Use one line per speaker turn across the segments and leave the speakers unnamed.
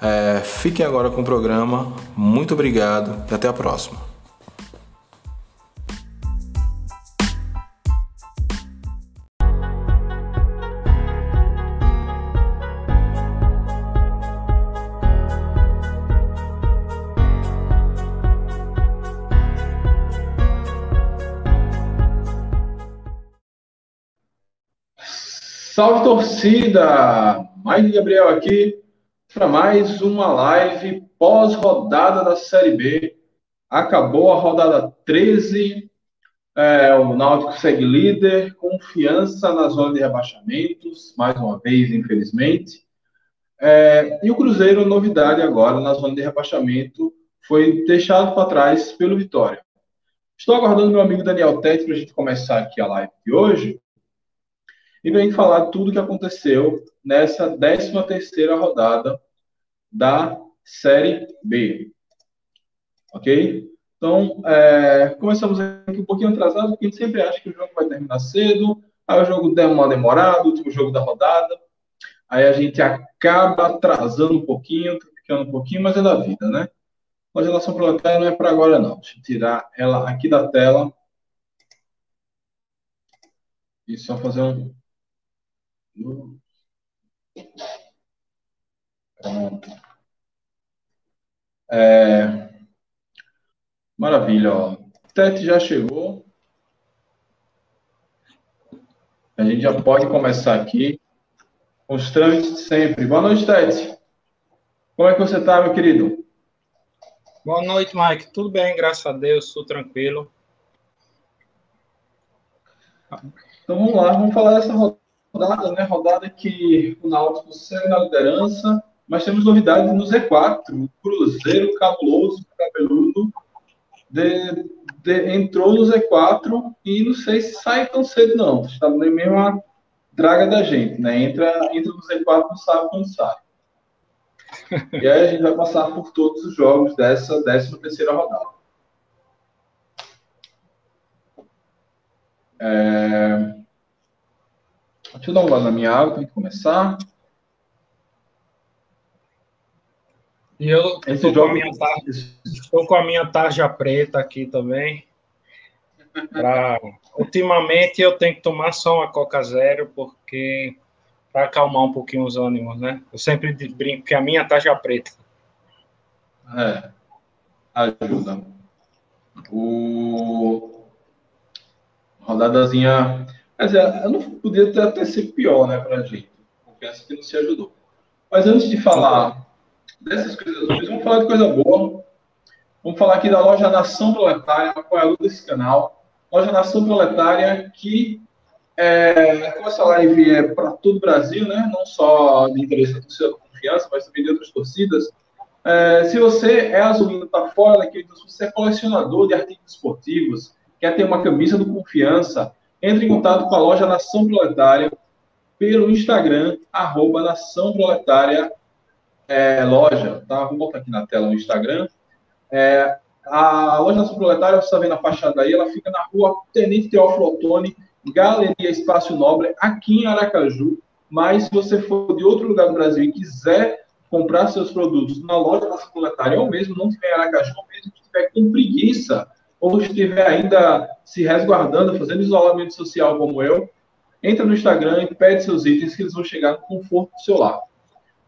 É, fiquem agora com o programa. Muito obrigado e até a próxima.
Salve torcida! Mais Gabriel aqui para mais uma live pós-rodada da Série B. Acabou a rodada 13, é, o Náutico segue líder, confiança na zona de rebaixamentos, mais uma vez, infelizmente. É, e o Cruzeiro, novidade agora na zona de rebaixamento, foi deixado para trás pelo Vitória. Estou aguardando meu amigo Daniel Tete para a gente começar aqui a live de hoje e vem falar tudo o que aconteceu nessa 13 terceira rodada da Série B. Ok? Então, é, começamos aqui um pouquinho atrasado, porque a gente sempre acha que o jogo vai terminar cedo, aí o jogo der uma demorada, o último jogo da rodada, aí a gente acaba atrasando um pouquinho, ficando um pouquinho, mas é da vida, né? A geração proletária não é para agora, não. Deixa eu tirar ela aqui da tela. E só fazer um. Pronto. É... Maravilha, ó. Tete já chegou. A gente já pode começar aqui os trâmites sempre. Boa noite, Tete. Como é que você está, meu querido?
Boa noite, Mike. Tudo bem, graças a Deus, tudo tranquilo.
Então vamos lá, vamos falar dessa rodada, né? Rodada que o Náutico segue na liderança, mas temos novidades no Z4. O Cruzeiro cabuloso, cabeludo, de, de, entrou no Z4 e não sei se sai tão cedo, não. Está na mesma draga da gente, né? Entra, entra no Z4 não sabe quando sai. e aí a gente vai passar por todos os jogos dessa 13 terceira rodada. É... Deixa eu dar um lado na minha água para começar.
E eu estou com, a minha tarja, estou com a minha tarja preta aqui também. Pra, ultimamente eu tenho que tomar só uma Coca Zero, porque para acalmar um pouquinho os ânimos, né? Eu sempre brinco que a minha tarja preta.
É, ajuda. O rodadazinha. Quer dizer, eu não podia até sido pior, né, pra gente. Confesso que não se ajudou. Mas antes de falar dessas coisas hoje, vamos falar de coisa boa. Vamos falar aqui da loja Nação Proletária, apoiador desse canal. Loja Nação Proletária, que é, como essa live é para todo o Brasil, né? não só de interesse da torcida da confiança, mas também de outras torcidas. É, se você é azulino, está fora daqui, então, se você é colecionador de artigos esportivos, quer ter uma camisa do Confiança, entre em contato com a loja Nação Proletária pelo Instagram, arroba Nação é, loja, tá? Vou botar aqui na tela o Instagram. É, a loja Nação Proletária, você está vendo a fachada aí, ela fica na rua Tenente Teófilo Otoni, Galeria Espaço Nobre, aqui em Aracaju. Mas se você for de outro lugar do Brasil e quiser comprar seus produtos na loja Nação Proletária, ou mesmo não tiver em Aracaju, ou mesmo estiver com preguiça, ou estiver ainda se resguardando, fazendo isolamento social como eu, entra no Instagram e pede seus itens que eles vão chegar no conforto do seu lar.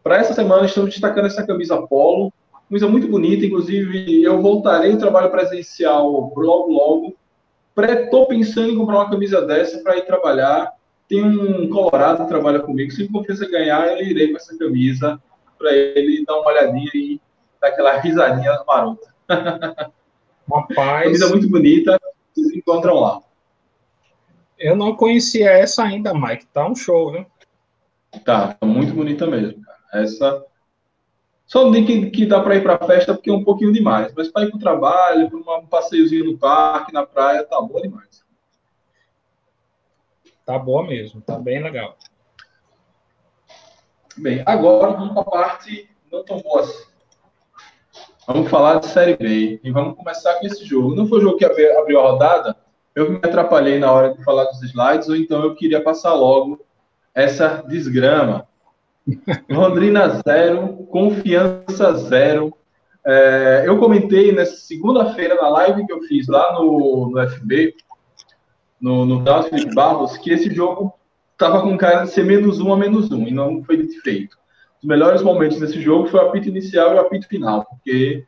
Para essa semana, estamos destacando essa camisa polo, camisa muito bonita, inclusive eu voltarei ao trabalho presencial logo, logo. Estou pensando em comprar uma camisa dessa para ir trabalhar. Tem um colorado que trabalha comigo, se confiança ganhar, eu irei com essa camisa para ele dar uma olhadinha e dar aquela risadinha marota.
Rapaz.
camisa muito bonita, vocês encontram lá.
Eu não conhecia essa ainda, Mike. Tá um show, viu?
Tá, tá muito bonita mesmo. Essa Só não digo que, que dá para ir para a festa porque é um pouquinho demais, mas para ir para o trabalho, para um passeiozinho no parque, na praia, tá bom demais.
Tá boa mesmo, tá bem legal.
Bem, agora vamos para a parte não tão boa assim. Vamos falar de Série B e vamos começar com esse jogo. Não foi o jogo que abriu a rodada, eu me atrapalhei na hora de falar dos slides, ou então eu queria passar logo essa desgrama. Londrina zero, confiança zero. É, eu comentei nessa segunda-feira na live que eu fiz lá no, no FB, no, no Felipe Barros, que esse jogo estava com cara de ser menos um a menos um, e não foi feito. Os melhores momentos desse jogo foi o apito inicial e o apito final, porque,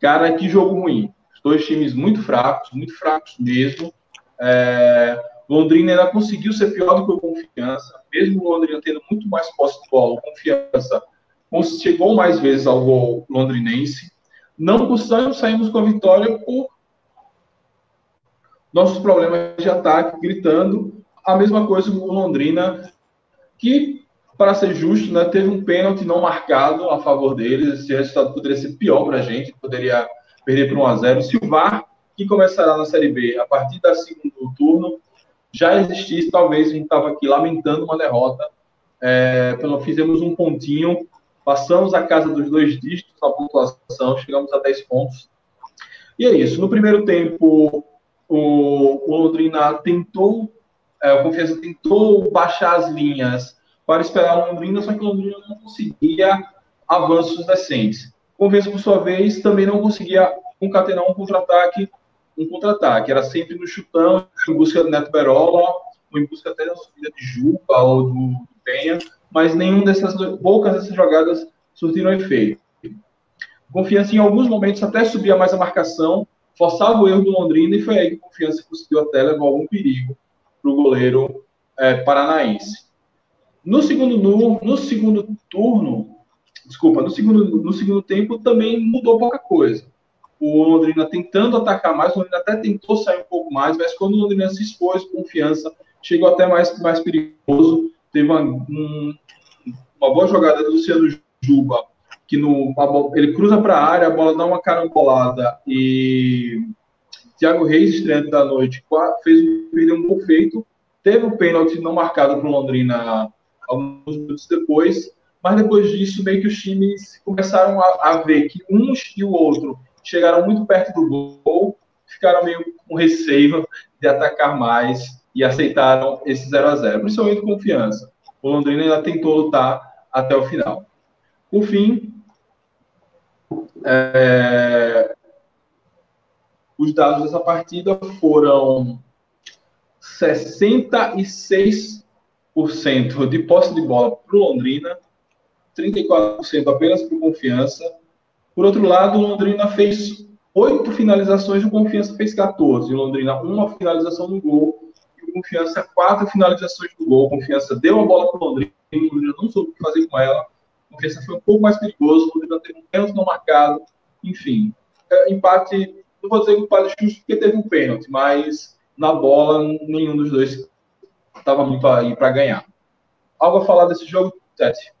cara, que jogo ruim. Os dois times muito fracos, muito fracos mesmo. É, Londrina ainda conseguiu ser pior do que o Confiança, mesmo o Londrina tendo muito mais posse de bola, Confiança chegou mais vezes ao gol londrinense. Não conseguimos saímos com a vitória por nossos problemas de ataque, gritando. A mesma coisa com o Londrina, que, para ser justo, né, teve um pênalti não marcado a favor deles. Esse resultado poderia ser pior para a gente, poderia perder por 1 a 0 Se o VAR, que começará na Série B a partir do segundo turno, já existisse, talvez a gente estava aqui lamentando uma derrota. É, então, fizemos um pontinho, passamos a casa dos dois dígitos na pontuação, chegamos a 10 pontos. E é isso. No primeiro tempo, o, o Londrina tentou, é, o Confiança tentou baixar as linhas para esperar o Londrina, só que o Londrina não conseguia avanços decentes. Confiança, por sua vez, também não conseguia concatenar um contra-ataque um contra-ataque. Era sempre no chutão, em busca do Neto Berola, ou em busca até da subida de Juca ou do, Penha, mas nenhum dessas, poucas dessas jogadas surtiram efeito. Confiança em alguns momentos até subia mais a marcação, forçava o erro do Londrina e foi aí que Confiança conseguiu até levar algum perigo para o goleiro é, paranaense. No segundo, no, no segundo turno, desculpa, no segundo, no segundo tempo também mudou pouca coisa o Londrina tentando atacar mais, o Londrina até tentou sair um pouco mais, mas quando o Londrina se expôs, confiança, chegou até mais, mais perigoso. Teve uma, um, uma boa jogada do Luciano Juba, que no, ele cruza para a área, a bola dá uma carambolada e Thiago Reis, estreante da noite, fez um gol feito. Teve o um pênalti não marcado para o Londrina alguns minutos depois, mas depois disso, meio que os times começaram a, a ver que uns e o outro chegaram muito perto do gol, ficaram meio com receio de atacar mais e aceitaram esse 0 a 0 principalmente confiança. O Londrina ainda tentou lutar até o final. Por fim, é... os dados dessa partida foram 66% de posse de bola para o Londrina, 34% apenas para confiança, por outro lado, o Londrina fez oito finalizações, o Confiança fez 14. O Londrina, uma finalização no gol, e o Confiança, quatro finalizações no gol. O Confiança deu a bola para o Londrina, o Londrina não soube o que fazer com ela. O Confiança foi um pouco mais perigoso, o Londrina teve um pênalti não marcado. Enfim, é, empate, não vou dizer empate justo porque teve um pênalti, mas na bola, nenhum dos dois estava muito aí para ganhar. Algo a falar desse jogo, Tete?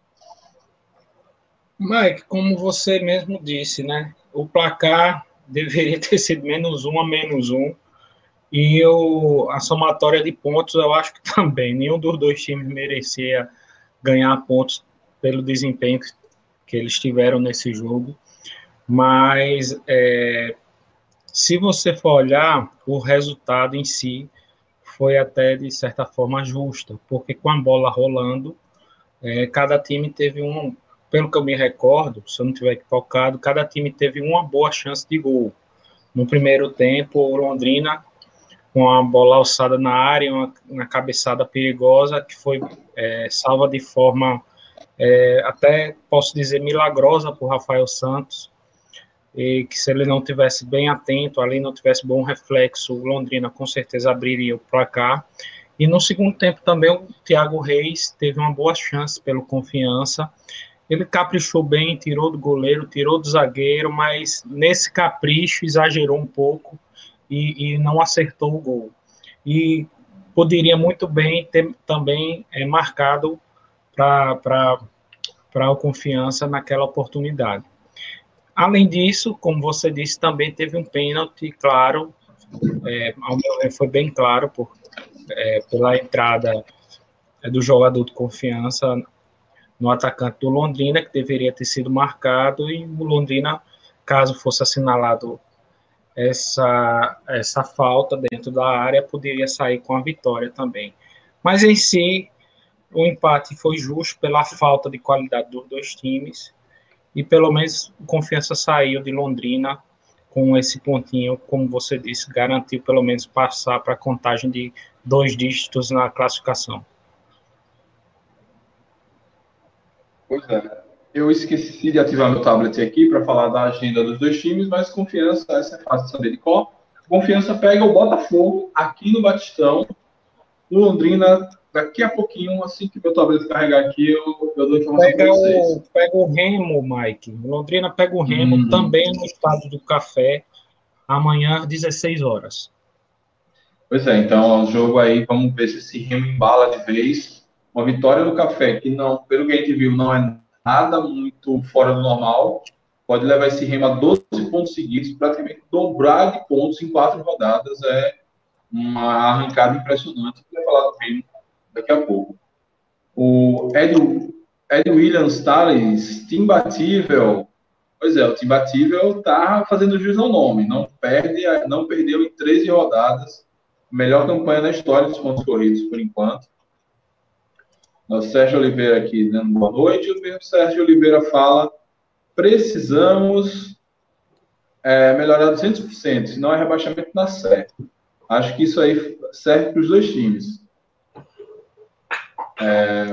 Mike, como você mesmo disse, né? O placar deveria ter sido menos um a menos um. E eu, a somatória de pontos, eu acho que também. Nenhum dos dois times merecia ganhar pontos pelo desempenho que eles tiveram nesse jogo. Mas, é, se você for olhar, o resultado em si foi até, de certa forma, justo, porque com a bola rolando, é, cada time teve um, pelo que eu me recordo, se eu não tiver equivocado, cada time teve uma boa chance de gol. No primeiro tempo, o Londrina, com a bola alçada na área, uma, uma cabeçada perigosa, que foi é, salva de forma, é, até posso dizer, milagrosa por Rafael Santos, e que se ele não tivesse bem atento, ali não tivesse bom reflexo, o Londrina com certeza abriria o placar. E no segundo tempo também o Thiago Reis teve uma boa chance pelo confiança ele caprichou bem, tirou do goleiro, tirou do zagueiro, mas nesse capricho exagerou um pouco e, e não acertou o gol. E poderia muito bem ter também é, marcado para o Confiança naquela oportunidade. Além disso, como você disse, também teve um pênalti, claro, é, ao meu ver foi bem claro por, é, pela entrada do jogador de confiança no atacante do Londrina, que deveria ter sido marcado, e o Londrina, caso fosse assinalado essa, essa falta dentro da área, poderia sair com a vitória também. Mas em si, o empate foi justo pela falta de qualidade dos dois times, e pelo menos Confiança saiu de Londrina com esse pontinho, como você disse, garantiu pelo menos passar para a contagem de dois dígitos na classificação.
Pois é. Eu esqueci de ativar meu tablet aqui para falar da agenda dos dois times, mas confiança, essa é fácil de saber de qual. Confiança pega o Botafogo aqui no Batistão. O Londrina, daqui a pouquinho, assim que meu tablet carregar aqui, eu, eu dou informação para vocês.
O, pega o Remo, Mike. Londrina pega o Remo hum. também no estádio do Café, amanhã às 16 horas.
Pois é, então o jogo aí, vamos ver se esse Remo embala de vez uma vitória do Café, que não, pelo que a gente viu, não é nada muito fora do normal, pode levar esse Remo a 12 pontos seguidos, praticamente dobrar de pontos em quatro rodadas. É uma arrancada impressionante. Vou falar do Remo daqui a pouco. O Ed, Ed Williams Thales, imbatível. Pois é, o imbatível tá fazendo juiz ao nome. Não perde, não perdeu em 13 rodadas. Melhor campanha na história dos pontos corridos, por enquanto. Sérgio Oliveira aqui dando boa noite. O mesmo Sérgio Oliveira fala: precisamos é, melhorar 200%, senão é rebaixamento na série. Acho que isso aí serve para os dois times. É,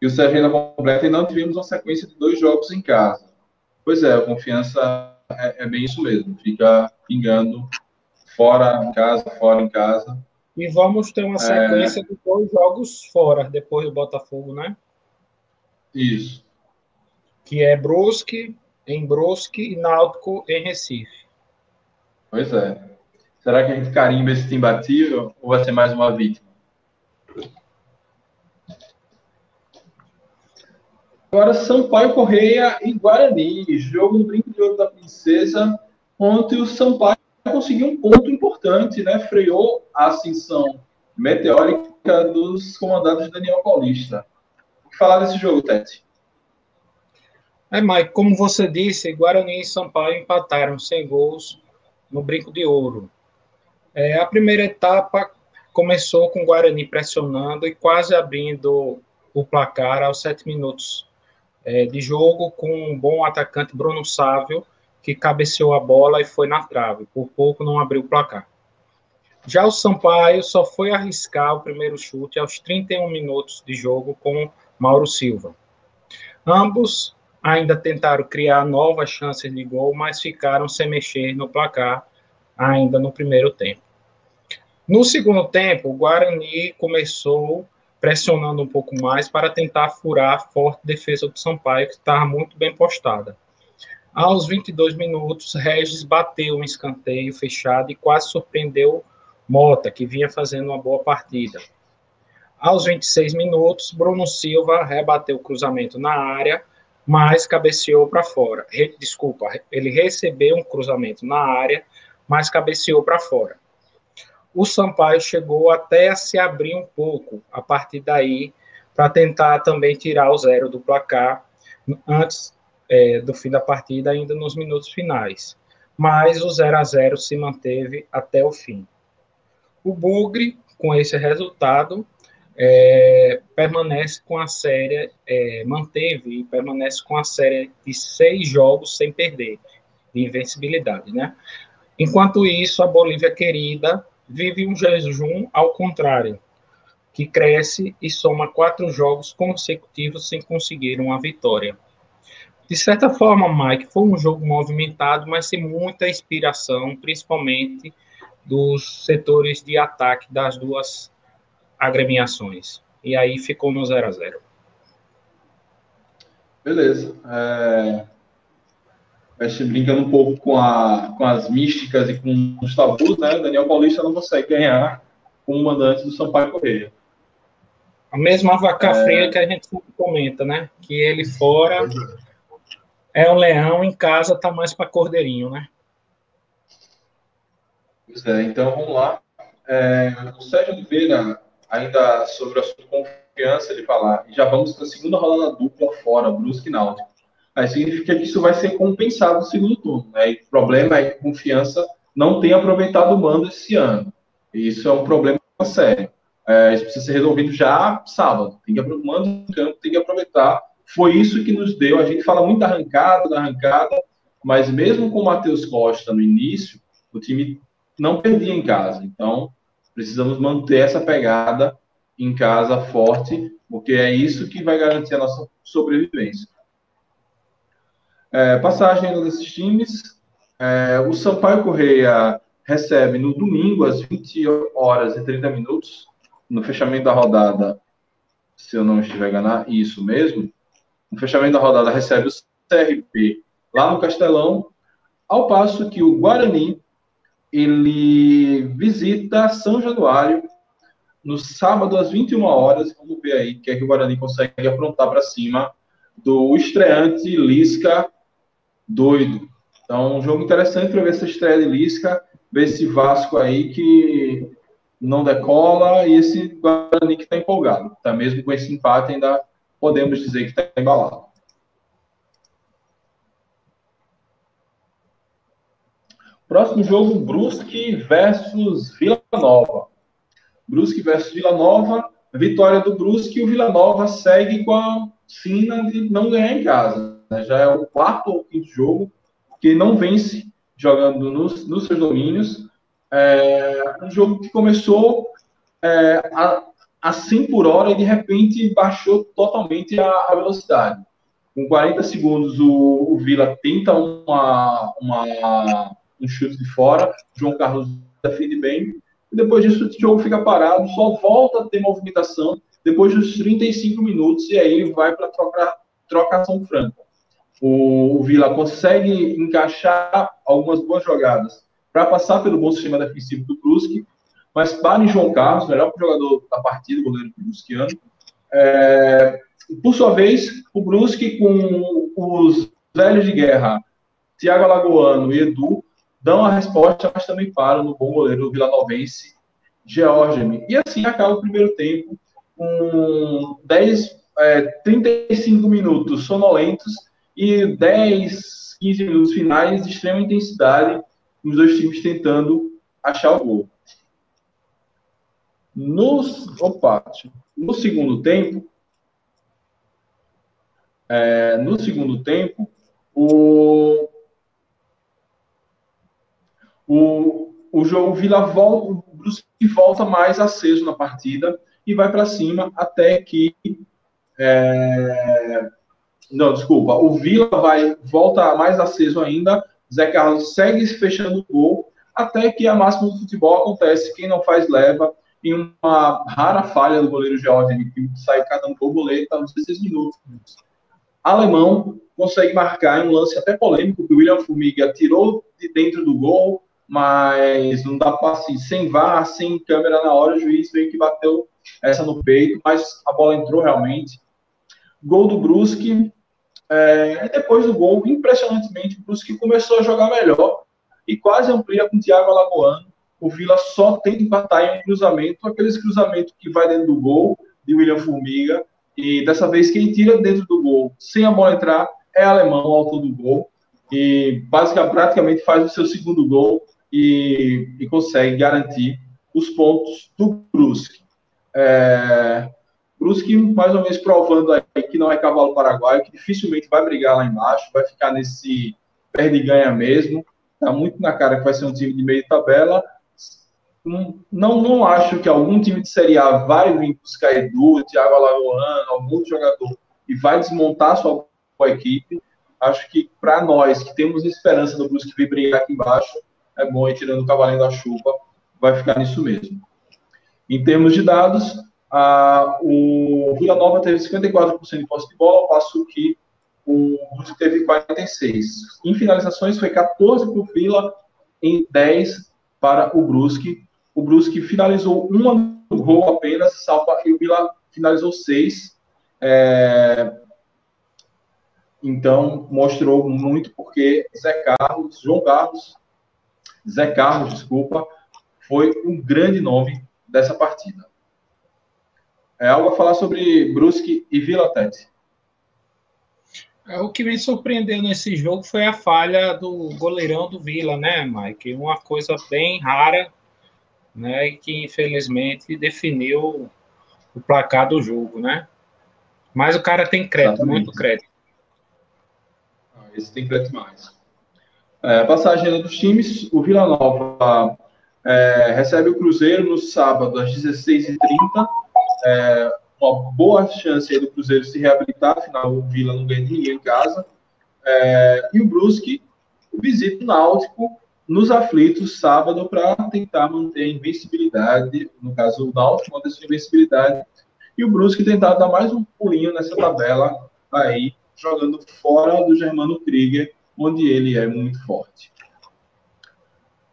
e o Sérgio ainda completa e não tivemos uma sequência de dois jogos em casa. Pois é, a confiança é, é bem isso mesmo, fica pingando fora em casa, fora em casa.
E vamos ter uma sequência é... de dois jogos fora, depois do Botafogo, né?
Isso.
Que é Brusque em Brusque e Náutico em Recife.
Pois é. Será que a gente carimba esse imbatível ou vai ser mais uma vítima? Agora, Sampaio Correia e Guarani. Jogo no Brinco de Ouro da Princesa. Ontem o Sampaio conseguiu um ponto importante, né? Freou a ascensão meteórica dos comandados de Daniel Paulista. Que falar desse jogo, Tete?
É, Mike, como você disse, Guarani e Sampaio empataram sem gols no Brinco de Ouro. É, a primeira etapa começou com o Guarani pressionando e quase abrindo o placar aos sete minutos é, de jogo, com um bom atacante Bruno Sávio, que cabeceou a bola e foi na trave. Por pouco não abriu o placar. Já o Sampaio só foi arriscar o primeiro chute aos 31 minutos de jogo com Mauro Silva. Ambos ainda tentaram criar novas chances de gol, mas ficaram sem mexer no placar ainda no primeiro tempo. No segundo tempo, o Guarani começou pressionando um pouco mais para tentar furar a forte defesa do Sampaio, que estava muito bem postada. Aos 22 minutos, Regis bateu um escanteio fechado e quase surpreendeu Mota, que vinha fazendo uma boa partida. Aos 26 minutos, Bruno Silva rebateu o cruzamento na área, mas cabeceou para fora. Re, desculpa, ele recebeu um cruzamento na área, mas cabeceou para fora. O Sampaio chegou até a se abrir um pouco a partir daí para tentar também tirar o zero do placar antes é, do fim da partida ainda nos minutos finais, mas o 0 a 0 se manteve até o fim. O Bugre, com esse resultado, é, permanece com a série, é, manteve e permanece com a série de seis jogos sem perder, de invencibilidade, né? Enquanto isso, a Bolívia querida vive um jejum ao contrário, que cresce e soma quatro jogos consecutivos sem conseguir uma vitória. De certa forma, Mike, foi um jogo movimentado, mas sem muita inspiração, principalmente dos setores de ataque das duas agremiações. E aí ficou no 0 a 0
Beleza. É... brincando um pouco com, a, com as místicas e com os tabus, né? Daniel Paulista não consegue ganhar como mandante do Sampaio Correia.
A mesma vaca é... fria que a gente comenta, né? Que ele fora é um leão, em casa tá mais para cordeirinho, né?
Pois é, então vamos lá. É, o Sérgio Oliveira, ainda sobre a sua confiança, ele falar, já vamos para a segunda rodada dupla fora, Brusque e Náutico. Aí significa que isso vai ser compensado no segundo turno. Né? E o problema é que confiança não tem aproveitado o mando esse ano. E isso é um problema sério. É, isso precisa ser resolvido já sábado. Tem que aproveitar o campo, tem que aproveitar. Foi isso que nos deu. A gente fala muito da arrancada, da arrancada, mas mesmo com o Matheus Costa no início, o time não perdia em casa. Então, precisamos manter essa pegada em casa forte, porque é isso que vai garantir a nossa sobrevivência. É, passagem desses times. É, o Sampaio Correia recebe no domingo, às 20 horas e 30 minutos, no fechamento da rodada, se eu não estiver enganado, isso mesmo, no fechamento da rodada recebe o CRP lá no Castelão, ao passo que o Guarani ele visita São Januário no sábado às 21 horas. Vamos ver aí o que é que o Guarani consegue aprontar para cima do estreante Lisca doido. Então, um jogo interessante para ver essa estreia de Lisca, ver esse Vasco aí que não decola e esse Guarani que está empolgado. Tá mesmo com esse empate ainda podemos dizer que está embalado. Próximo jogo, Brusque versus Vila Nova. Brusque versus Vila Nova, vitória do Brusque, o Vila Nova segue com a sina de não ganhar em casa. Né? Já é o quarto ou quinto jogo que não vence jogando nos, nos seus domínios. É um jogo que começou é, a, a 100 por hora e de repente baixou totalmente a, a velocidade. Com 40 segundos, o, o Vila tenta uma, uma um chute de fora, João Carlos defende bem, e depois disso o jogo fica parado, só volta a ter movimentação depois dos 35 minutos, e aí vai para troca, trocação franca. O, o Vila consegue encaixar algumas boas jogadas para passar pelo bom sistema defensivo do Brusque, mas para em João Carlos, melhor jogador da partida, goleiro brusquiano. É, por sua vez, o Brusque com os velhos de guerra, Thiago Alagoano e Edu, dão a resposta, mas também param no bom goleiro vilanovense, Georgemi. E assim acaba o primeiro tempo com 10, é, 35 minutos sonolentos e 10, 15 minutos finais de extrema intensidade, os dois times tentando achar o gol. No, opa, no segundo tempo, é, no segundo tempo, o, o, o jogo Vila volta, o Brusque volta mais aceso na partida e vai para cima até que é, não, desculpa, o Vila vai volta mais aceso ainda, Zé Carlos segue fechando o gol até que a máxima do futebol acontece, quem não faz leva em uma rara falha do goleiro Jorge, que sai cada um borboleta aos 16 minutos. Alemão consegue marcar em um lance até polêmico, que o William Formiga tirou de dentro do gol, mas não dá para assim, sem VAR, sem câmera na hora, o juiz veio que bateu essa no peito, mas a bola entrou realmente. Gol do Brusque, é, e depois do gol, impressionantemente, o Brusque começou a jogar melhor e quase amplia com o Thiago Alagoano. O Vila só tem que empatar em um cruzamento, aqueles cruzamentos que vai dentro do gol, de William Formiga, e dessa vez quem tira dentro do gol, sem a bola entrar, é alemão, autor do gol, e basicamente praticamente faz o seu segundo gol e, e consegue garantir os pontos do Brusque. É, Brusque, mais ou menos, provando aí que não é cavalo paraguaio, que dificilmente vai brigar lá embaixo, vai ficar nesse perde e ganha mesmo. Está muito na cara que vai ser um time de meio tabela. Não, não acho que algum time de Série A vai vir buscar Edu, Thiago Alagoano, algum jogador e vai desmontar sua, sua equipe. Acho que para nós que temos esperança do Brusque vir brigar aqui embaixo, é bom ir tirando o cavalinho da chuva, vai ficar nisso mesmo. Em termos de dados, a, o Vila Nova teve 54% de posse de bola, passo que o Brusque teve 46%. Em finalizações, foi 14 para o Vila, em 10 para o Brusque. O Brusque finalizou uma gol apenas, salva, e o Vila finalizou seis. É, então, mostrou muito porque Zé Carlos, João Carlos, Zé Carlos, desculpa, foi um grande nome dessa partida. É algo a falar sobre Brusque e Vila Tete.
É, o que me surpreendeu nesse jogo foi a falha do goleirão do Vila, né, Mike? Uma coisa bem rara, né, que infelizmente definiu o placar do jogo, né? Mas o cara tem crédito, Exatamente. muito crédito.
Ah, esse tem crédito mais. É, passagem dos times, o Vila Nova é, recebe o Cruzeiro no sábado às 16h30. É, uma boa chance do Cruzeiro se reabilitar, afinal o Vila não ganha ninguém em casa. É, e o Brusque visita o Náutico nos aflitos sábado para tentar manter a invencibilidade, no caso o Náutico manter sua invencibilidade, e o Brusque tentar dar mais um pulinho nessa tabela aí, jogando fora do Germano Krieger, onde ele é muito forte.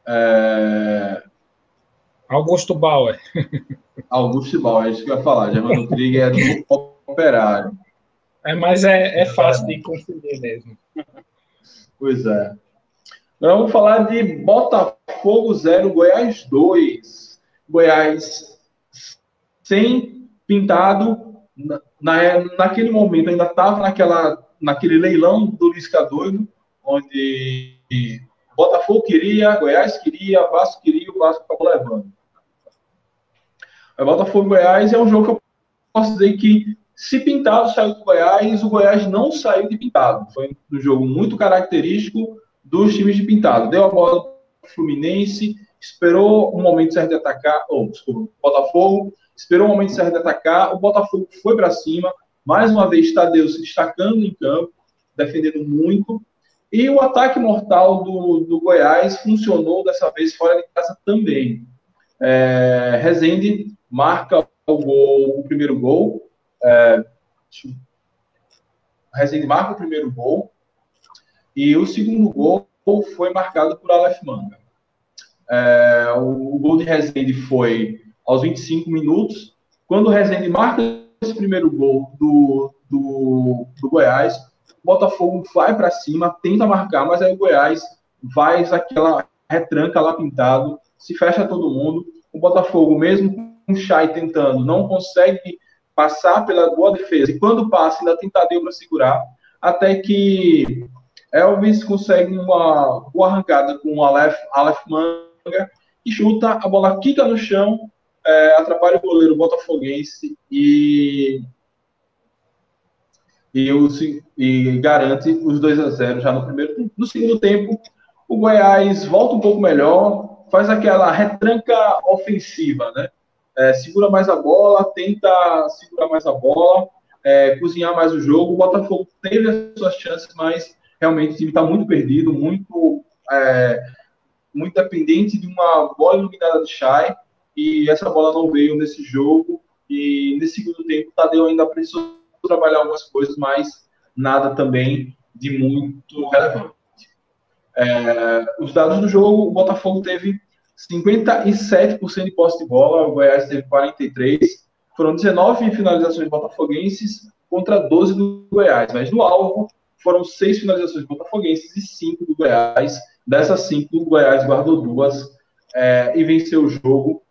É... Augusto Bauer.
Augusto Bauer, é isso que eu ia falar. Germano Krieger é do operário.
É, mas é, é fácil de confundir mesmo.
Pois é. Agora vamos falar de Botafogo 0, Goiás 2. Goiás sem pintado. Na, naquele momento ainda estava naquela, naquele leilão do Lisca doido, onde Botafogo queria, Goiás queria, Vasco queria, o Vasco acabou levando. Botafogo Goiás é um jogo que eu posso dizer que, se pintado saiu do Goiás, o Goiás não saiu de pintado. Foi um jogo muito característico dos times de pintado. Deu a bola para o Fluminense, esperou um momento certo de atacar, ou, oh, desculpa, Botafogo, esperou um momento certo de atacar, o Botafogo foi para cima, mais uma vez Tadeu se destacando em campo, defendendo muito, e o ataque mortal do, do Goiás funcionou dessa vez fora de casa também. É, Rezende marca o gol, o primeiro gol. É, Rezende marca o primeiro gol. E o segundo gol foi marcado por Aleph Manga. É, o, o, gol de Rezende foi aos 25 minutos. Quando o Rezende marca esse primeiro gol do, do, do Goiás, o Botafogo vai para cima, tenta marcar, mas aí o Goiás vai aquela retranca lá pintado, se fecha todo mundo. O Botafogo, mesmo com o Chay tentando, não consegue passar pela boa defesa. E quando passa, ainda tem Tadeu para segurar. Até que Elvis consegue uma boa arrancada com o Aleph, Aleph Manga e chuta, a bola quica no chão, é, atrapalha o goleiro botafoguense e, e, e garante os 2 a 0 já no primeiro tempo. No segundo tempo, o Goiás volta um pouco melhor, faz aquela retranca ofensiva, né? É, segura mais a bola, tenta segurar mais a bola, é, cozinhar mais o jogo. O Botafogo teve as suas chances, mas realmente o time está muito perdido, muito, é, muito dependente de uma bola iluminada de Shai, e essa bola não veio nesse jogo. E nesse segundo tempo, o Tadeu ainda precisou trabalhar algumas coisas, mas nada também de muito relevante. É, os dados do jogo, o Botafogo teve 57% de posse de bola, o Goiás teve 43%. Foram 19 finalizações botafoguenses contra 12 do Goiás, mas no alvo foram 6 finalizações botafoguenses e 5 do Goiás. Dessas 5, o Goiás guardou duas é, e venceu o jogo.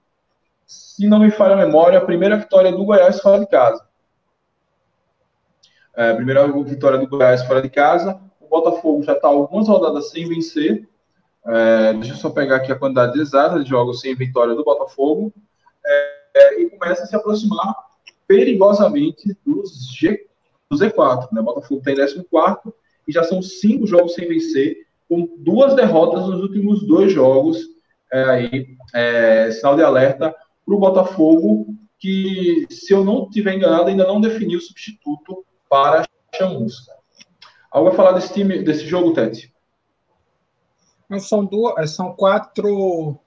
Se não me falha a memória, a primeira vitória do Goiás fora de casa. É, a primeira vitória do Goiás fora de casa. Botafogo já está algumas rodadas sem vencer. É, deixa eu só pegar aqui a quantidade exata de jogos sem vitória do Botafogo. É, e começa a se aproximar perigosamente dos G, do Z4. Né? O Botafogo tem 14 e já são cinco jogos sem vencer, com duas derrotas nos últimos dois jogos. É, aí, é, sinal de alerta para o Botafogo, que, se eu não estiver enganado, ainda não definiu o substituto para Chamusca. Algo a falar desse time, desse jogo, Tete?
São, duas, é, são quatro,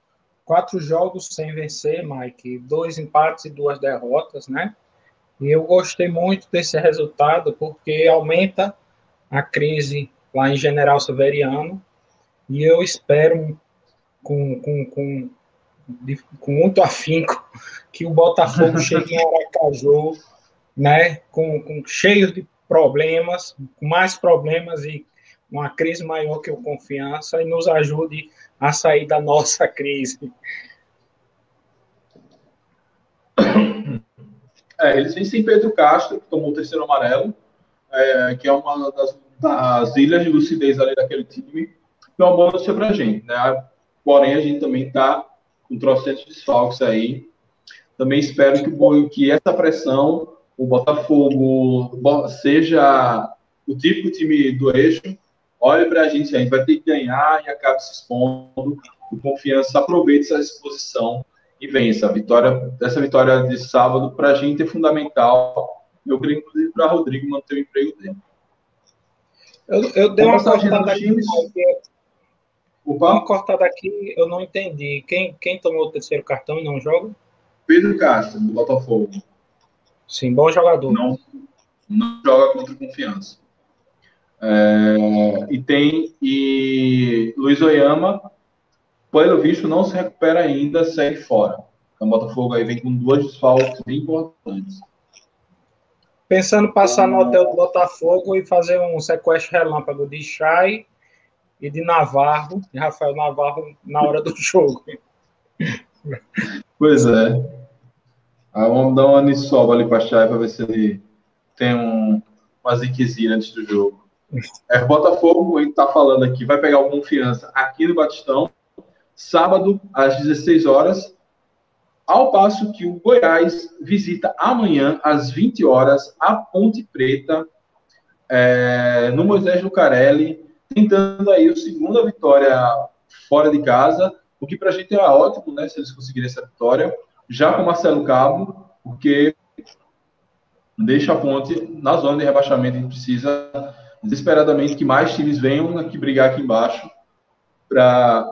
quatro jogos sem vencer, Mike. Dois empates e duas derrotas, né? E eu gostei muito desse resultado porque aumenta a crise lá em General Severiano. E eu espero, com, com, com, com muito afinco, que o Botafogo chegue em Aracaju né, com, com cheio de problemas, com mais problemas e uma crise maior que o confiança e nos ajude a sair da nossa crise.
É, eles vêm sem Pedro Castro, que tomou o terceiro amarelo, é, que é uma das, das, ilhas de lucidez ali daquele time, que é uma boa notícia pra gente, né? Porém, a gente também tá com trocentos desfalques aí. Também espero que, que essa pressão, o Botafogo seja o típico time do eixo, olhe para a gente, a gente vai ter que ganhar e acabe se expondo. O confiança aproveite essa exposição e vença. A vitória, essa vitória de sábado, para a gente é fundamental. Eu creio, inclusive, para Rodrigo manter o emprego dele.
Eu, eu dei uma cortada aqui, Opa. uma cortada aqui, eu não entendi. Quem, quem tomou o terceiro cartão e não joga?
Pedro Castro, do Botafogo.
Sim, bom jogador.
Não, não joga contra confiança. É, e tem e Luiz Oyama pelo visto, não se recupera ainda, segue fora. Então, o Botafogo aí vem com duas desfalques bem importantes.
Pensando em passar no hotel do Botafogo e fazer um sequestro relâmpago de Chay e de Navarro, de Rafael Navarro, na hora do jogo.
Pois é. Ah, vamos dar uma anissoba ali para Chay para ver se ele tem um, uma ziquezinha antes do jogo. É, o Botafogo, a gente está falando aqui, vai pegar o confiança aqui no Batistão sábado, às 16 horas, ao passo que o Goiás visita amanhã, às 20 horas, a Ponte Preta, é, no Moisés Lucarelli, tentando aí a segunda vitória fora de casa, o que para a gente é ótimo, né, se eles conseguirem essa vitória, já com Marcelo Cabo, porque deixa a Ponte na zona de rebaixamento, a gente precisa desesperadamente que mais times venham aqui brigar aqui embaixo para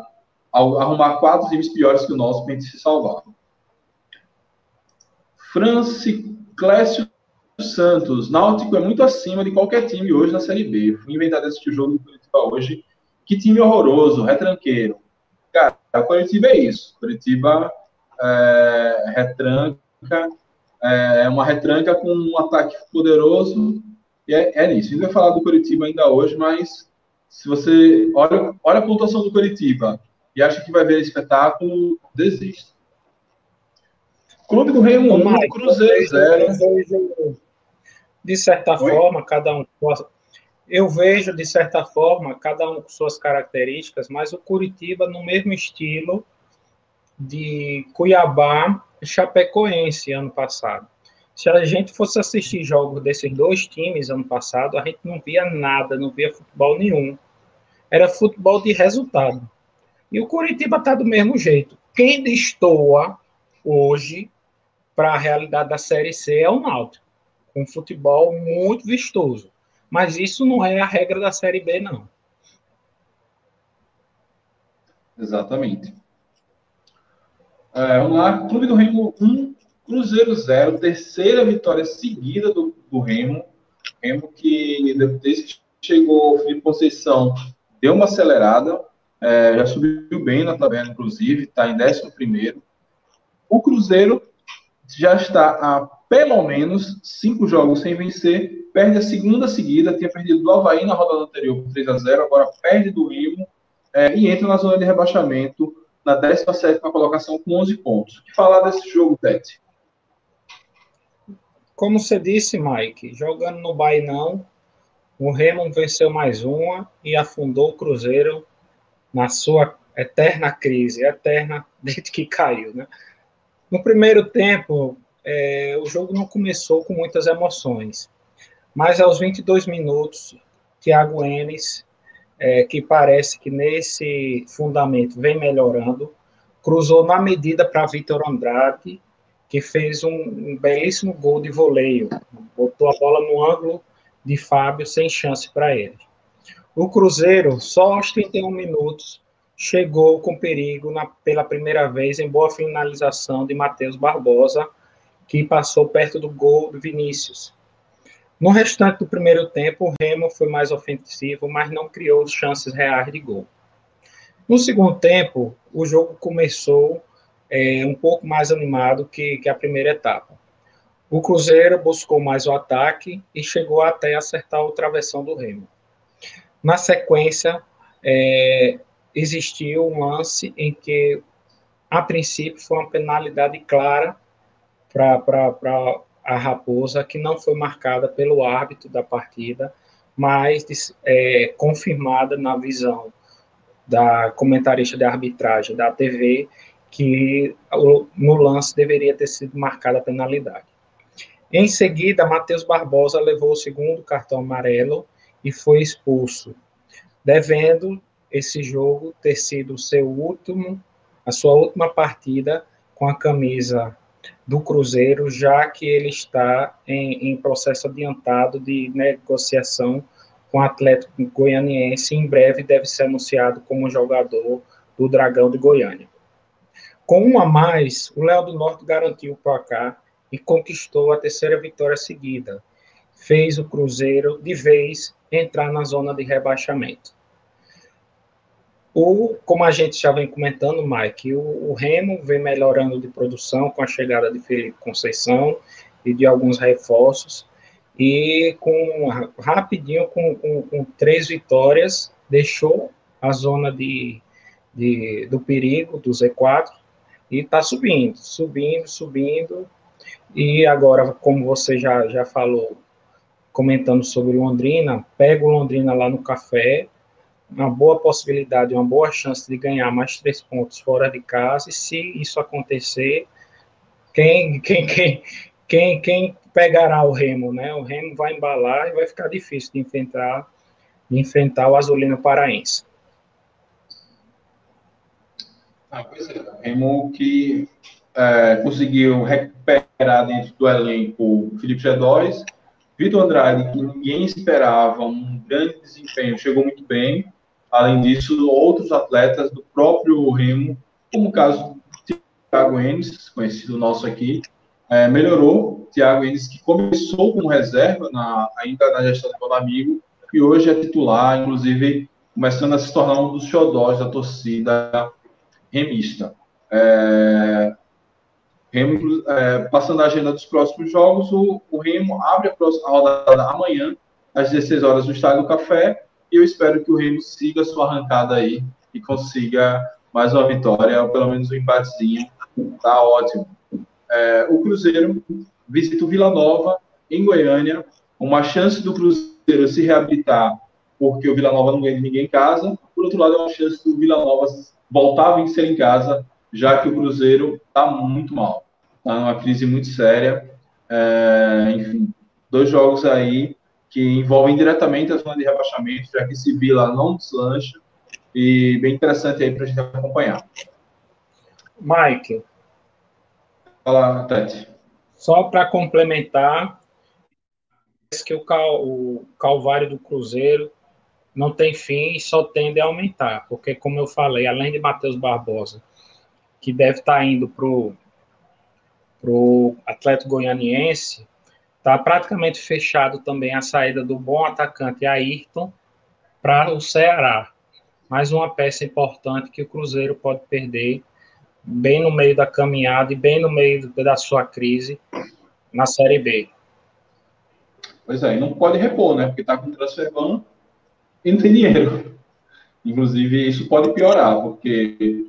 arrumar quatro times piores que o nosso para a gente se salvar. Franci Clécio Santos. Náutico é muito acima de qualquer time hoje na Série B. Fui inventar o jogo do Curitiba hoje. Que time horroroso, retranqueiro. Cara, o Curitiba é isso. Curitiba é, retranca, é uma retranca com um ataque poderoso. E é, é isso. A gente vai falar do Curitiba ainda hoje, mas se você olha, olha a pontuação do Curitiba e acha que vai ver espetáculo, desista. Clube do Remo 1, Cruzeiro 0.
De certa Oi? forma, cada um. Eu vejo, de certa forma, cada um com suas características, mas o Curitiba no mesmo estilo de Cuiabá e Chapecoense ano passado. Se a gente fosse assistir jogos desses dois times ano passado, a gente não via nada, não via futebol nenhum. Era futebol de resultado. E o Curitiba está do mesmo jeito. Quem destoa hoje para a realidade da Série C é o Náutico, um futebol muito vistoso. Mas isso não é a regra da Série B, não.
Exatamente. É, vamos lá, Clube do Remo 1, Cruzeiro 0, terceira vitória seguida do, do Remo. Remo que desde que chegou o Felipe Conceição deu uma acelerada, é, já subiu bem na tabela, inclusive, está em 11. O Cruzeiro já está há pelo menos cinco jogos sem vencer, perde a segunda seguida, tinha perdido do Havaí na rodada anterior por 3 a 0 agora perde do Rimo é, e entra na zona de rebaixamento na 17 colocação com 11 pontos. O que falar desse jogo, Tete?
Como você disse, Mike, jogando no Bainão, o Remo venceu mais uma e afundou o Cruzeiro na sua eterna crise, eterna desde que caiu, né? No primeiro tempo, é, o jogo não começou com muitas emoções, mas aos 22 minutos, Thiago Enes, é, que parece que nesse fundamento vem melhorando, cruzou na medida para Vitor Andrade, que fez um, um, belíssimo gol de voleio, botou a bola no ângulo de Fábio sem chance para ele. O Cruzeiro, só aos 31 minutos, chegou com perigo na, pela primeira vez em boa finalização de Matheus Barbosa, que passou perto do gol do Vinícius. No restante do primeiro tempo, o Remo foi mais ofensivo, mas não criou chances reais de gol. No segundo tempo, o jogo começou é, um pouco mais animado que, que a primeira etapa. O Cruzeiro buscou mais o ataque e chegou até acertar o travessão do Remo. Na sequência, é, existiu um lance em que, a princípio, foi uma penalidade clara para a Raposa, que não foi marcada pelo árbitro da partida, mas é, confirmada na visão da comentarista de arbitragem da TV, que no lance deveria ter sido marcada a penalidade. Em seguida, Matheus Barbosa levou o segundo cartão amarelo e foi expulso, devendo esse jogo ter sido seu último, a sua última partida com a camisa do Cruzeiro, já que ele está em, em processo adiantado de negociação com o Atlético Goianiense. Em breve deve ser anunciado como jogador do Dragão de Goiânia. Com um a mais, o Léo do Norte garantiu o placar e conquistou a terceira vitória seguida. Fez o Cruzeiro, de vez, entrar na zona de rebaixamento. O, como a gente já vem comentando, Mike, o, o, Remo vem melhorando de produção com a chegada de Felipe Conceição e de alguns reforços. E com rapidinho, com, com, com três vitórias, deixou a zona de, de, do perigo, do Z4, e está subindo, subindo, subindo. E agora, como você já, já falou, comentando sobre Londrina, pega o Londrina lá no café, uma boa possibilidade, uma boa chance de ganhar mais três pontos fora de casa, e se isso acontecer, quem, quem, quem, quem, quem pegará o Remo, né? O Remo vai embalar e vai ficar difícil de enfrentar, de enfrentar o Azulino Paraense.
Ah, pois é, o Remo que é, conseguiu recuperar dentro do elenco Felipe G2, Vitor Andrade, que ninguém esperava um grande desempenho, chegou muito bem, Além disso, outros atletas do próprio Remo, como o caso do Thiago Enes, conhecido nosso aqui, é, melhorou. Thiago Enes, que começou como reserva na, ainda na gestão do Bonamigo, e hoje é titular, inclusive começando a se tornar um dos xodós da torcida remista. É, Remo, é, passando a agenda dos próximos jogos, o, o Remo abre a, próxima, a rodada amanhã, às 16 horas, no Estádio Café, e eu espero que o Remo siga sua arrancada aí e consiga mais uma vitória, ou pelo menos um empatezinho. Tá ótimo. É, o Cruzeiro visita o Vila Nova, em Goiânia, uma chance do Cruzeiro se reabilitar, porque o Vila Nova não ganha de ninguém em casa. Por outro lado, é uma chance do Vila Nova voltar a vencer em casa, já que o Cruzeiro está muito mal. Está numa crise muito séria. É, enfim, dois jogos aí que envolvem diretamente a zona de rebaixamento, já que esse Vila não deslancha, e bem interessante aí para a gente acompanhar.
Mike.
Fala, Tati.
Só para complementar, que o, cal, o calvário do Cruzeiro não tem fim e só tende a aumentar, porque, como eu falei, além de Matheus Barbosa, que deve estar tá indo para o Atlético Goianiense, Está praticamente fechado também a saída do bom atacante Ayrton para o Ceará. Mais uma peça importante que o Cruzeiro pode perder bem no meio da caminhada e bem no meio da sua crise na Série B.
Pois é, não pode repor, né? Porque está com transfer ban e não tem dinheiro. Inclusive, isso pode piorar, porque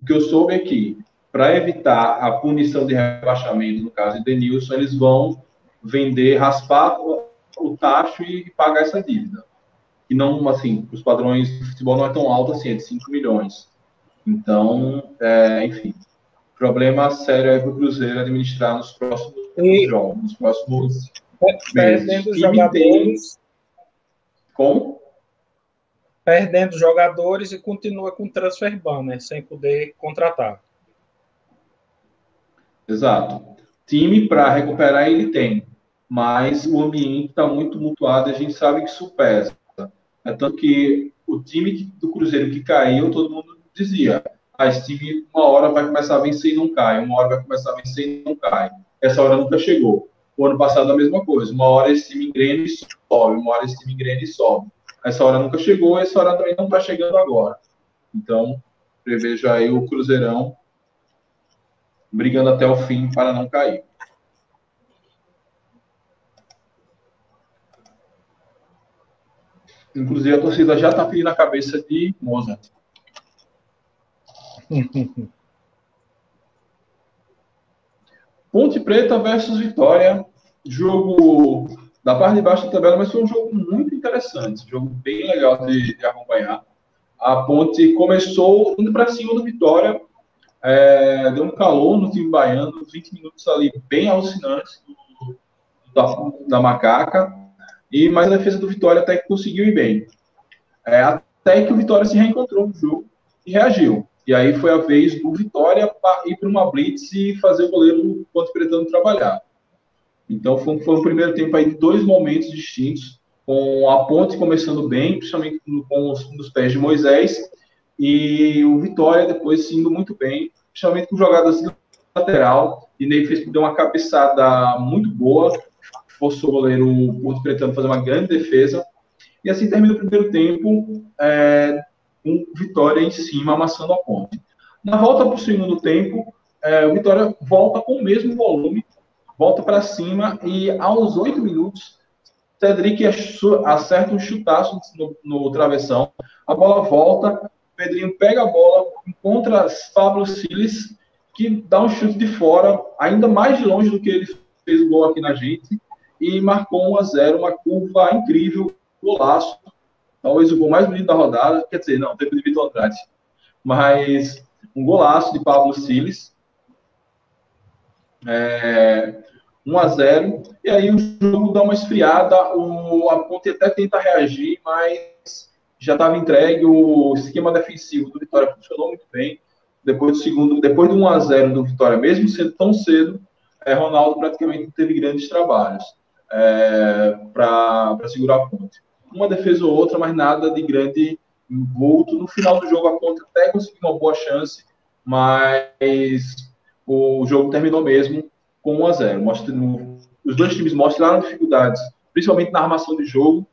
o que eu soube é que, para evitar a punição de rebaixamento, no caso de Denilson, eles vão vender, raspar o tacho e pagar essa dívida. E não, assim, os padrões de futebol não é tão alto assim, é de 5 milhões. Então, é, enfim, problema sério é para o Cruzeiro administrar nos próximos e, jogos, nos próximos
perdendo meses. jogadores. Tem...
Como?
Perdendo jogadores e continua com transfer ban, né, sem poder contratar.
Exato. Time para recuperar ele tem mas o ambiente está muito mutuado, a gente sabe que isso pesa. É tanto que o time do Cruzeiro que caiu, todo mundo dizia, ah, esse time uma hora vai começar a vencer e não cai, uma hora vai começar a vencer e não cai. Essa hora nunca chegou. O ano passado a mesma coisa, uma hora esse time engrena e sobe, uma hora esse time engrena e sobe. Essa hora nunca chegou, essa hora também não está chegando agora. Então, prevejo aí o Cruzeirão brigando até o fim para não cair. Inclusive, a torcida já está pedindo a cabeça de Mozart. Ponte Preta versus Vitória. Jogo da parte de baixo da tabela, mas foi um jogo muito interessante. Jogo bem legal de, de acompanhar. A Ponte começou indo para cima do Vitória, é, deu um calor no time baiano, 20 minutos ali bem alucinantes do, da, da macaca. E mais a defesa do Vitória até que conseguiu ir bem. É, até que o Vitória se reencontrou no jogo e reagiu. E aí foi a vez do Vitória ir para uma blitz e fazer o goleiro Ponte Pretano trabalhar. Então foi, foi primeiro tempo aí de dois momentos distintos, com a Ponte começando bem, principalmente com os, os pés de Moisés, e o Vitória depois indo muito bem, principalmente com jogadas de lateral, e Ney fez deu uma cabeçada muito boa, forçou o goleiro Ponte Pretano fazer uma grande defesa, e assim termina o primeiro tempo, é, com Vitória em cima, amassando a ponte. Na volta para o segundo tempo, é, o Vitória volta com o mesmo volume, volta para cima e aos oito minutos, Cedric acerta um chutaço no, no, travessão, a bola volta, Pedrinho pega a bola, encontra Pablo Siles, que dá um chute de fora, ainda mais de longe do que ele fez o gol aqui na gente, e marcou 1 a 0 uma curva incrível, golaço, talvez o gol mais bonito da rodada, quer dizer, não, teve de Vitor Andrade, mas um golaço de Pablo Siles, é, 1 a 0 e aí o jogo dá uma esfriada, o, a Ponte até tenta reagir, mas já estava entregue, o esquema defensivo do Vitória funcionou muito bem, depois do segundo, depois do 1 a 0 do Vitória, mesmo sendo tão cedo, é, Ronaldo praticamente teve grandes trabalhos é, para segurar a ponte. Uma defesa ou outra, mas nada de grande envolto. No final do jogo, a Ponte até conseguiu uma boa chance, mas o jogo terminou mesmo com 1 a 0 Mostrando, Os dois times mostraram dificuldades, principalmente na armação de jogo,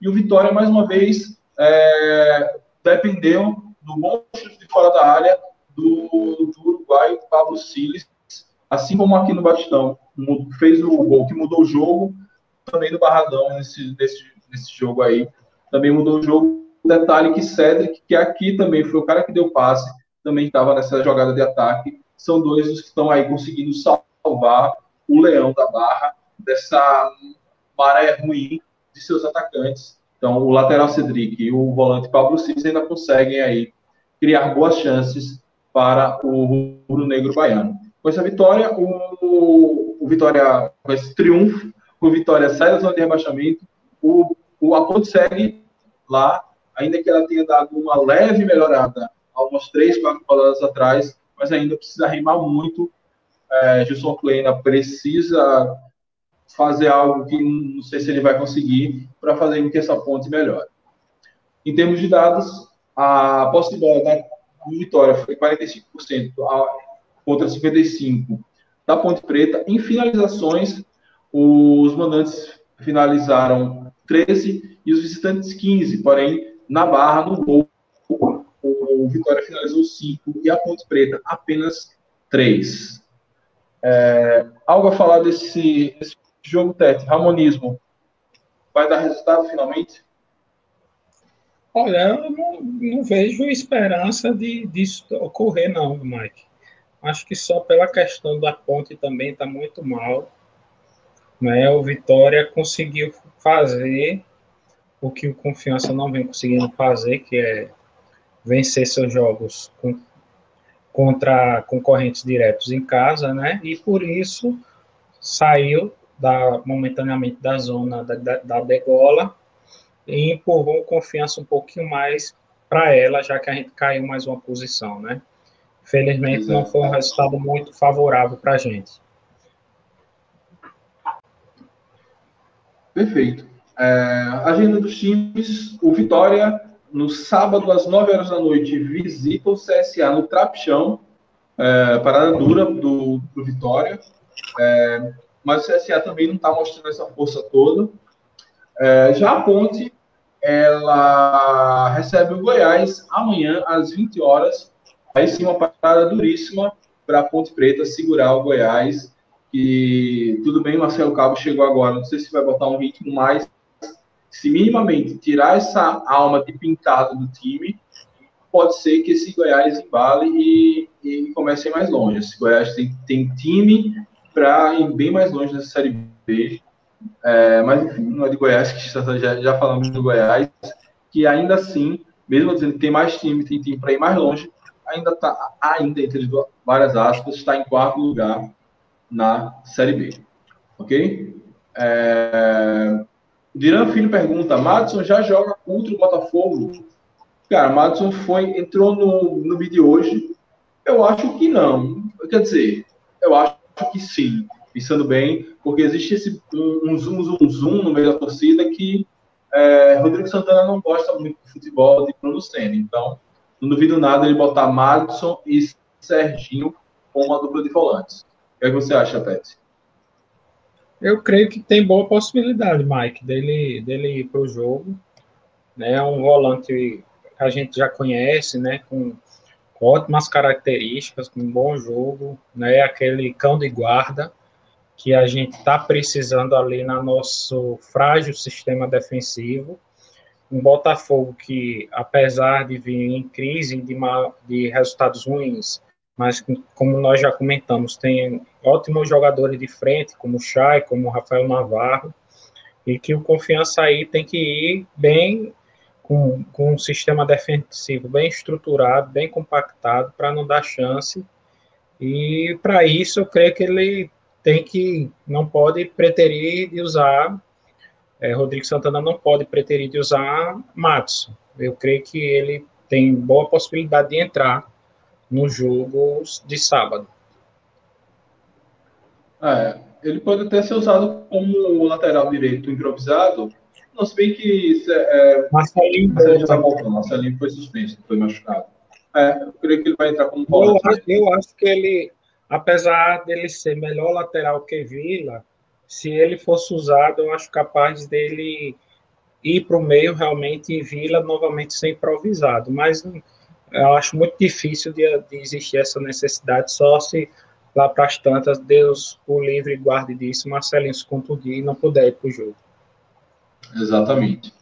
e o Vitória, mais uma vez, é, dependeu do bom chute de fora da área do, do Uruguai, Pablo Siles, assim como aqui no Batistão, fez o gol que mudou o jogo, também do Barradão nesse, nesse nesse jogo aí. Também mudou o jogo. Detalhe que Cedric, que aqui também foi o cara que deu passe, também estava nessa jogada de ataque. São dois os que estão aí conseguindo salvar o Leão da Barra dessa maré ruim de seus atacantes. Então, o lateral Cedric e o volante Pablo Cis ainda conseguem aí criar boas chances para o Rubro Negro Baiano. Com essa vitória, o, o Vitória, com esse triunfo, o Vitória sai da zona de rebaixamento, o o segue lá, ainda que ela tenha dado uma leve melhorada há umas três, quatro rodadas atrás, mas ainda precisa remar muito. É, Gilson Kleina precisa fazer algo que não sei se ele vai conseguir para fazer com que essa ponte melhore. Em termos de dados, a posse de bola da Vitória foi 45% contra 55% da Ponte Preta. Em finalizações, os mandantes finalizaram 13 e os visitantes 15. Porém, na Barra, no gol, o Vitória finalizou 5 e a Ponte Preta apenas 3. É, algo a falar desse, desse jogo, Tete? Ramonismo vai dar resultado finalmente?
Olha, eu não, não vejo esperança de, disso ocorrer, não, Mike. Acho que só pela questão da ponte também está muito mal né, o Vitória conseguiu fazer o que o Confiança não vem conseguindo fazer, que é vencer seus jogos com, contra concorrentes diretos em casa, né? E por isso saiu da, momentaneamente da zona da, da, da degola e empurrou Confiança um pouquinho mais para ela, já que a gente caiu mais uma posição, né? Felizmente Exato. não foi um resultado muito favorável para a gente.
Perfeito. É, agenda dos times: o Vitória, no sábado, às 9 horas da noite, visita o CSA no Trapichão, é, parada dura do, do Vitória. É, mas o CSA também não está mostrando essa força toda. É, já a Ponte, ela recebe o Goiás amanhã, às 20 horas. Aí sim, uma parada duríssima para a Ponte Preta segurar o Goiás que tudo bem, Marcelo Cabo chegou agora, não sei se vai botar um ritmo, mas se minimamente tirar essa alma de pintado do time, pode ser que esse Goiás embale e, e comece mais longe. Esse Goiás tem, tem time para ir bem mais longe nessa Série B. É, mas, enfim, não é de Goiás, que já, já falamos do Goiás, que ainda assim, mesmo dizendo que tem mais time, tem time para ir mais longe, ainda está, ainda entre várias aspas, está em quarto lugar na Série B. Ok? É... Diran Filho pergunta: Madison já joga contra o Botafogo? Cara, Madison foi, entrou no, no vídeo hoje. Eu acho que não. Quer dizer, eu acho que sim, pensando bem, porque existe esse um, um zoom, zoom, zoom no meio da torcida que é, Rodrigo Santana não gosta muito de futebol de Bruno Senna. Então, não duvido nada ele botar Madison e Serginho com uma dupla de volantes. O que, é que você acha, Pet?
Eu creio que tem boa possibilidade, Mike, dele, dele ir para o jogo. Né? É um volante que a gente já conhece, né? Com ótimas características, um bom jogo, né? Aquele cão de guarda que a gente está precisando ali no nosso frágil sistema defensivo. Um Botafogo que, apesar de vir em crise de, mal, de resultados ruins, mas como nós já comentamos, tem ótimos jogadores de frente, como o Chay, como o Rafael Navarro, e que o Confiança aí tem que ir bem com, com um sistema defensivo bem estruturado, bem compactado, para não dar chance. E para isso, eu creio que ele tem que, não pode preterir de usar, é, Rodrigo Santana não pode preterir de usar Matson. Eu creio que ele tem boa possibilidade de entrar no jogo de sábado.
É, ele pode até ser usado como lateral direito improvisado, não se bem que é,
Marcelinho,
Marcelinho já está voltando, Marcelinho foi suspenso, foi machucado. É, eu creio que ele vai entrar como
volante. Eu acho, eu acho que ele, apesar dele ser melhor lateral que Vila, se ele fosse usado, eu acho capaz dele ir para o meio realmente e Vila novamente ser improvisado. Mas eu acho muito difícil de, de existir essa necessidade, só se lá para as tantas Deus o livre guarde disso, Marcelinho se contundir e não puder ir para o jogo.
Exatamente.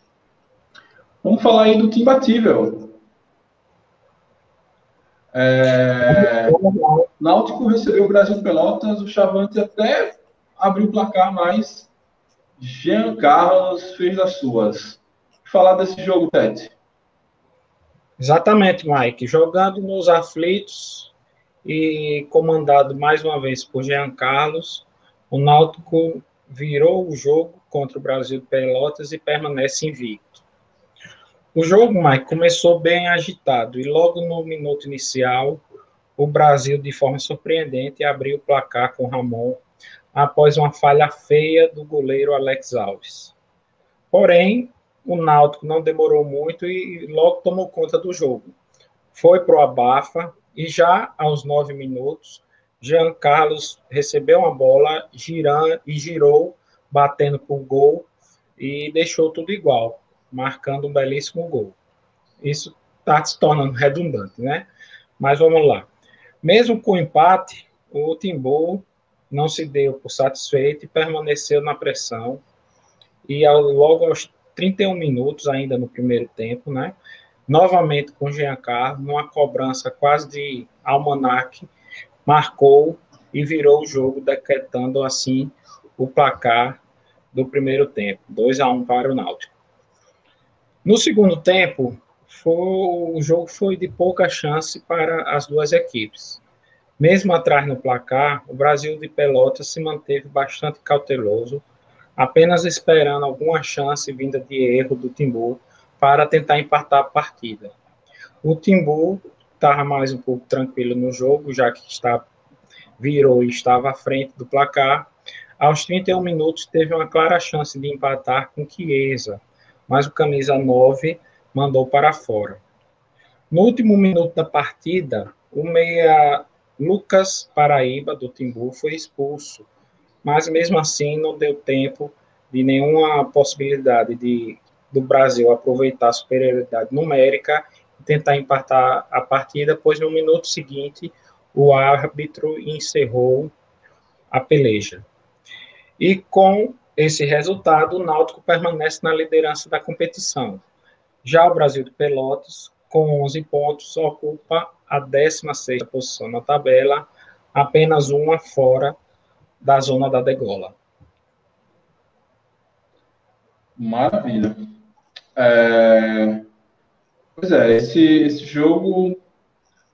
Vamos falar aí do imbatível. É... Náutico recebeu o Brasil Pelotas, o Chavante até abriu o placar, mas Jean Carlos fez as suas. Falar desse jogo, Tete.
Exatamente, Mike. Jogando nos aflitos e comandado mais uma vez por Jean Carlos, o Náutico virou o jogo contra o Brasil de Pelotas e permanece invicto. O jogo, Mike, começou bem agitado e logo no minuto inicial, o Brasil, de forma surpreendente, abriu o placar com Ramon após uma falha feia do goleiro Alex Alves. Porém, o Náutico não demorou muito e logo tomou conta do jogo. Foi para o abafa e já aos nove minutos, Jean Carlos recebeu uma bola girando, e girou, batendo para o gol e deixou tudo igual, marcando um belíssimo gol. Isso está se tornando redundante, né? Mas vamos lá. Mesmo com o empate, o Timbu não se deu por satisfeito e permaneceu na pressão. E ao, logo aos 31 minutos, ainda no primeiro tempo, né? Novamente com Jean Carlos, numa cobrança quase de almanac, marcou e virou o jogo, decretando assim o placar do primeiro tempo, 2 a 1 para o Náutico. No segundo tempo, foi, o jogo foi de pouca chance para as duas equipes. Mesmo atrás no placar, o Brasil de Pelotas se manteve bastante cauteloso, apenas esperando alguma chance vinda de erro do Timbu para tentar empatar a partida. O Timbu estava mais um pouco tranquilo no jogo, já que está, virou e estava à frente do placar. Aos 31 minutos, teve uma clara chance de empatar com Chiesa, mas o camisa 9 mandou para fora. No último minuto da partida, o meia Lucas Paraíba, do Timbu, foi expulso, mas mesmo assim não deu tempo de nenhuma possibilidade de do Brasil aproveitar a superioridade numérica tentar empatar a partida, pois no minuto seguinte o árbitro encerrou a peleja. E com esse resultado, o Náutico permanece na liderança da competição. Já o Brasil de Pelotas, com 11 pontos, ocupa a 16ª posição na tabela, apenas uma fora da zona da degola.
Maravilha. É... Pois é, esse, esse jogo,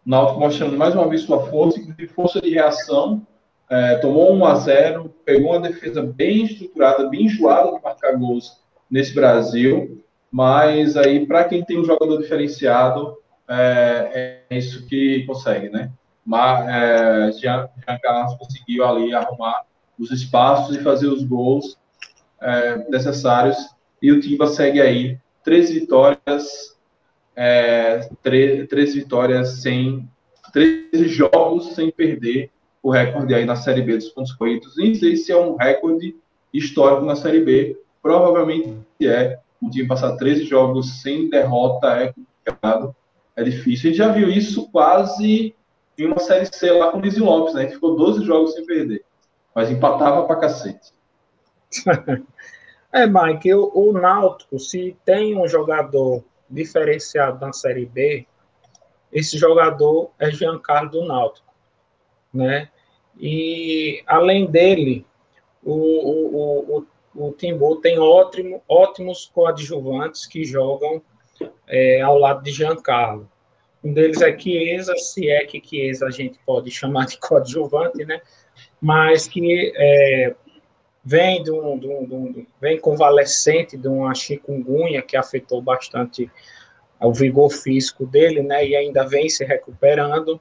Náutico mostrando mais uma vez sua força, de força de reação, é, tomou 1 a 0 pegou uma defesa bem estruturada, bem enjoada de marcar gols nesse Brasil, mas aí, para quem tem um jogador diferenciado, é, é isso que consegue, né? Mas é, Jean, Jean Carlos conseguiu ali arrumar os espaços e fazer os gols é, necessários, e o Timba segue aí, três vitórias, é, três, três vitórias sem, 13 jogos sem perder o recorde aí na Série B dos pontos corridos. Nem sei se é um recorde histórico na Série B, provavelmente é. Um time passar 13 jogos sem derrota é complicado, é difícil. A gente já viu isso quase em uma Série C lá com o Lizzy Lopes, né? Que ficou 12 jogos sem perder, mas empatava pra cacete.
é, Mike, o, o Náutico, se tem um jogador diferenciado na Série B, esse jogador é Giancarlo do Náutico, né? E, além dele, o, o, o, o Timbu tem ótimo, ótimos coadjuvantes que jogam é, ao lado de Giancarlo. Um deles é Chiesa, se é que Chiesa a gente pode chamar de coadjuvante, né? Mas que é, vem, de um, de, um, de um, vem convalescente de uma chikungunya que afetou bastante o vigor físico dele, né? E ainda vem se recuperando.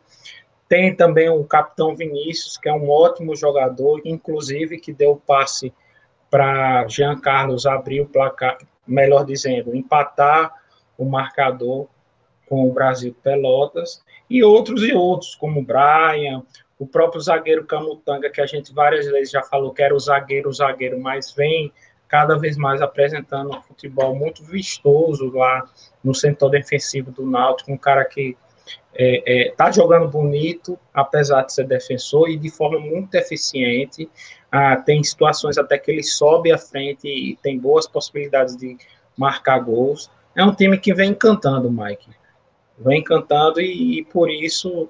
Tem também o capitão Vinícius, que é um ótimo jogador, inclusive que deu passe para Jean Carlos abrir o placar, melhor dizendo, empatar o marcador com o Brasil Pelotas, e outros e outros, como Brian, o próprio zagueiro Camutanga, que a gente várias vezes já falou que era o zagueiro, o zagueiro, mas vem cada vez mais apresentando um futebol muito vistoso lá no setor defensivo do Náutico, um cara que é, é, tá jogando bonito, apesar de ser defensor, e de forma muito eficiente. Ah, tem situações até que ele sobe à frente e tem boas possibilidades de marcar gols. É um time que vem encantando, Mike. Vem encantando e, e por isso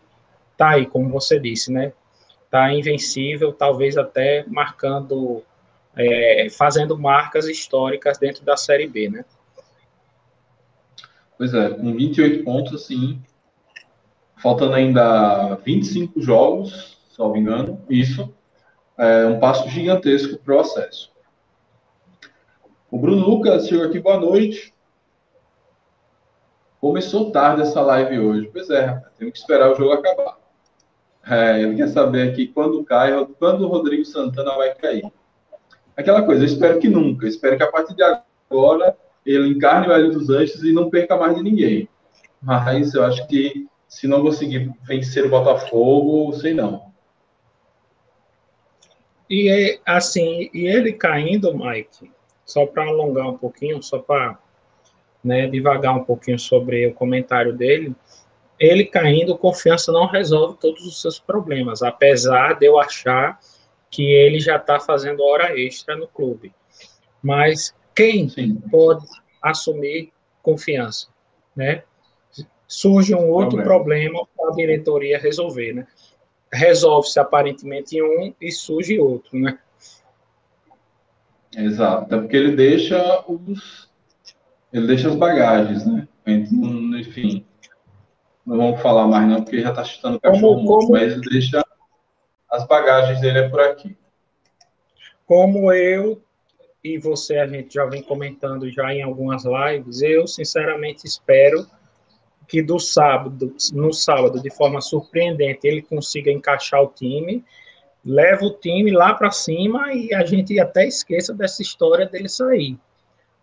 tá aí, como você disse, né? Tá invencível, talvez até marcando, é, fazendo marcas históricas dentro da Série B, né?
Pois é, com 28 pontos, assim, faltando ainda 25 jogos, se não me engano, isso é um passo gigantesco para o acesso. O Bruno Lucas chegou aqui, boa noite. Começou tarde essa live hoje. Pois é, temos que esperar o jogo acabar. É, ele quer saber aqui quando cai, quando o Rodrigo Santana vai cair. Aquela coisa, eu espero que nunca. Espero que a partir de agora ele encarne o Hélio dos Anjos e não perca mais de ninguém. Mas eu acho que se não conseguir vencer o Botafogo, sei não.
E é assim, e ele caindo, Mike, só para alongar um pouquinho, só para né, devagar um pouquinho sobre o comentário dele, ele caindo, confiança não resolve todos os seus problemas, apesar de eu achar que ele já está fazendo hora extra no clube. Mas quem Sim. pode assumir confiança, né? surge um outro problema para a diretoria resolver, né? Resolve-se aparentemente um e surge outro, né?
Exato, é porque ele deixa os ele deixa as bagagens, né? Enfim, não vamos falar mais não, porque já está chutando cachorro como, como... mas deixa as bagagens dele é por aqui.
Como eu e você, a gente já vem comentando já em algumas lives, eu sinceramente espero que do sábado, no sábado, de forma surpreendente, ele consiga encaixar o time, leva o time lá para cima e a gente até esqueça dessa história dele sair.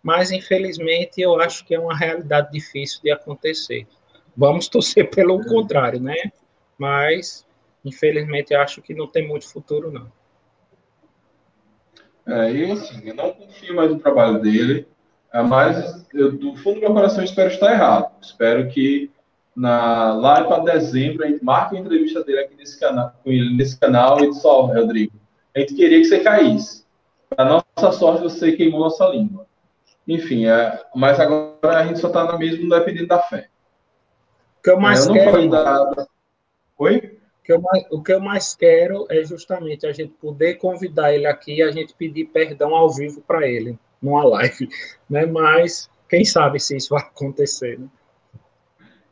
Mas, infelizmente, eu acho que é uma realidade difícil de acontecer. Vamos torcer pelo contrário, né? Mas, infelizmente, acho que não tem muito futuro, não.
É, eu, assim, eu não confio mais no trabalho dele. É, mas eu, do fundo do meu coração espero estar errado. Espero que na, lá para dezembro a gente marque uma entrevista dele aqui nesse canal, com ele nesse canal e ó, oh, Rodrigo, a gente queria que você caísse A nossa sorte, você queimou nossa língua. Enfim, é, mas agora a gente só está no mesmo dependendo da fé.
O que eu mais eu quero... Oi? O que, eu mais, o que eu mais quero é justamente a gente poder convidar ele aqui e a gente pedir perdão ao vivo para ele, numa live. Né? Mas quem sabe se isso vai acontecer. Né?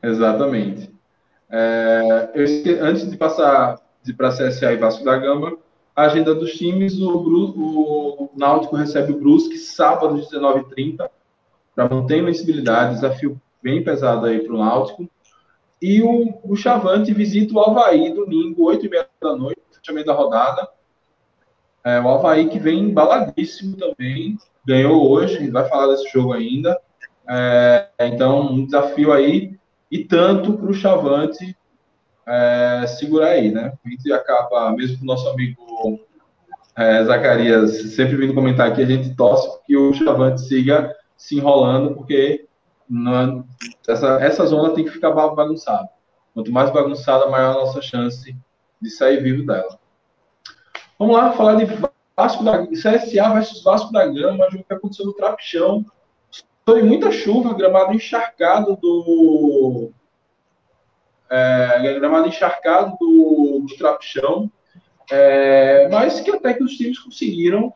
Exatamente. É, eu, antes de passar para a CSA e Vasco da Gama, a agenda dos times, o, o Náutico recebe o Brusque sábado, 19h30, para manter a invencibilidade, desafio bem pesado aí para o Náutico. E o, o Chavante visita o Havaí domingo, 8h30 da noite, fechamento da rodada. É, o Havaí que vem embaladíssimo também, ganhou hoje, vai falar desse jogo ainda. É, então, um desafio aí, e tanto para o Chavante é, segurar aí, né? A gente acaba, mesmo com o nosso amigo é, Zacarias sempre vindo comentar aqui, a gente torce que o Chavante siga se enrolando, porque não, essa, essa zona tem que ficar bagunçada. Quanto mais bagunçada, maior a nossa chance de sair vivo dela. Vamos lá, falar de Vasco da CSA versus Vasco da Gama, jogo que aconteceu no Trapichão. Foi muita chuva, gramado encharcado do é, gramado encharcado do, do trapichão, é, mas que até que os times conseguiram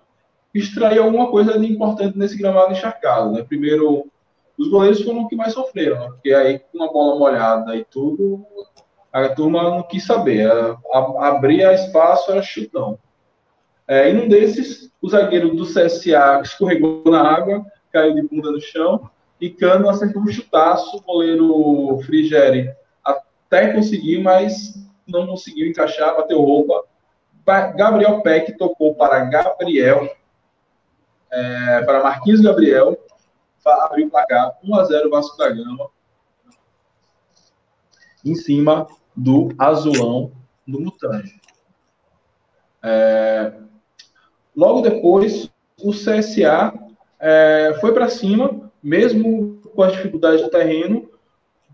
extrair alguma coisa de importante nesse gramado encharcado. Né? Primeiro, os goleiros foram os que mais sofreram, né? porque aí com a bola molhada e tudo, a turma não quis saber. A, abria espaço, era chutão. É, e num desses, o zagueiro do CSA escorregou na água, caiu de bunda no chão, e Cano acertou um chutaço, o goleiro Frigeri até conseguiu, mas não conseguiu encaixar, bateu roupa. Gabriel Peck tocou para Gabriel, é, para Marquinhos Gabriel, abriu o placar 1 a 0 Vasco da Gama, em cima do Azulão do Mutange. É, logo depois, o CSA é, foi para cima, mesmo com as dificuldades do terreno,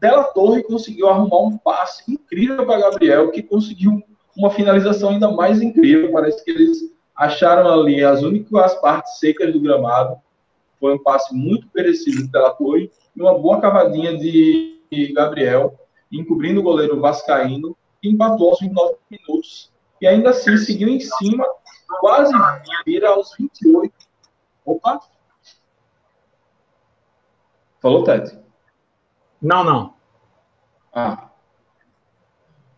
Della Torre conseguiu arrumar um passe incrível para Gabriel, que conseguiu uma finalização ainda mais incrível. Parece que eles acharam ali as únicas partes secas do gramado. Foi um passe muito merecido de Della Torre e uma boa cavadinha de Gabriel, encobrindo o goleiro Vascaíno, que empatou aos 29 minutos. E ainda assim seguiu em cima, quase vira aos 28. Opa! Falou, Tete?
Não, não.
Ah.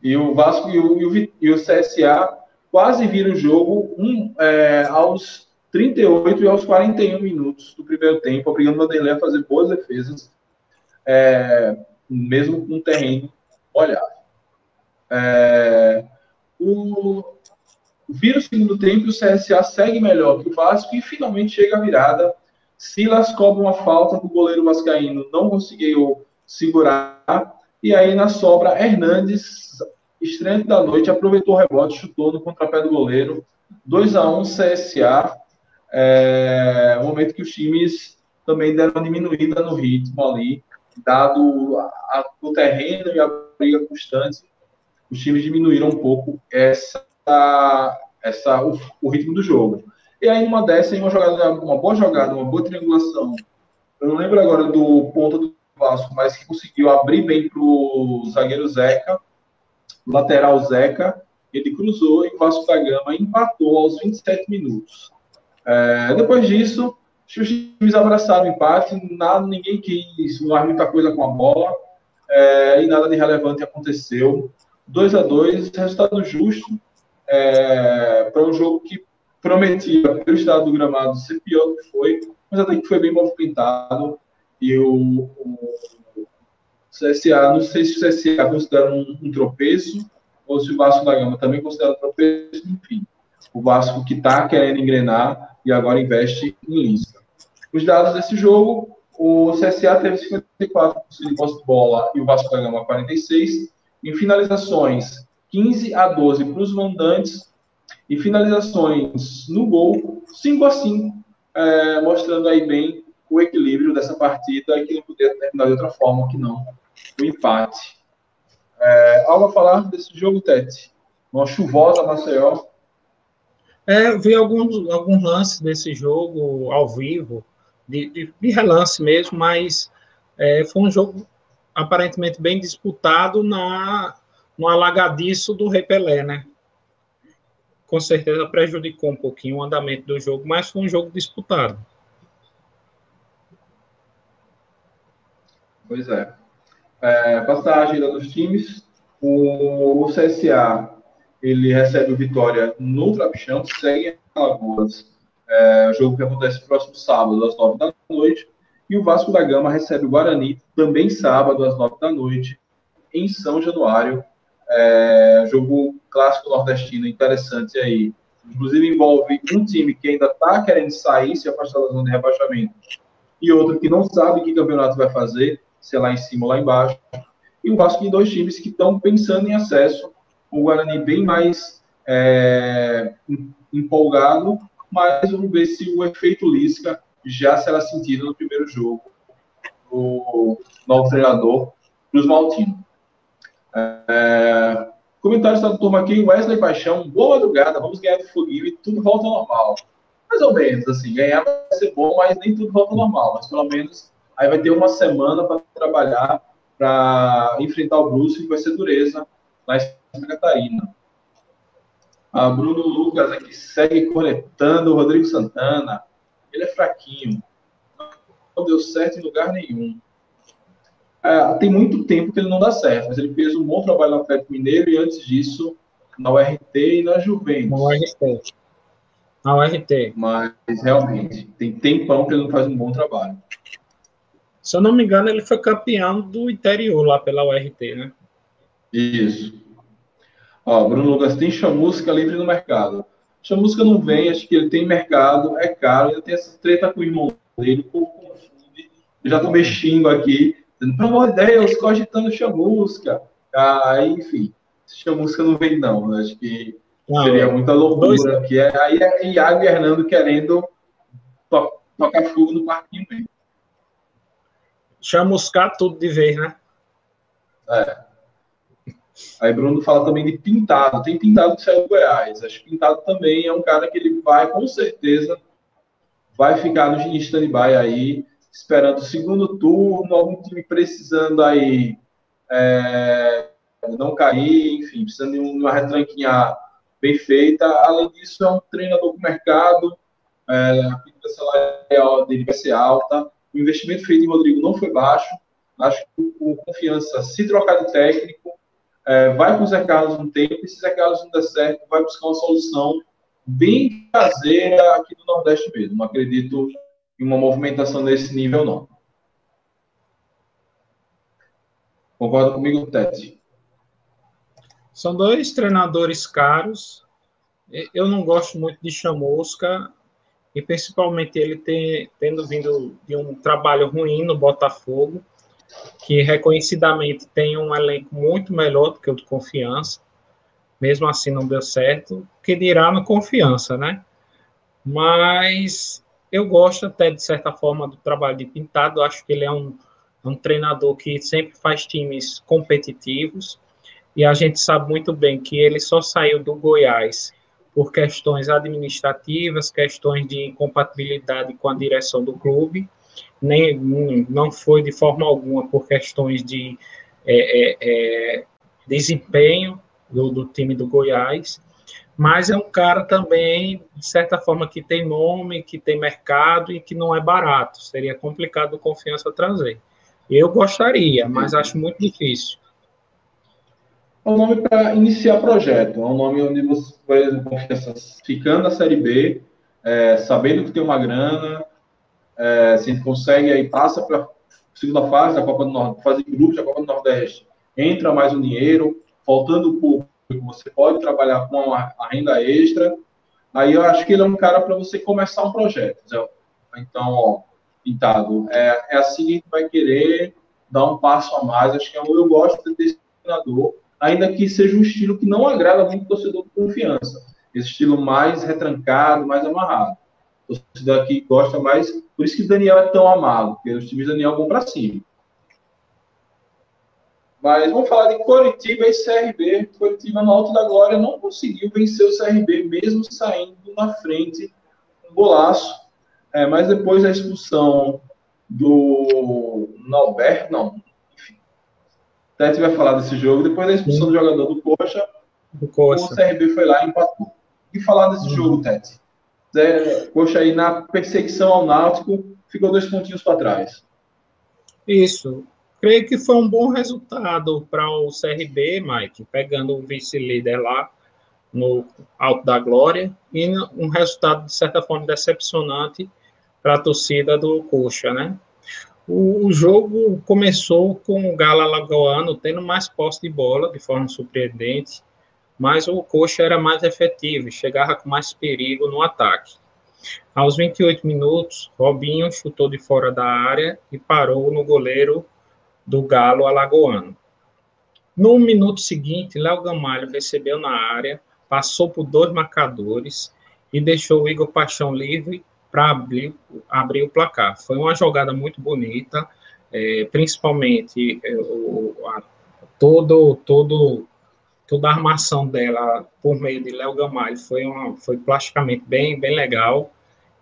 E o Vasco e o, e o, e o CSA quase viram o jogo um, é, aos 38 e aos 41 minutos do primeiro tempo, obrigando o Vanderlei a fazer boas defesas, é, mesmo com o terreno olhado. É, o, vira o segundo tempo o CSA segue melhor que o Vasco e finalmente chega a virada. Silas cobra uma falta que o goleiro vascaíno não conseguiu segurar. E aí, na sobra, Hernandes, estreante da noite, aproveitou o rebote, chutou no contrapé do goleiro. 2 a 1 CSA. É, um momento que os times também deram uma diminuída no ritmo ali, dado a, o terreno e a briga constante, os times diminuíram um pouco essa, essa, o, o ritmo do jogo. E aí, numa dessa, uma, jogada, uma boa jogada, uma boa triangulação, eu não lembro agora do ponto do Vasco, mas que conseguiu abrir bem para o zagueiro Zeca, lateral Zeca, ele cruzou e o Vasco da Gama empatou aos 27 minutos. É, depois disso, os times abraçaram o empate, nada, ninguém quis voar muita coisa com a bola é, e nada de relevante aconteceu. 2 a 2 resultado justo é, para um jogo que prometia, pelo estado do gramado, ser pior do que foi, mas até que foi bem movimentado. E o, o CSA, não sei se o CSA considera um, um tropeço ou se o Vasco da Gama também considera um tropeço, enfim. O Vasco que está querendo engrenar e agora investe em Lisca. Os dados desse jogo, o CSA teve 54% de posse de bola e o Vasco da Gama 46%. Em finalizações, 15 a 12 para os mandantes e finalizações no gol, 5 a 5, é, mostrando aí bem o equilíbrio dessa partida que não poderia terminar de outra forma que não o empate. É, algo a falar desse jogo, Tete? Uma chuvosa Maceió.
É, vi alguns, alguns lances desse jogo ao vivo, de, de, de relance mesmo, mas é, foi um jogo aparentemente bem disputado na, no alagadiço do Rei Pelé, né? Com certeza prejudicou um pouquinho o andamento do jogo, mas foi um jogo disputado.
Pois é. é passar a agenda dos times. O CSA ele recebe o Vitória no Trapichão, segue em Alagoas, é, jogo que acontece próximo sábado, às nove da noite, e o Vasco da Gama recebe o Guarani, também sábado, às nove da noite, em São Januário, é, jogo clássico nordestino, interessante aí, inclusive envolve um time que ainda está querendo sair, se afastar da zona de rebaixamento, e outro que não sabe que campeonato vai fazer, se é lá em cima ou lá embaixo, e o Vasco tem dois times que estão pensando em acesso o Guarani bem mais é, empolgado, mas vamos ver se o efeito Lisca já será sentido no primeiro jogo do novo treinador Cruz Maltino. É, comentários da turma aqui, Wesley Paixão, boa madrugada, vamos ganhar do Foguinho e tudo volta ao normal. Mais ou menos, assim, ganhar vai ser bom, mas nem tudo volta ao normal, mas pelo menos aí vai ter uma semana para trabalhar, para enfrentar o Bruce, que vai ser dureza, mas Santa Catarina. A Bruno Lucas aqui segue conectando o Rodrigo Santana. Ele é fraquinho. Não deu certo em lugar nenhum. É, tem muito tempo que ele não dá certo, mas ele fez um bom trabalho no Atlético Mineiro e antes disso na URT e na Juventus. Na
URT. Na URT.
Mas realmente, tem tempão que ele não faz um bom trabalho.
Se eu não me engano, ele foi campeão do interior lá pela URT, né?
Isso. Ó, Bruno Lucas tem chamusca livre no mercado. Chamusca não vem, acho que ele tem mercado, é caro, ainda tem essa treta com o irmão dele, confunde. Eu já tô mexendo aqui, dizendo, pelo amor de Deus, cogitando chamusca. Ah, enfim, chamusca não vem, não. Acho que não, seria muita loucura. Dois... Que é, aí é Iago e Hernando querendo to tocar fogo no parquinho mesmo.
Chamuscar tudo de vez, né?
É. Aí Bruno fala também de Pintado. Tem Pintado que saiu do Goiás. Acho que Pintado também é um cara que ele vai, com certeza, vai ficar no stand-by aí, esperando o segundo turno, algum time precisando aí é, não cair, enfim, precisando de uma retranquinha bem feita. Além disso, é um treinador com mercado, é, a pedida salarial dele vai ser alta. O investimento feito em Rodrigo não foi baixo. Acho que o Confiança, se trocar de técnico, é, vai com o Zé Carlos um tempo, e se o Zé Carlos não der certo, vai buscar uma solução bem caseira aqui do Nordeste mesmo. Não acredito em uma movimentação nesse nível, não. Concorda comigo, Tete?
São dois treinadores caros. Eu não gosto muito de Chamusca, e principalmente ele ter, tendo vindo de um trabalho ruim no Botafogo que reconhecidamente tem um elenco muito melhor do que o de Confiança, mesmo assim não deu certo, que dirá no Confiança, né? Mas eu gosto até, de certa forma, do trabalho de Pintado, acho que ele é um, um treinador que sempre faz times competitivos, e a gente sabe muito bem que ele só saiu do Goiás por questões administrativas, questões de incompatibilidade com a direção do clube, nem não foi de forma alguma por questões de é, é, é, desempenho do, do, time do Goiás, mas é um cara também, de certa forma, que tem nome, que tem mercado e que não é barato. Seria complicado confiança trazer. Eu gostaria, mas acho muito difícil.
É um nome para iniciar projeto. É um nome onde você, por exemplo, confiança ficando na Série B, é, sabendo que tem uma grana, é, se a gente consegue, aí passa para a segunda fase da Copa do Nordeste, fase de grupos da Copa do Nordeste, entra mais o dinheiro, faltando o público, você pode trabalhar com a, a renda extra. Aí eu acho que ele é um cara para você começar um projeto. Então, ó, Pintado, é, é assim que a gente vai querer dar um passo a mais. Acho que eu, é eu gosto desse treinador, ainda que seja um estilo que não agrada muito o torcedor de confiança. Esse estilo mais retrancado, mais amarrado torcida aqui gosta mais. Por isso que o Daniel é tão amado, porque os times do Daniel vão para cima. Mas vamos falar de Coritiba e CRB. Coritiba, no Alto da Glória, não conseguiu vencer o CRB, mesmo saindo na frente, um golaço. É, mas depois da expulsão do Norberto, não, enfim. Tete vai falar desse jogo. Depois da expulsão do jogador do Coxa, do Coxa. o CRB foi lá e empatou. E falar desse uhum. jogo, Tete? Zé, Coxa aí na perseguição ao Náutico, ficou dois pontinhos para trás.
Isso. Creio que foi um bom resultado para o CRB, Mike, pegando o vice-líder lá no Alto da Glória, e um resultado, de certa forma, decepcionante para a torcida do Coxa, né? O, o, jogo começou com o Galo Alagoano tendo mais posse de bola, de forma surpreendente, mas o Coxa era mais efetivo, chegava com mais perigo no ataque. Aos 28 minutos, Robinho chutou de fora da área e parou no goleiro do Galo Alagoano. No minuto seguinte, Léo Gamalho recebeu na área, passou por dois marcadores e deixou o Igor Paixão livre para abrir, abrir o placar. Foi uma jogada muito bonita, é, principalmente é, o, a, todo, todo toda a armação dela por meio de Léo Gamalho foi, uma, foi plasticamente bem, bem legal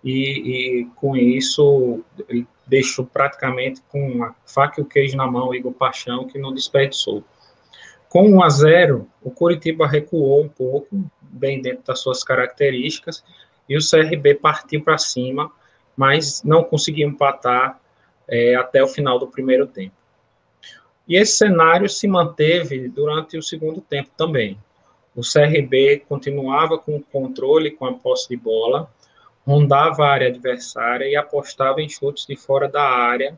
e, e, com isso ele deixou praticamente com a faca e o queijo na mão o Igor Paixão, que não desperdiçou. Com 1 a 0, o Curitiba recuou um pouco, bem dentro das suas características, e o CRB partiu para cima, mas não conseguiu empatar é, até o final do primeiro tempo. E esse cenário se manteve durante o segundo tempo também. O CRB continuava com o controle, com a posse de bola, rondava a área adversária e apostava em chutes de fora da área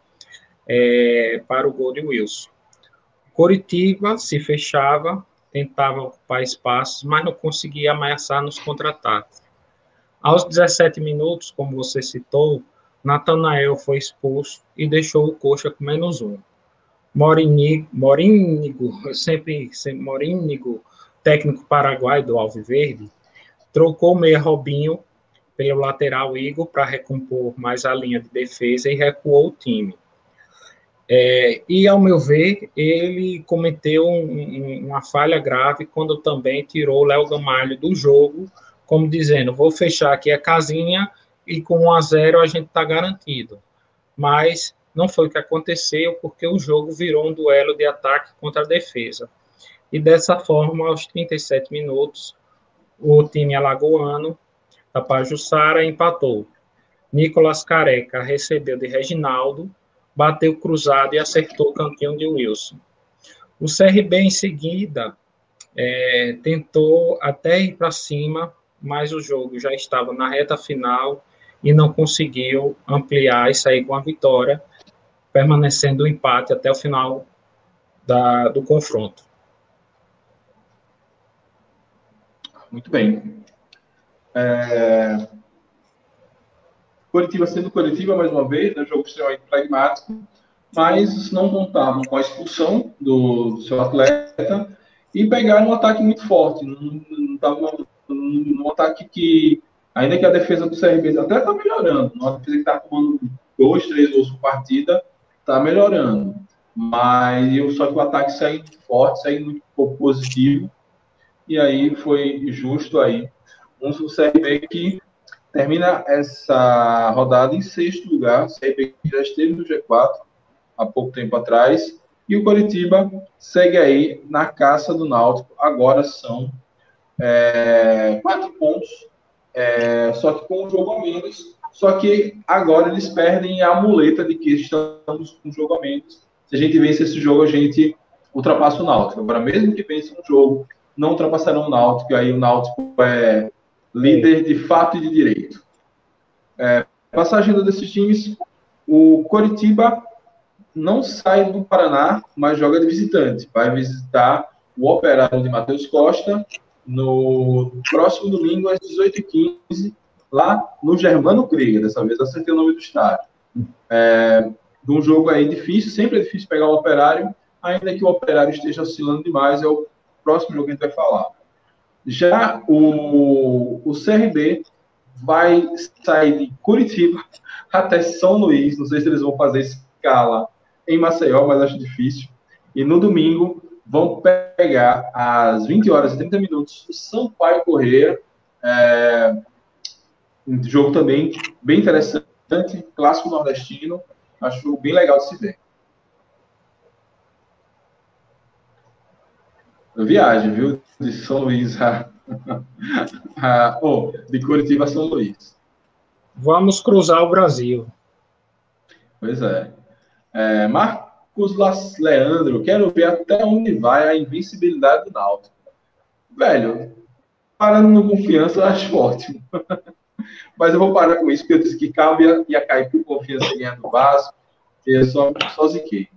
é, para o gol de Wilson. Coritiba se fechava, tentava ocupar espaços, mas não conseguia ameaçar nos contra-ataques. Aos 17 minutos, como você citou, Natanael foi expulso e deixou o Coxa com menos um. Morínigo, sempre, sempre Morínigo, técnico paraguaio do Alviverde, trocou meia Robinho pelo lateral Igor para recompor mais a linha de defesa e recuou o time. É, e, ao meu ver, ele cometeu um, um, uma falha grave quando também tirou o Léo Gamalho do jogo, como dizendo, vou fechar aqui a casinha e com 1 a 0 a gente está garantido. Mas não foi o que aconteceu, porque o jogo virou um duelo de ataque contra a defesa. E dessa forma, aos 37 minutos, o time alagoano da Pajussara empatou. Nicolas Careca recebeu de Reginaldo, bateu cruzado e acertou o cantinho de Wilson. O CRB, em seguida, é, tentou até ir para cima, mas o jogo já estava na reta final e não conseguiu ampliar e sair com a vitória permanecendo o empate até o final da, do confronto.
Muito bem. É... Sendo Curitiba, mais uma vez, né, jogo extremamente pragmático, mas não contavam com a expulsão do, seu atleta e pegaram um ataque muito forte. Não estavam num ataque que, ainda que a defesa do CRB até está melhorando, uma defesa que está tomando dois, três gols por partida, está melhorando. Mas eu, só que o ataque segue forte, segue muito pouco positivo. E aí foi justo aí. Um CRB que termina essa rodada em sexto lugar. CRB já esteve no G4 há pouco tempo atrás. E o Coritiba segue aí na caça do Náutico. Agora são é, quatro pontos, é, só que com um jogo a menos. Só que agora eles perdem a muleta de que estamos com jogo a menos. Se a gente vence esse jogo, a gente ultrapassa o Náutico. Agora, mesmo que vence um jogo, não ultrapassarão o Náutico, aí o Náutico é líder de fato e de direito. É, passagem desses times, o Coritiba não sai do Paraná, mas joga de visitante. Vai visitar o Operário de Matheus Costa no próximo domingo às 18h15 lá no Germano Krieger, dessa vez acertei o nome do estádio. É, de um jogo aí difícil, sempre é difícil pegar o operário, ainda que o operário esteja oscilando demais, é o próximo jogo que a gente vai falar. Já o, o CRB vai sair de Curitiba até São Luís, não sei se eles vão fazer escala em Maceió, mas acho difícil. E no domingo vão pegar às 20 horas e 30 minutos o Sampaio Correia. É, um jogo também bem interessante, clássico nordestino. Acho bem legal de se ver. Viagem, viu? De São Luís a, a oh, de Curitiba a São Luís.
Vamos cruzar o Brasil.
Pois é. é Marcos Leandro, quero ver até onde vai a invencibilidade do Náutico. Velho, parando no confiança, acho ótimo. Mas eu vou parar com isso, porque eu disse que Calma ia, ia cair por confiança ganhar do Vasco, e eu só, só ziquei.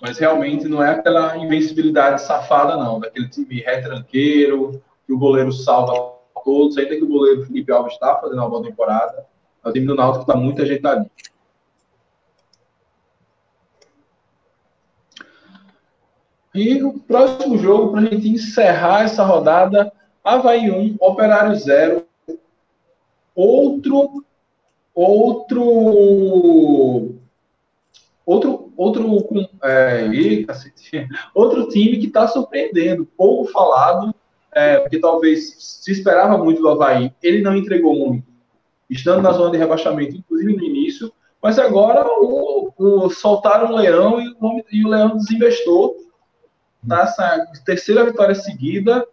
Mas realmente não é aquela invencibilidade safada, não, daquele time retranqueiro, que o goleiro salva todos, ainda que o goleiro Felipe Alves está fazendo uma boa temporada. O time do Náutico está muito ajeitadinho. E o próximo jogo, para a gente encerrar essa rodada, Havaí 1, Operário 0. Outro, outro, outro, outro, é, outro time que está surpreendendo, pouco falado, é, porque talvez se esperava muito do Havaí, ele não entregou muito, estando na zona de rebaixamento, inclusive no início, mas agora o, o soltaram o Leão e o, e o Leão desinvestou nessa terceira vitória seguida.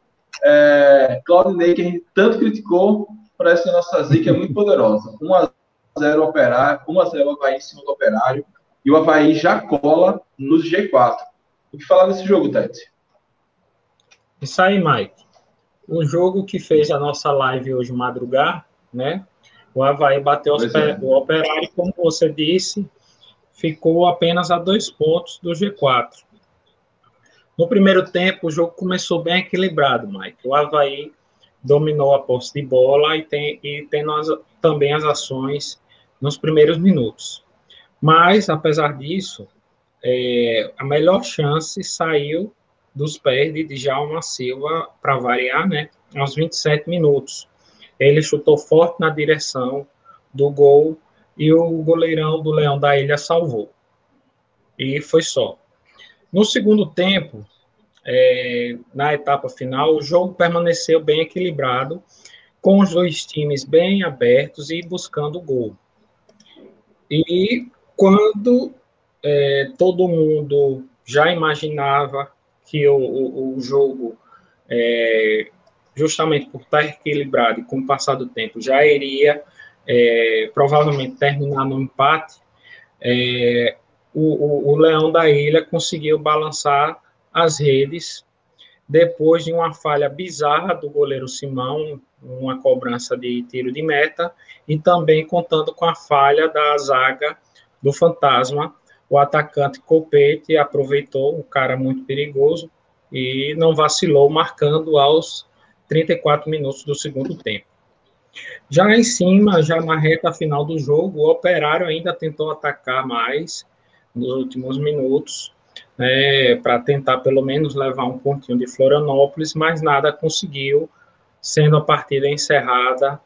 É, Claudinei, que a gente tanto criticou, parece que a nossa zica é muito poderosa. 1x0 Operário, 1x0 Havaí em cima do Operário, e o Havaí já cola nos G4. O que falar desse jogo, Tete?
Isso aí, Mike. O jogo que fez a nossa live hoje madrugar, né? O Havaí bateu é. o Operário, como você disse, ficou apenas a dois pontos do G4. No primeiro tempo, o jogo começou bem equilibrado, Mike. O Havaí dominou a posse de bola e tem, e tem nós, também as ações nos primeiros minutos. Mas, apesar disso, é, a melhor chance saiu dos pés de Djalma Silva para variar, né? Aos 27 minutos. Ele chutou forte na direção do gol e o goleirão do Leão da Ilha salvou. E foi só. No segundo tempo, é, na etapa final, o jogo permaneceu bem equilibrado, com os dois times bem abertos e buscando gol. E quando é, todo mundo já imaginava que o, o, o jogo, é, justamente por estar equilibrado e com o passar do tempo, já iria é, provavelmente terminar no empate, é, o, o, Leão da Ilha conseguiu balançar as redes depois de uma falha bizarra do goleiro Simão, uma cobrança de tiro de meta, e também contando com a falha da zaga do Fantasma, o atacante Copete aproveitou um cara muito perigoso e não vacilou, marcando aos 34 minutos do segundo tempo. Já em cima, já na reta final do jogo, o Operário ainda tentou atacar mais, nos últimos minutos, né, para tentar pelo menos levar um pontinho de Florianópolis, mas nada conseguiu, sendo a partida encerrada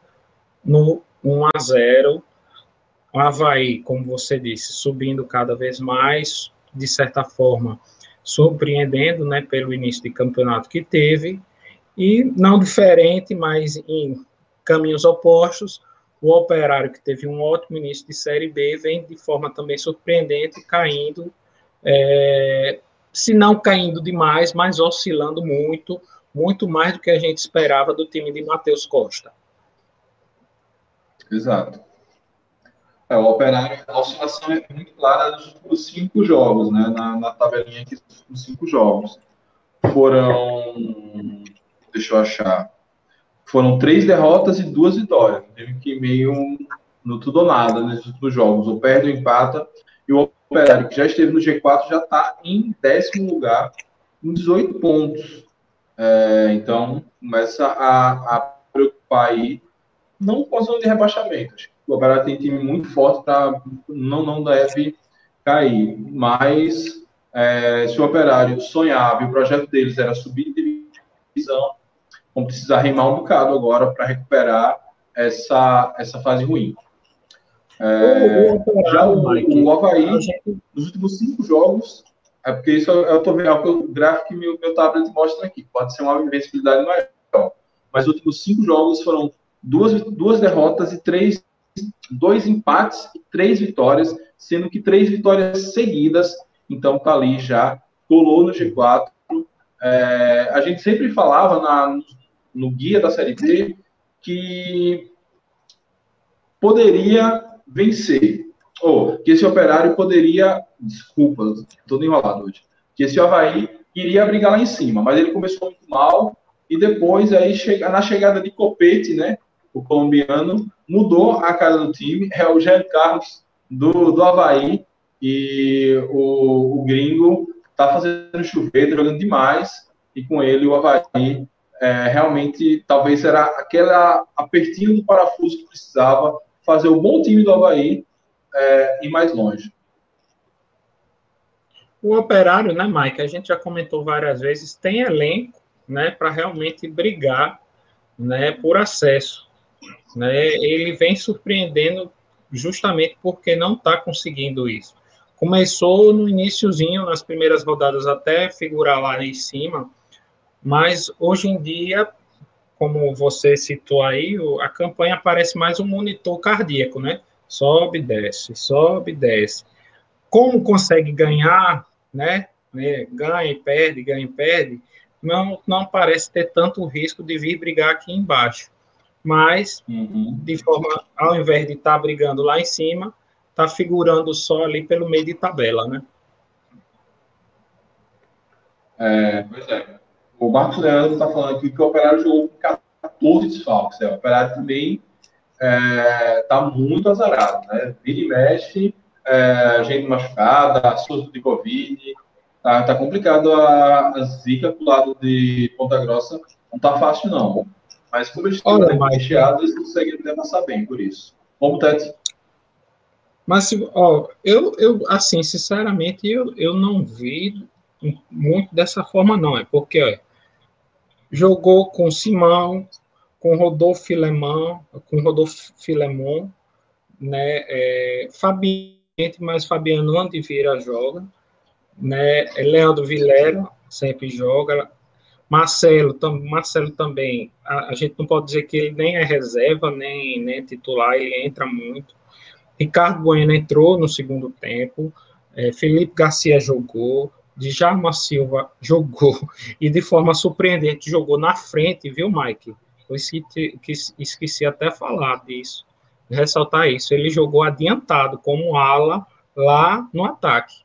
no 1 a 0. O Havaí, como você disse, subindo cada vez mais, de certa forma, surpreendendo né, pelo início de campeonato que teve, e não diferente, mas em caminhos opostos, o Operário, que teve um ótimo início de Série B, vem de forma também surpreendente, caindo, é, se não caindo demais, mas oscilando muito, muito mais do que a gente esperava do time de Matheus Costa.
Exato. É, o Operário, a oscilação é muito clara nos cinco jogos, né? Na, na tabelinha aqui dos cinco jogos. Foram. Deixa eu achar foram três derrotas e duas vitórias. Teve que meio no tudo ou nada nesses últimos jogos. O perde, o empata. E o Operário, que já esteve no G4, já está em décimo lugar, com 18 pontos. É, então, começa a, a, preocupar aí, não com a zona de rebaixamento. Acho que o Operário tem time muito forte não, não deve cair. Mas, é, se o Operário sonhava e o projeto deles era subir de divisão, vão precisar remar um bocado agora para recuperar essa, essa fase ruim. É, já o, o Havaí, nos últimos cinco jogos, é porque isso eu estou vendo, é o gráfico que meu, meu tablet mostra aqui, pode ser uma invencibilidade maior. Mas os últimos cinco jogos foram duas, duas derrotas e três, dois empates e três vitórias, sendo que três vitórias seguidas, então tá ali já, colou no G4. É, a gente sempre falava na, no guia da Série B que poderia vencer, ou que esse operário poderia, desculpa, estou enrolado hoje, que esse Havaí iria brigar lá em cima, mas ele começou muito mal e depois aí na chegada de Copete, né, o colombiano, mudou a cara do time, é o Jean Carlos do, do Havaí e o, o gringo tá fazendo chover, tá jogando demais e com ele o Havaí é, realmente talvez era aquela apertinho do parafuso que precisava fazer o bom time do Havaí é, ir mais longe.
O operário, né, Mike? A gente já comentou várias vezes, tem elenco, né, para realmente brigar, né, por acesso, né? Ele vem surpreendendo justamente porque não está conseguindo isso. Começou no iníciozinho, nas primeiras rodadas, até figurar lá em cima, mas hoje em dia, como você citou aí, a campanha parece mais um monitor cardíaco, né? sobe, desce, sobe, desce. Como consegue ganhar, né? né? Ganha e perde, ganha e perde, não, não parece ter tanto risco de vir brigar aqui embaixo. Mas, uhum. de forma, ao invés de estar tá brigando lá em cima, está figurando só ali pelo meio de tabela, né?
É, pois é. O Marcos Leandro está falando aqui que o Operário jogou com 14 desfalques. É, o Operário também está é, muito azarado, né? Vira e mexe, é, gente machucada, surto de Covid, tá, tá complicado a, a zica pro lado de Ponta Grossa, não tá fácil não. Mas como eles estão recheados, eles conseguem até passar bem por isso. Vamos, Tete.
Mas, ó, eu, eu, assim, sinceramente, eu, eu não vi muito dessa forma, não. É porque, ó, jogou com Simão, com Rodolfo Filemão, com Rodolfo Filemon, né, é, Fabiano, mas Fabiano onde vira joga, né, Leandro Vilera sempre joga, Marcelo, tam, Marcelo também, a, a, gente não pode dizer que ele nem é reserva, nem, nem titular, ele entra muito, Ricardo Bueno entrou no segundo tempo, é, Felipe Garcia jogou, Djalma Silva jogou, e de forma surpreendente jogou na frente, viu, Mike? Eu esqueci, esqueci até falar disso, ressaltar isso. Ele jogou adiantado como ala lá no ataque.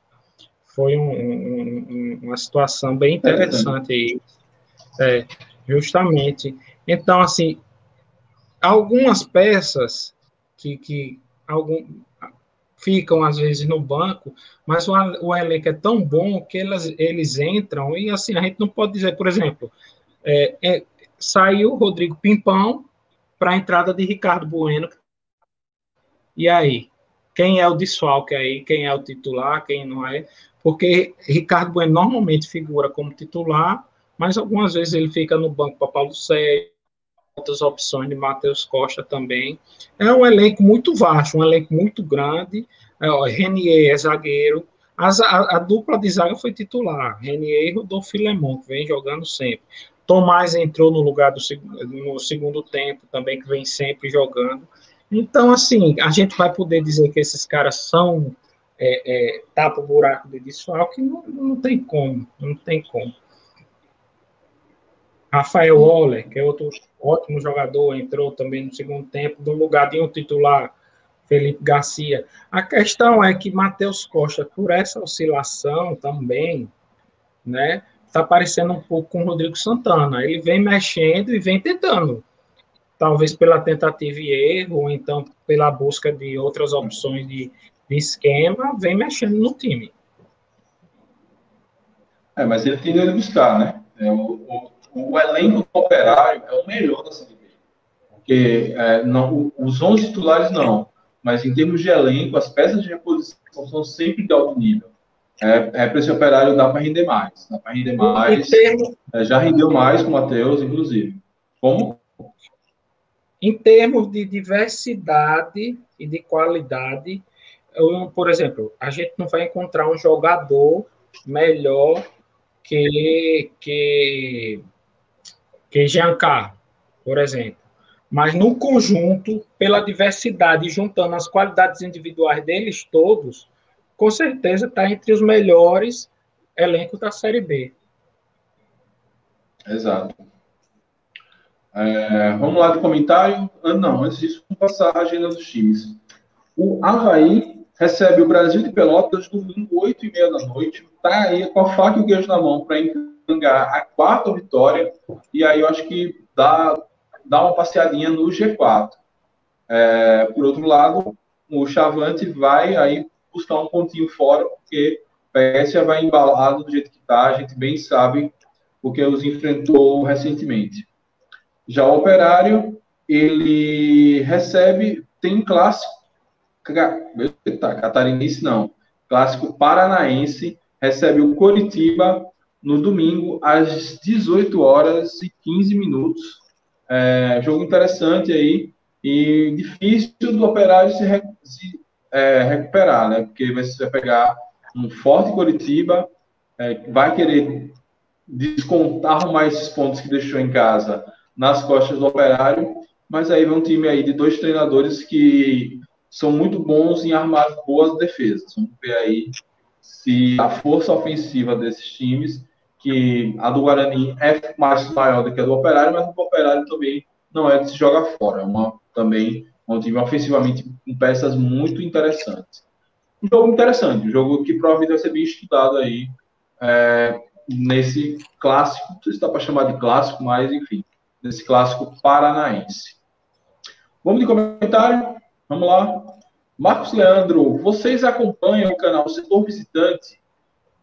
Foi um, um, uma situação bem interessante aí. É, justamente. Então, assim, algumas peças que, que algum, ficam às vezes no banco, mas o, o elenco é tão bom que elas, eles entram e assim a gente não pode dizer, por exemplo, é, é, saiu Rodrigo Pimpão para a entrada de Ricardo Bueno. E aí? Quem é o desfalque aí? Quem é o titular? Quem não é? Porque Ricardo Bueno normalmente figura como titular, mas algumas vezes ele fica no banco para Paulo Sérgio, outras opções de Matheus Costa também. É um elenco muito vasto, um elenco muito grande. É, ó, Renier é zagueiro. A, a, a, dupla de zaga foi titular, Renier e Rodolfo Filemon, que vem jogando sempre. Tomás entrou no lugar do no segundo tempo também, que vem sempre jogando. Então, assim, a gente vai poder dizer que esses caras são é, é, tapa o buraco de desfalque? Não, não tem como, não tem como. Rafael Waller, que é outro ótimo jogador, entrou também no segundo tempo, no lugar de um titular, Felipe Garcia. A questão é que Matheus Costa, por essa oscilação também, né, está parecendo um pouco com o Rodrigo Santana. Ele vem mexendo e vem tentando. Talvez pela tentativa e erro, ou então pela busca de outras opções de, de esquema, vem mexendo no time.
É, mas ele tem de buscar, né? É, o, o, o, elenco do operário é o melhor da Série B. Porque é, não, os 11 titulares não, mas em termos de elenco, as peças de reposição são sempre de alto nível é, é para esse operário dar para render mais. Dá para render mais. É, já rendeu mais com o Matheus, inclusive. Como?
em termos de diversidade e de qualidade, eu, por exemplo, a gente não vai encontrar um jogador melhor que que que Giancar, por exemplo. Mas no conjunto, pela diversidade, juntando as qualidades individuais deles todos, com certeza está entre os melhores elencos da Série B.
Exato. É, vamos lá de comentário. Ah, não, antes disso, vamos passar a agenda dos times. O Havaí recebe o Brasil de Pelotas domingo, 8 e meia da noite. Está aí com a faca e o queijo na mão para encangar a quarta vitória. E aí eu acho que dá, dá uma passeadinha no G4. É, por outro lado, o Chavante vai aí buscar um pontinho fora, porque o já vai embalado do jeito que está. A gente bem sabe porque os enfrentou recentemente. Já o Operário, ele recebe, tem clássico, eita, catarinense não, clássico paranaense, recebe o Coritiba no domingo às 18 horas e 15 minutos. É, jogo interessante aí e difícil do Operário se, se é, recuperar, né? Porque vai, vai pegar um forte Coritiba, é, vai querer descontar mais esses pontos que deixou em casa nas costas do Operário, mas aí vem um time aí de dois treinadores que são muito bons em armar boas defesas. Vamos ver aí se a força ofensiva desses times, que a do Guarani é mais maior do que a do Operário, mas o Operário também não é de se jogar fora. É uma, também um time ofensivamente com peças muito interessantes. Um jogo interessante, um jogo que provavelmente vai ser bem estudado aí é, nesse clássico, não sei se dá para chamar de clássico, mas enfim, nesse clássico paranaense. Vamos de comentário? Vamos lá. Marcos Leandro, vocês acompanham o canal Setor Visitante?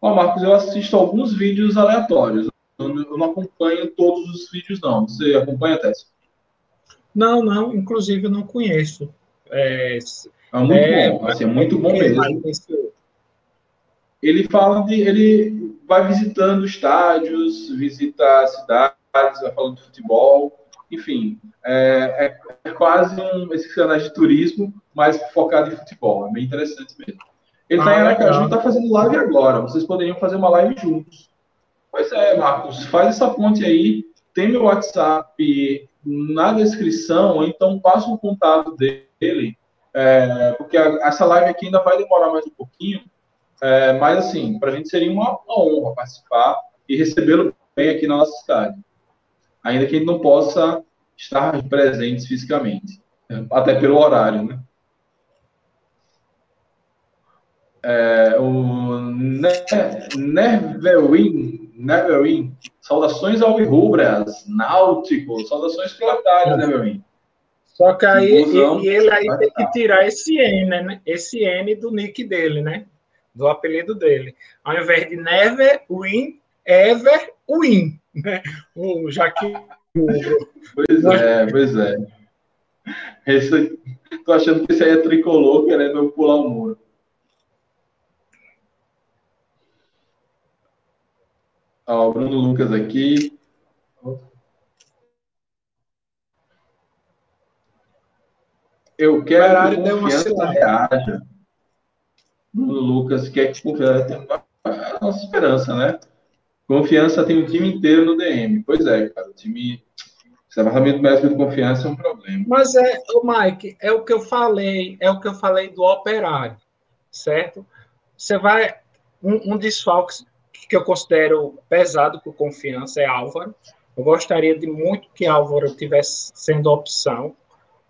Ó, Marcos, eu assisto alguns vídeos aleatórios. Eu não acompanho todos os vídeos, não. Você acompanha, Tess?
Não, não. Inclusive, eu não conheço.
É, é muito é, bom. Assim, é muito bom mesmo. Ele fala de... Ele vai visitando estádios, visita cidades, vai falando de futebol, enfim, é, é, é quase um esse canal de turismo, mas focado em futebol, é bem interessante mesmo. Ele está ah, em Aracaju e está fazendo live agora, vocês poderiam fazer uma live juntos. Pois é, Marcos, faz essa ponte aí, tem meu WhatsApp na descrição, então passa o contato dele, é, porque a, essa live aqui ainda vai demorar mais um pouquinho, é, mas, assim, para a gente seria uma, uma honra participar e recebê-lo bem aqui na nossa cidade. Ainda que a gente não possa estar presentes fisicamente, até pelo horário, né? É, o Nervelin, Nervelin, saudações ao Rubras, Náutico, saudações platárias, Nervelin.
Só que aí e, e ele aí tem que tirar esse N, né? Esse N do nick dele, né? do apelido dele. Ao invés de Never Win, Ever Win. Né? O, já que.
Pois é, pois é. Esse, tô achando que isso aí é tricolor querendo pular o muro. O Bruno Lucas aqui. Eu quero que confiança reaja. Bruno Lucas quer que confiança a nossa esperança, né? Confiança tem o time inteiro no DM. Pois é, cara, o time. Departamento médico de confiança é um problema.
Mas é, o Mike, é o que eu falei, é o que eu falei do operário, certo? Você vai. Um, um desfalque que eu considero pesado por confiança é Álvaro. Eu gostaria de muito que Álvaro tivesse sendo opção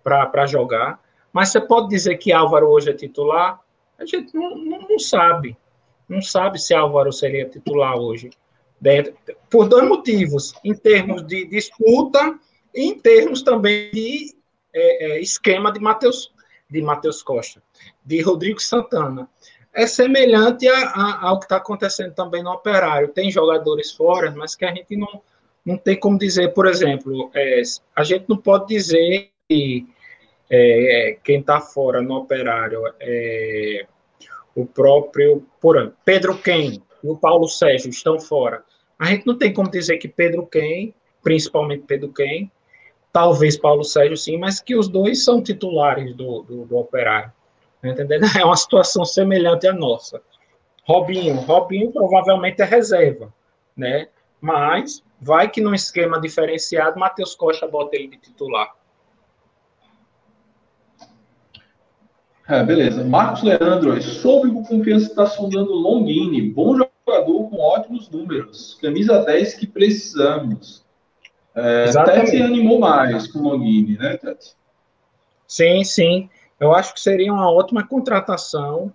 para jogar. Mas você pode dizer que Álvaro hoje é titular? A gente não, não, não sabe. Não sabe se Álvaro seria titular hoje. Por dois motivos, em termos de disputa e em termos também de é, é, esquema de Matheus de Matheus Costa, de Rodrigo Santana. É semelhante a, a, ao que está acontecendo também no Operário. Tem jogadores fora, mas que a gente não, não tem como dizer, por exemplo, é, a gente não pode dizer que é, quem está fora no operário é o próprio por Pedro Quem e o Paulo Sérgio estão fora. A gente não tem como dizer que Pedro Quem, principalmente Pedro Quem, talvez Paulo Sérgio sim, mas que os dois são titulares do, do, do Operário. Tá entendendo? É uma situação semelhante à nossa. Robinho, Robinho provavelmente é reserva, né? Mas vai que num esquema diferenciado, Matheus Costa bota ele de titular.
É, beleza. Marcos Leandro, soube que o Confiança está sondando Longini, bom jogador com ótimos números, camisa 10 que precisamos. É, Tete animou mais com o Longini, né, Tete?
Sim, sim. Eu acho que seria uma ótima contratação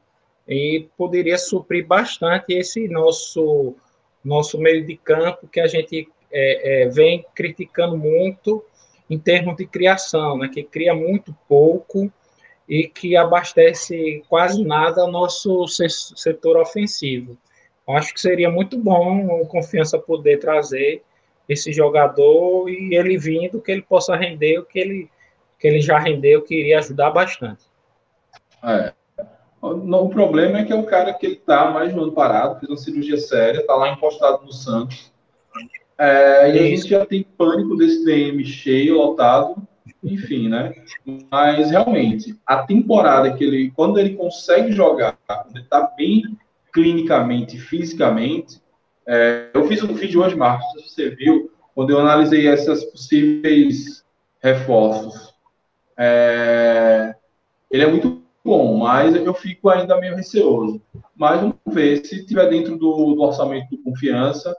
e poderia suprir bastante esse nosso nosso meio de campo que a gente é, é, vem criticando muito em termos de criação, né, que cria muito pouco e que abastece quase nada nosso setor ofensivo. Eu acho que seria muito bom o Confiança poder trazer esse jogador e ele vindo que ele possa render o que ele, que ele já rendeu, que iria ajudar bastante.
É. O problema é que é o cara que ele está mais de um ano parado, fez uma cirurgia séria, está lá encostado no Santos. É, e a gente já tem pânico desse DM cheio, lotado, enfim, né? Mas realmente, a temporada que ele, quando ele consegue jogar, quando ele está bem clinicamente, fisicamente, é, eu fiz um vídeo hoje, Marcos, você viu, quando eu analisei essas possíveis reforços. É, ele é muito bom, mas eu fico ainda meio receoso. Mas vamos ver se tiver dentro do, do orçamento de confiança.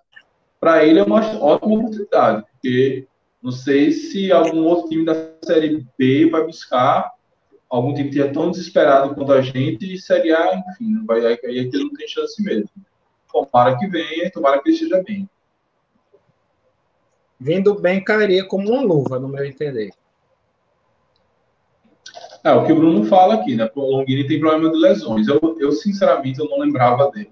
Para ele é uma ótima oportunidade, porque não sei se algum outro time da Série B vai buscar algum time que é tão desesperado quanto a gente e Série A, enfim, vai, aí ele não tem chance mesmo. Tomara que venha, tomara que ele esteja bem.
Vindo bem, cairia como uma luva, no meu entender.
É, o que o Bruno fala aqui, né? O Longini tem problema de lesões. Eu, eu, sinceramente, eu não lembrava dele.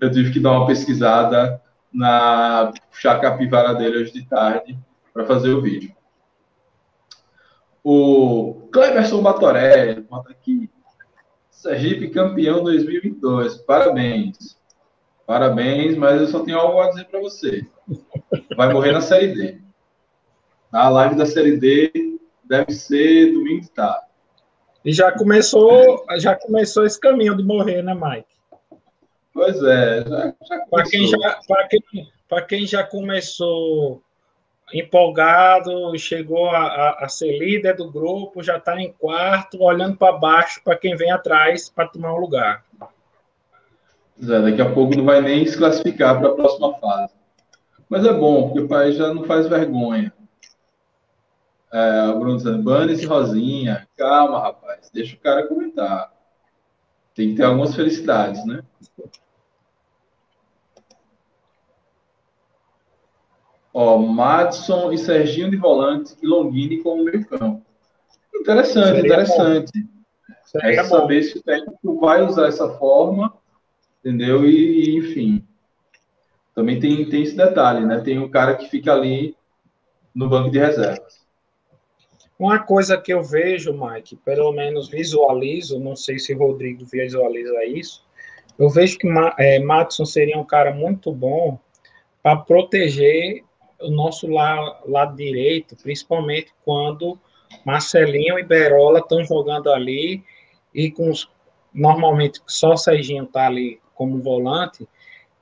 Eu tive que dar uma pesquisada na chacapivara dele hoje de tarde para fazer o vídeo. O Cleverson Batoré, bota aqui. Sergipe campeão 2022. Parabéns. Parabéns, mas eu só tenho algo a dizer para você. Vai morrer na Série D. A live da Série D deve ser domingo de tarde.
E já começou, já começou esse caminho de morrer, né, Mike?
Pois é, já, já
Para quem já, quem, quem já começou empolgado, chegou a, a, a, ser líder do grupo, já está em quarto, olhando para baixo para quem vem atrás para tomar um lugar.
É, daqui a pouco não vai nem se classificar para a próxima fase. Mas é bom, porque o país já não faz vergonha. É, o Bruno dizendo, bane esse Rosinha. Calma, rapaz. Deixa o cara comentar. Tem que ter algumas felicidades, né? Ó, Madison e Serginho de volante e Longini como meio campo. Interessante, Seria interessante. É saber se o técnico vai usar essa forma, entendeu? E, e, enfim. Também tem, tem esse detalhe, né? Tem um cara que fica ali no banco de reservas.
Uma coisa que eu vejo, Mike, pelo menos visualizo, não sei se o Rodrigo visualiza isso, eu vejo que é, Matson seria um cara muito bom para proteger o nosso lado, lado direito, principalmente quando Marcelinho e Berola estão jogando ali e com os, normalmente só Serginho está ali como volante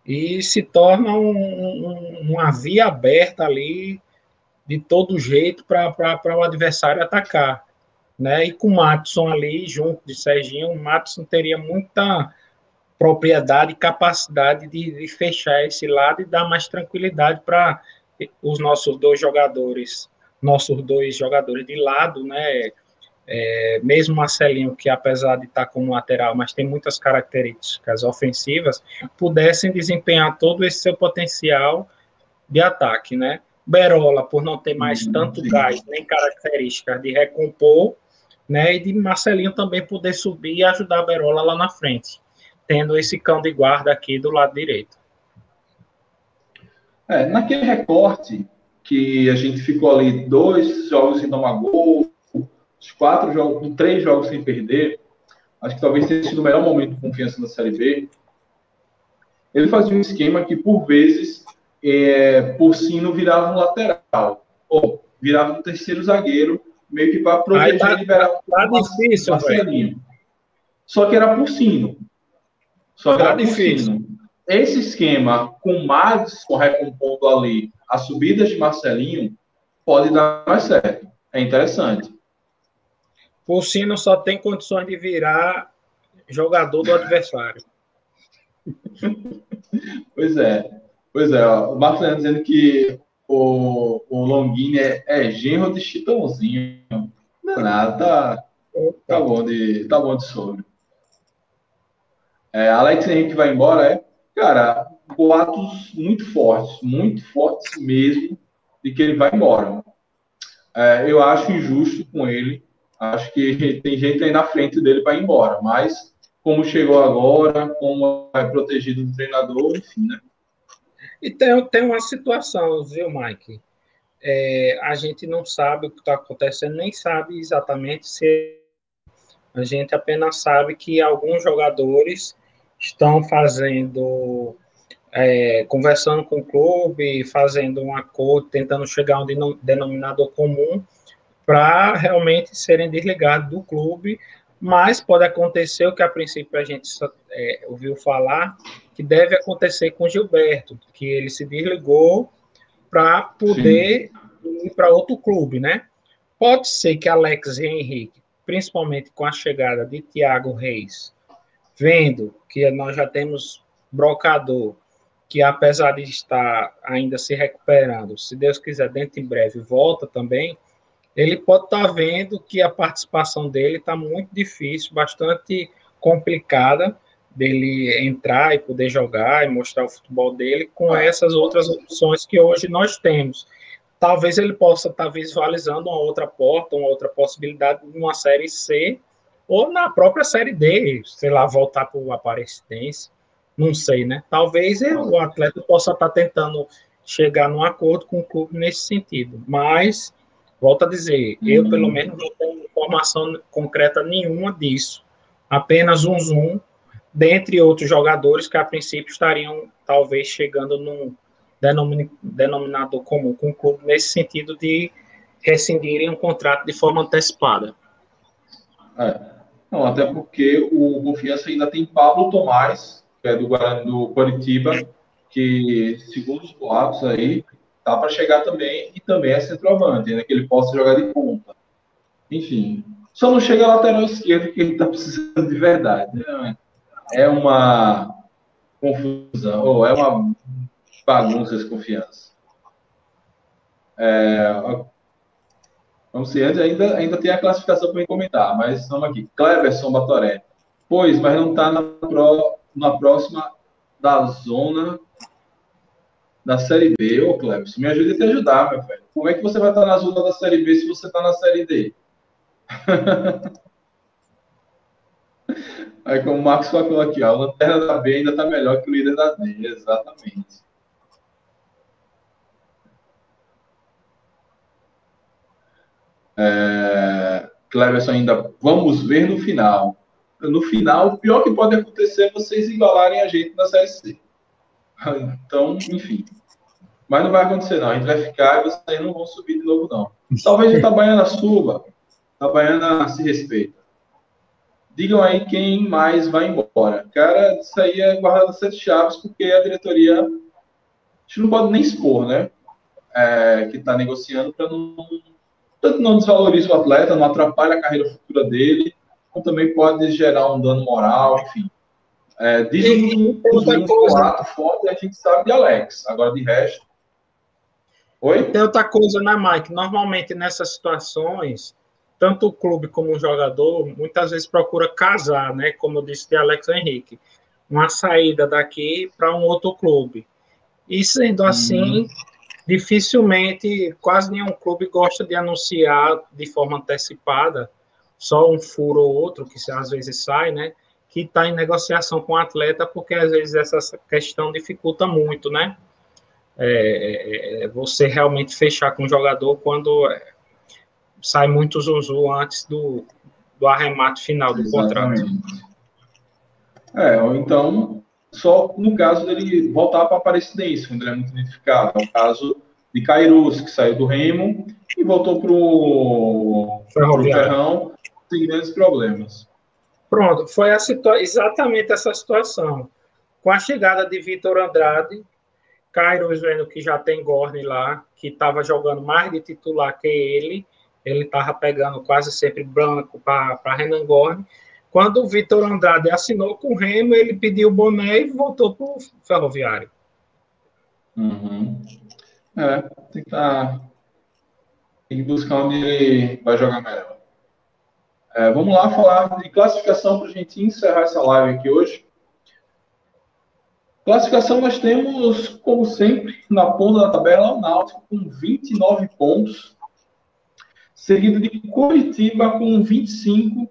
e se torna um, um, uma via aberta ali de todo jeito para o adversário atacar. Né? E com o Matson ali, junto de Serginho, o Matson teria muita propriedade e capacidade de, de fechar esse lado e dar mais tranquilidade para os nossos dois jogadores, nossos dois jogadores de lado, né? É, mesmo Marcelinho, que apesar de estar como lateral, mas tem muitas características ofensivas, pudessem desempenhar todo esse seu potencial de ataque, né? Berola, por não ter mais uhum, tanto gás nem características de recompor, né? E de Marcelinho também poder subir e ajudar a Berola lá na frente, tendo esse cão de guarda aqui do lado direito.
É, naquele recorte que a gente ficou ali dois jogos sem tomar gol, quatro jogos, três jogos sem perder, acho que talvez tenha sido o melhor momento de confiança na Série B. Ele fazia um esquema que, por vezes, é, Porcino virava um lateral. Ou virava um terceiro zagueiro, meio que para proteger
tá,
e liberar
tá difícil,
Marcelinho. Só que era por sino. Só que
tá
era por
difícil.
sino. Esse esquema com Madison recompondo ali as subidas de Marcelinho pode dar mais certo. É interessante.
O Sino só tem condições de virar jogador do adversário.
pois é. Pois é. Ó. O Marcos Leandro dizendo que o, o Longini é, é genro de Chitãozinho. Não é nada. Tá, bom de, tá bom de sobre. É, Alex Henrique vai embora, é? Cara, boatos muito fortes, muito fortes mesmo, de que ele vai embora. É, eu acho injusto com ele. Acho que tem gente aí na frente dele para ir embora. Mas, como chegou agora, como é protegido do treinador, enfim, né?
E tem, tem uma situação, viu, Mike? É, a gente não sabe o que está acontecendo, nem sabe exatamente se. A gente apenas sabe que alguns jogadores estão fazendo, é, conversando com o clube, fazendo um acordo, tentando chegar a um denominador comum para realmente serem desligados do clube, mas pode acontecer o que a princípio a gente é, ouviu falar, que deve acontecer com Gilberto, que ele se desligou para poder Sim. ir para outro clube, né? Pode ser que Alex e Henrique, principalmente com a chegada de Thiago Reis, vendo que nós já temos brocador, que apesar de estar ainda se recuperando, se Deus quiser, dentro em breve volta também, ele pode estar tá vendo que a participação dele está muito difícil, bastante complicada dele entrar e poder jogar e mostrar o futebol dele com essas outras opções que hoje nós temos. Talvez ele possa estar visualizando uma outra porta, uma outra possibilidade numa série C ou na própria série D, sei lá, voltar para o Aparecidense, não sei, né? Talvez o atleta possa estar tá tentando chegar num acordo com o clube nesse sentido, mas Volto a dizer, uhum. eu pelo menos não tenho informação concreta nenhuma disso. Apenas um zoom, dentre outros jogadores que a princípio estariam talvez chegando num denominador comum com o clube, nesse sentido de rescindirem um contrato de forma antecipada.
É. Não, até porque o Confiança ainda tem Pablo Tomás, que é do Guarani do Curitiba, que, segundo os boatos aí, tá para chegar também e também é centroavante, né, que ele possa jogar de ponta. Enfim, só não chega lateral esquerdo que ele está precisando de verdade. Né? É uma confusão, ou é uma bagunça essa confiança. É, vamos ser, antes ainda, ainda tem a classificação para comentar, mas estamos aqui. Cleverson Batoré. Pois, mas não está na, na próxima da zona da Série B, ô Clebson, me ajude a te ajudar, meu velho. Como é que você vai estar na zona da Série B se você está na Série D? Aí, como o Marcos falou aqui, a lanterna da B ainda está melhor que o líder da D. Exatamente. É, Cleverson ainda, vamos ver no final. No final, o pior que pode acontecer é vocês igualarem a gente na Série C. Então, enfim. Mas não vai acontecer, não. A gente vai ficar e vocês não vão subir de novo, não. Talvez a Itabaiana suba. A se respeita. Digam aí quem mais vai embora. Cara, isso aí é guardado sete chaves, porque a diretoria. A gente não pode nem expor, né? É, que está negociando para não. Tanto não desvaloriza o atleta, não atrapalha a carreira futura dele, como também pode gerar um dano moral, enfim. É, dizem que os quatro fortes a gente sabe de Alex. Agora, de resto.
Oi? Tem outra coisa, né, Mike? Normalmente nessas situações, tanto o clube como o jogador muitas vezes procura casar, né? Como eu disse de Alex Henrique, uma saída daqui para um outro clube. E sendo assim, hum. dificilmente, quase nenhum clube gosta de anunciar de forma antecipada, só um furo ou outro, que às vezes sai, né? que está em negociação com o atleta, porque às vezes essa questão dificulta muito, né? É, é, é você realmente fechar com o jogador quando é, sai muito zuzu antes do, do arremate final do Exatamente. contrato.
É, ou então, só no caso dele voltar para a Aparecidense, quando ele é muito identificado. É o caso de Kairos, que saiu do Remo e voltou para o Ferrão sem grandes problemas.
Pronto, foi a exatamente essa situação. Com a chegada de Vitor Andrade, Cairo vendo que já tem Gorne lá, que estava jogando mais de titular que ele, ele estava pegando quase sempre branco para Renan Gorne. Quando o Vitor Andrade assinou com o Remo, ele pediu o boné e voltou para o Ferroviário.
Uhum. É, tem que, tá, tem que buscar onde ele vai jogar melhor. É, vamos lá falar de classificação para a gente encerrar essa live aqui hoje. Classificação nós temos, como sempre, na ponta da tabela, o Náutico com 29 pontos, seguido de Curitiba com 25,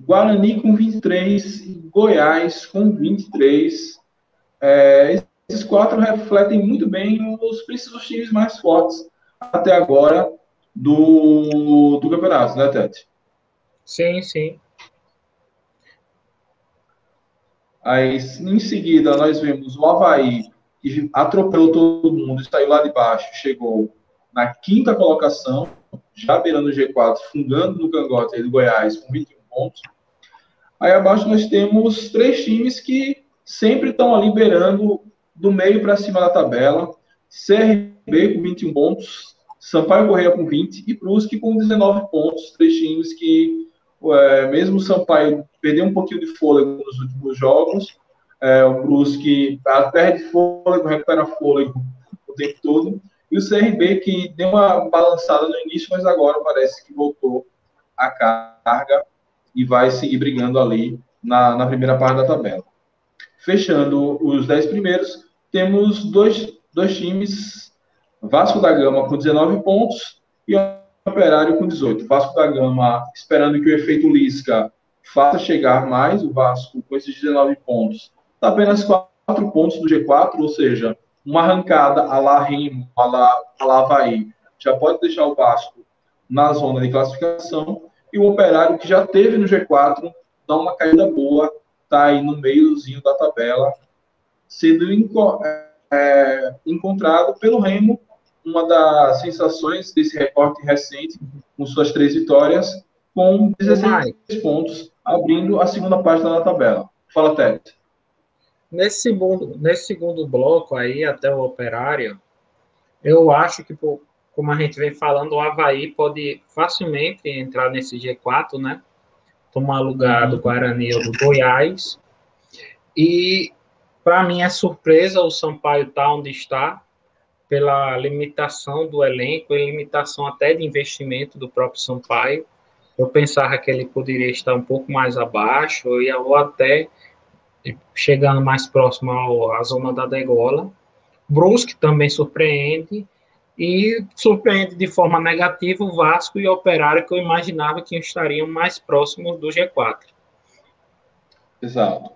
Guarani com 23 e Goiás com 23. É, esses quatro refletem muito bem os principais times mais fortes até agora do, do campeonato, né, Tete?
Sim, sim.
Aí, em seguida, nós vemos o Havaí, que atropelou todo mundo, saiu lá de baixo, chegou na quinta colocação, já beirando o G4, fungando no cangote do Goiás com 21 pontos. Aí abaixo nós temos três times que sempre estão ali beirando do meio para cima da tabela. CRB com 21 pontos, Sampaio Correia com 20 e Brusque com 19 pontos. Três times que, é, mesmo o Sampaio perdeu um pouquinho de fôlego nos últimos jogos, é, o Brusque perde fôlego, recupera fôlego o tempo todo. E o CRB que deu uma balançada no início, mas agora parece que voltou a carga e vai seguir brigando ali na, na primeira parte da tabela. Fechando os 10 primeiros, temos dois, dois times, Vasco da Gama com 19 pontos e Operário com 18. Vasco da Gama esperando que o efeito Lisca faça chegar mais o Vasco com esses 19 pontos. Está apenas 4 pontos do G4, ou seja, uma arrancada a la Remo, a la, a la Havaí, já pode deixar o Vasco na zona de classificação e o Operário, que já teve no G4, dá uma caída boa, está aí no meiozinho da tabela, sendo enco é, encontrado pelo Remo, uma das sensações desse recorte recente, com suas três vitórias, com 16 pontos, abrindo a segunda página da tabela. Fala, Tete.
Nesse segundo, nesse segundo bloco aí, até o Operário, eu acho que como a gente vem falando, o Havaí pode facilmente entrar nesse G4, né? Tomar lugar do Guarani ou do Goiás. E, para mim, é surpresa o Sampaio estar tá onde está, pela limitação do elenco e limitação até de investimento do próprio Sampaio. Eu pensava que ele poderia estar um pouco mais abaixo, ou até chegando mais próximo à zona da degola. Brusque também surpreende, e surpreende de forma negativa o Vasco e o Operário, que eu imaginava que estariam mais próximos do G4.
Exato.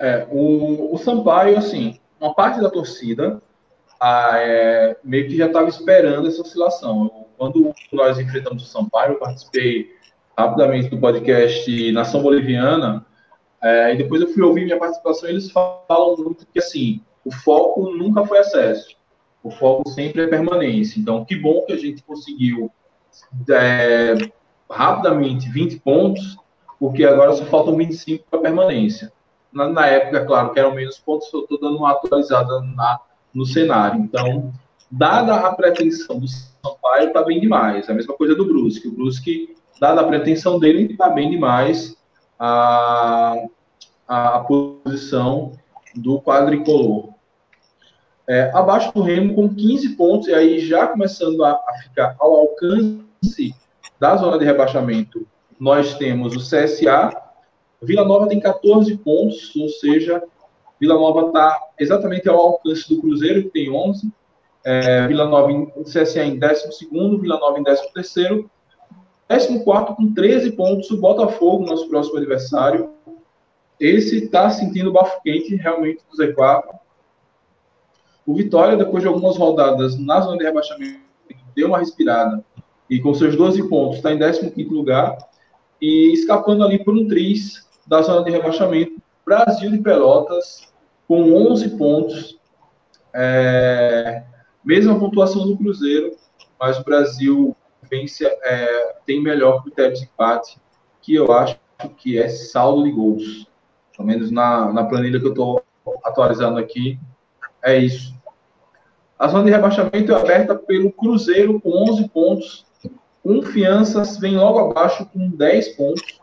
É, o, o Sampaio, assim, uma parte da torcida ah, é, meio que já estava esperando essa oscilação. Quando nós enfrentamos o Sampaio, eu participei rapidamente do podcast Nação Boliviana, é, e depois eu fui ouvir minha participação e eles falam muito que, assim, o foco nunca foi acesso o foco sempre é permanência. Então, que bom que a gente conseguiu é, rapidamente 20 pontos, porque agora só faltam 25 para permanência. Na, na, época, claro, que eram menos pontos, eu estou dando uma atualizada na, no cenário. Então, dada a pretensão do Sampaio, está bem demais. É a mesma coisa do Brusque. O Brusque, dada a pretensão dele, está bem demais a, a posição do quadricolor. É, abaixo do Remo com 15 pontos, e aí já começando a, a, ficar ao alcance da zona de rebaixamento, nós temos o CSA. Vila Nova tem 14 pontos, ou seja, Vila Nova está exatamente ao alcance do Cruzeiro, que tem 11. É, Vila Nova em CSA em 12, Vila Nova em 13. 14 com 13 pontos, o Botafogo, nosso próximo adversário. Esse está sentindo o bafo quente realmente do Z4 o Vitória, depois de algumas rodadas na zona de rebaixamento, deu uma respirada e com seus 12 pontos está em 15 lugar e escapando ali por um triz da zona de rebaixamento. Brasil de Pelotas com 11 pontos, é, mesma pontuação do Cruzeiro, mas o Brasil vence, é, tem melhor critério de empate, que eu acho que é saldo de gols. Pelo menos na, na planilha que eu estou atualizando aqui, é isso. A zona de rebaixamento é aberta pelo Cruzeiro com 11 pontos. Confianças vem logo abaixo com 10 pontos.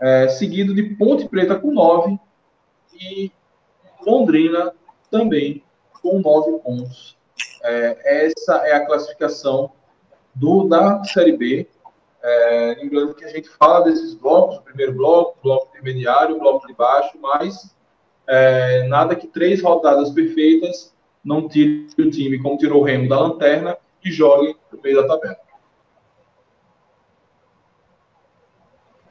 É, seguido de Ponte Preta com 9 e Londrina também com 9 pontos. É, essa é a classificação do, da Série B. É, lembrando que a gente fala desses blocos, o primeiro bloco, o bloco intermediário, o bloco de baixo, mas é, nada que três rodadas perfeitas não tire o time, como tirou o Remo da lanterna, e jogue no meio da tabela.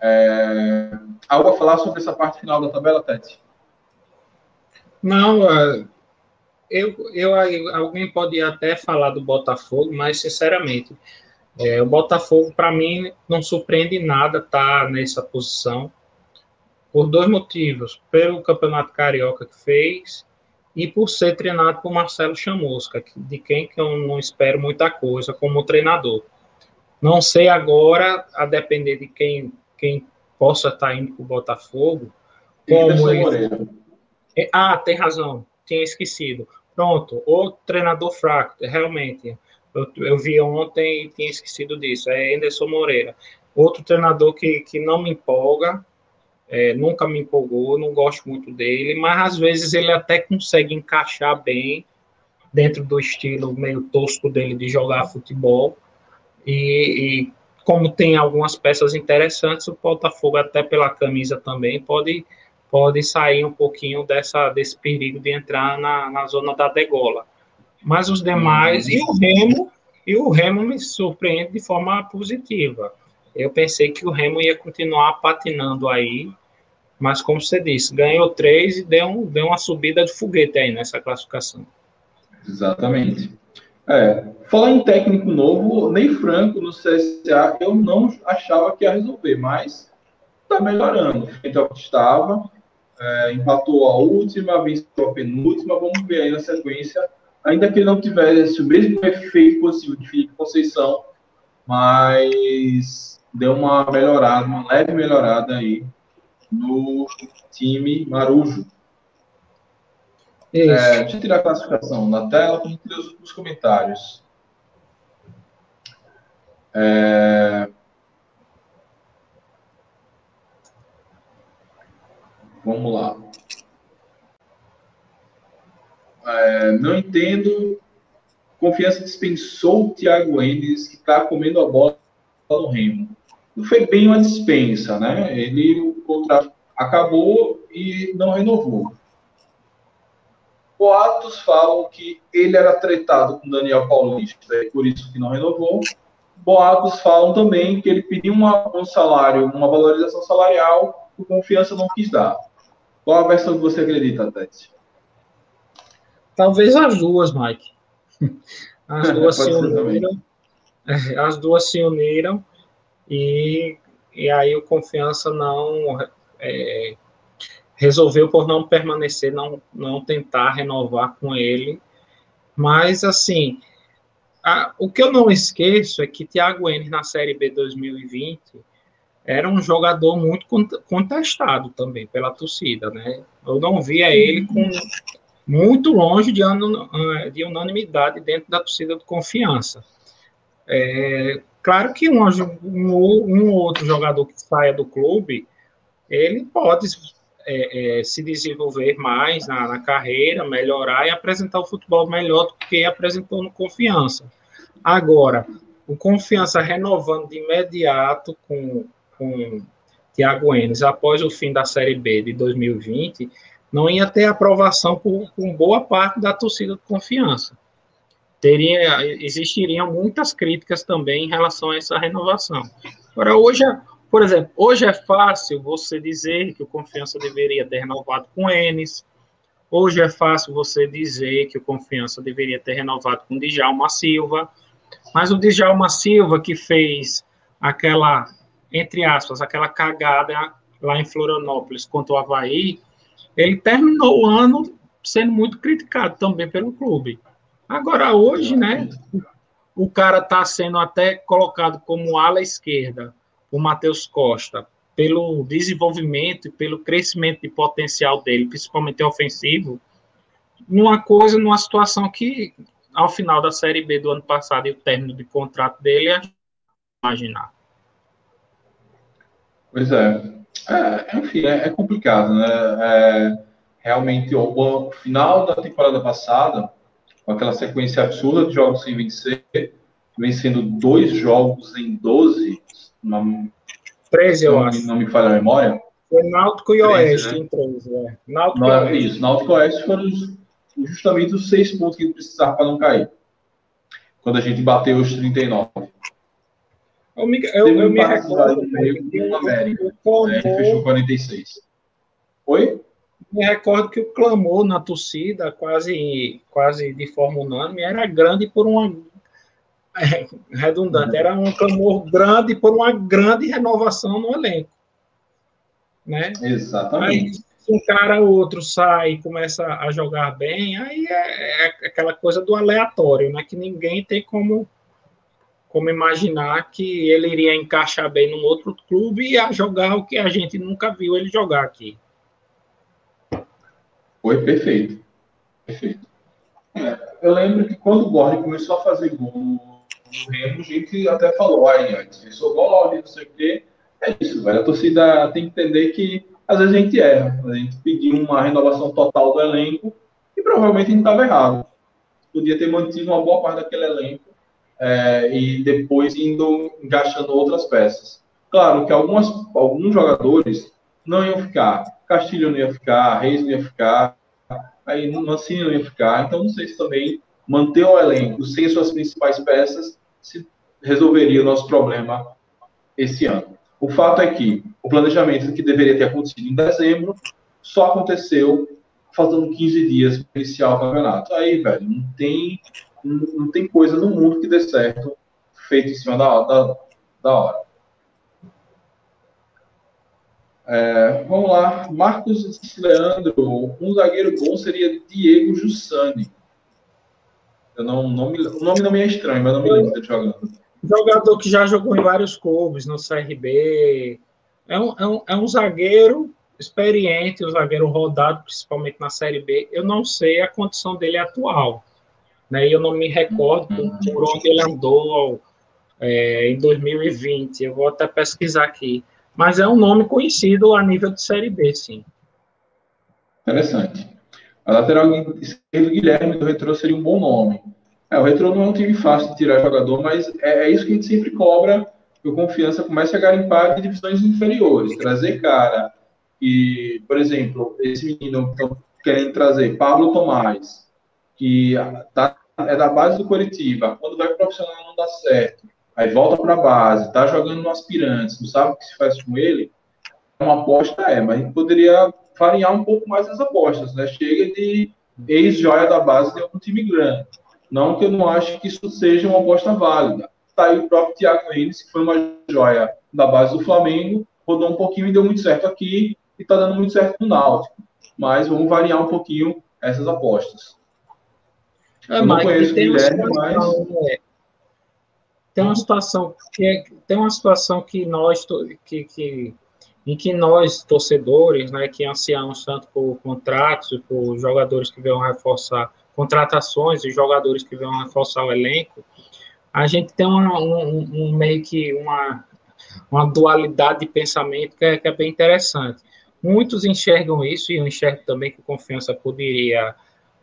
É, algo a falar sobre essa parte final da tabela, Tete?
Não, é, eu, eu, alguém pode até falar do Botafogo, mas sinceramente, é, o Botafogo, para mim, não surpreende nada estar tá nessa posição, por dois motivos. Pelo Campeonato Carioca que fez e por ser treinado por Marcelo Chamusca, de quem que eu não espero muita coisa como treinador. Não sei agora, a depender de quem, quem possa estar tá indo para o Botafogo, como ele... É, ah, tem razão, tinha esquecido. Pronto, o treinador fraco, realmente. Eu, eu vi ontem e tinha esquecido disso. É Anderson Moreira. Outro treinador que, que não me empolga, é, nunca me empolgou, não gosto muito dele, mas às vezes ele até consegue encaixar bem dentro do estilo meio tosco dele de jogar futebol. E, e como tem algumas peças interessantes, o Botafogo, até pela camisa também, pode, pode sair um pouquinho dessa, desse perigo de entrar na, na zona da degola. Mas os demais, e o Remo, e o Remo me surpreende de forma positiva. Eu pensei que o Remo ia continuar patinando aí, mas como você disse, ganhou três e deu, um, deu uma subida de foguete aí nessa classificação.
Exatamente. É, falar em técnico novo, nem Franco no CSA eu não achava que ia resolver, mas está melhorando. Então estava, é, empatou a última, venceu a penúltima, vamos ver aí na sequência ainda que ele não tivesse o mesmo efeito possível de Felipe Conceição, mas deu uma melhorada, uma leve melhorada aí no time Marujo. É, deixa eu tirar a classificação na tela para os comentários. É... Vamos lá. É, não entendo. Confiança dispensou o Thiago Enes, que está comendo a bola no Remo. Não foi bem uma dispensa, né? Ele, o contrato acabou e não renovou. Boatos falam que ele era tratado com Daniel Paulista e por isso que não renovou. Boatos falam também que ele pediu uma, um salário, uma valorização salarial, o Confiança não quis dar. Qual a versão que você acredita, Tete?
Talvez as duas, Mike. As duas se uniram. É, as duas se uniram e, e aí o confiança não é, resolveu por não permanecer, não, não tentar renovar com ele. Mas assim, a, o que eu não esqueço é que Thiago Enes na Série B 2020 era um jogador muito contestado também pela torcida, né? Eu não via ele com muito longe de, eh, de unanimidade dentro da torcida de confiança. É, claro que um, um, um, outro jogador que saia do clube, ele pode é, é, se desenvolver mais na, na, carreira, melhorar e apresentar o futebol melhor do que apresentou no Confiança. Agora, o Confiança renovando de imediato com, com Thiago Enes após o fim da Série B de 2020, não ia ter aprovação por, por boa parte da torcida de confiança. Teria, existiriam muitas críticas também em relação a essa renovação. Agora, hoje, por exemplo, hoje é fácil você dizer que o Confiança deveria ter renovado com Enes, hoje é fácil você dizer que o Confiança deveria ter renovado com Djalma Silva, mas o Djalma Silva que fez aquela, entre aspas, aquela cagada lá em Florianópolis contra o Havaí, ele terminou o ano sendo muito criticado também pelo clube. Agora, hoje, né, o cara está sendo até colocado como ala esquerda, o Matheus Costa, pelo desenvolvimento e pelo crescimento de potencial dele, principalmente ofensivo, numa coisa, numa situação que, ao final da Série B do ano passado e o término de contrato dele, é imaginar.
Pois é. é enfim, é, é, complicado, né? É, realmente, o, final da temporada passada, com aquela sequência absurda de jogos sem vencer, vencendo dois jogos em 12, uma,
13, eu
não,
acho.
Não me falha a memória.
Foi Náutico e Oeste né? em 13, é.
Náutico não, e Oeste. Isso, Náutico e Oeste foram justamente os seis pontos que precisava para não cair. Quando a gente bateu os 39.
Eu me, eu, eu me recordo.
Que o América, clamou, né, fechou 46. Oi?
Me recordo que o clamor na torcida, quase, quase de forma unânime, era grande por uma. É, redundante, era um clamor grande por uma grande renovação no elenco. Né?
Exatamente. Aí,
se um cara ou outro sai e começa a jogar bem, aí é, é aquela coisa do aleatório, né? Que ninguém tem como como imaginar que ele iria encaixar bem num outro clube e a jogar o que a gente nunca viu ele jogar aqui.
Foi perfeito. Perfeito. É, eu lembro que quando o Gordon começou a fazer gol no Remo, a gente até falou, aí, antes, Gordon, não sei o quê. É isso, velho. A torcida tem que entender que às vezes a gente erra. A gente pediu uma renovação total do elenco e provavelmente a gente estava errado. Podia ter mantido uma boa parte daquele elenco é, e depois indo encaixando outras peças. Claro que algumas, alguns jogadores não iam ficar. Castilho não ia ficar, Reis não ia ficar, aí Mancini não ia ficar. Então não sei se também manter o elenco sem suas principais peças se resolveria o nosso problema esse ano. O fato é que o planejamento que deveria ter acontecido em dezembro só aconteceu faltando 15 dias para iniciar o campeonato. Aí, velho, não tem não, tem coisa no mundo que dê certo feito em cima da, da, da hora. É, vamos lá. Marcos Leandro. Um zagueiro bom seria Diego Jussani. Eu não, não me, o nome não me é estranho, mas não me lembro de jogando.
Jogador que já jogou em vários clubes, no CRB. É um, é um, é um zagueiro experiente, um zagueiro rodado, principalmente na Série B. Eu não sei a condição dele atual né? E eu não me recordo por, por onde ele andou é, em 2020. Eu vou até pesquisar aqui. Mas é um nome conhecido a nível de Série B, sim.
Interessante. A lateral esquerdo Guilherme do Retro seria um bom nome. É, o Retro não é um time fácil de tirar jogador, mas é, é isso que a gente sempre cobra que o Confiança comece a garimpar de divisões inferiores, trazer cara. E, por exemplo, esse menino que estão querendo trazer, Pablo Tomás, que está é da base do Curitiba. Quando vai profissional não dá certo. Aí volta para a base, tá jogando no aspirantes, não sabe o que se faz com ele. É uma aposta, é, mas a gente poderia variar um pouco mais as apostas, né? Chega de ex-joia da base de algum time grande. Não que eu não acho que isso seja uma aposta válida. Tá aí o próprio Thiago Enes, que foi uma joia da base do Flamengo, rodou um pouquinho e deu muito certo aqui, e tá dando muito certo no Náutico. Mas vamos variar um pouquinho essas apostas.
É, eu Mike, conheço tem, Guilherme, situação, mas... é, tem uma situação que é, tem uma situação que nós que, que em que nós torcedores, né, que ansiamos tanto por contratos, por jogadores que venham reforçar contratações e jogadores que venham reforçar o elenco, a gente tem uma, um, um, meio que uma uma dualidade de pensamento que é, que é bem interessante. Muitos enxergam isso e eu enxergo também que Confiança poderia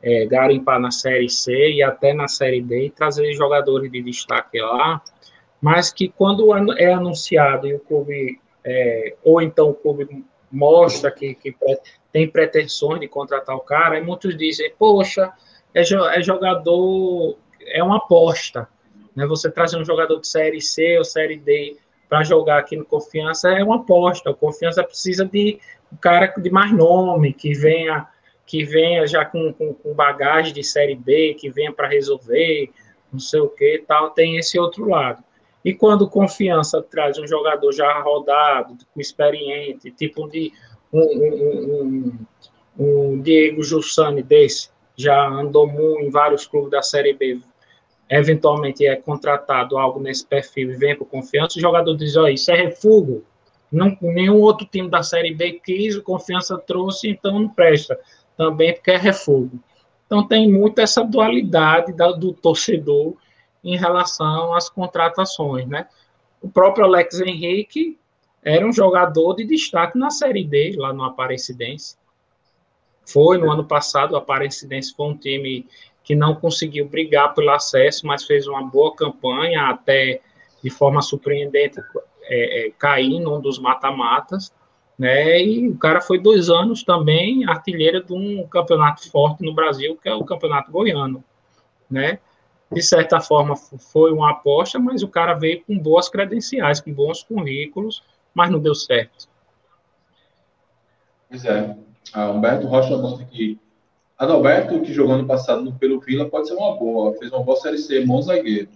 é, garimpar na Série C e até na Série D e trazer jogadores de destaque lá, mas que quando é anunciado e o clube, é, ou então o clube mostra que, que tem pretensões de contratar o cara, aí muitos dizem, poxa, é, é jogador, é uma aposta, né? Você trazer um jogador de Série C ou Série D para jogar aqui no Confiança é uma aposta, o Confiança precisa de um cara de mais nome, que venha que venha já com, com, com bagagem de série B, que venha para resolver, não sei o que tal, tem esse outro lado. E quando confiança traz um jogador já rodado, com experiente, tipo de um, um, um, um Diego Jussani desse, já andou muito em vários clubes da Série B, eventualmente é contratado algo nesse perfil e vem por confiança, o jogador diz, ó, isso é refugo, não, nenhum outro time da Série B quis, o confiança trouxe, então não presta, também porque é refugo. Então tem muito essa dualidade da, do torcedor em relação às contratações, né? O próprio Alex Henrique era um jogador de destaque na Série D, lá no Aparecidense. Foi no ano passado, o Aparecidense foi um time que não conseguiu brigar pelo acesso, mas fez uma boa campanha, até de forma surpreendente é, é, cair num dos mata-matas, né? E o cara foi dois anos também artilheiro de um campeonato forte no Brasil, que é o Campeonato Goiano, né? De certa forma foi uma aposta, mas o cara veio com boas credenciais, com bons currículos, mas não deu certo.
Pois é. Ah, Humberto Rocha bota aqui Adalberto, que jogou ano passado no pelo Vila, pode ser uma boa. Fez uma boa Série C, bom zagueiro.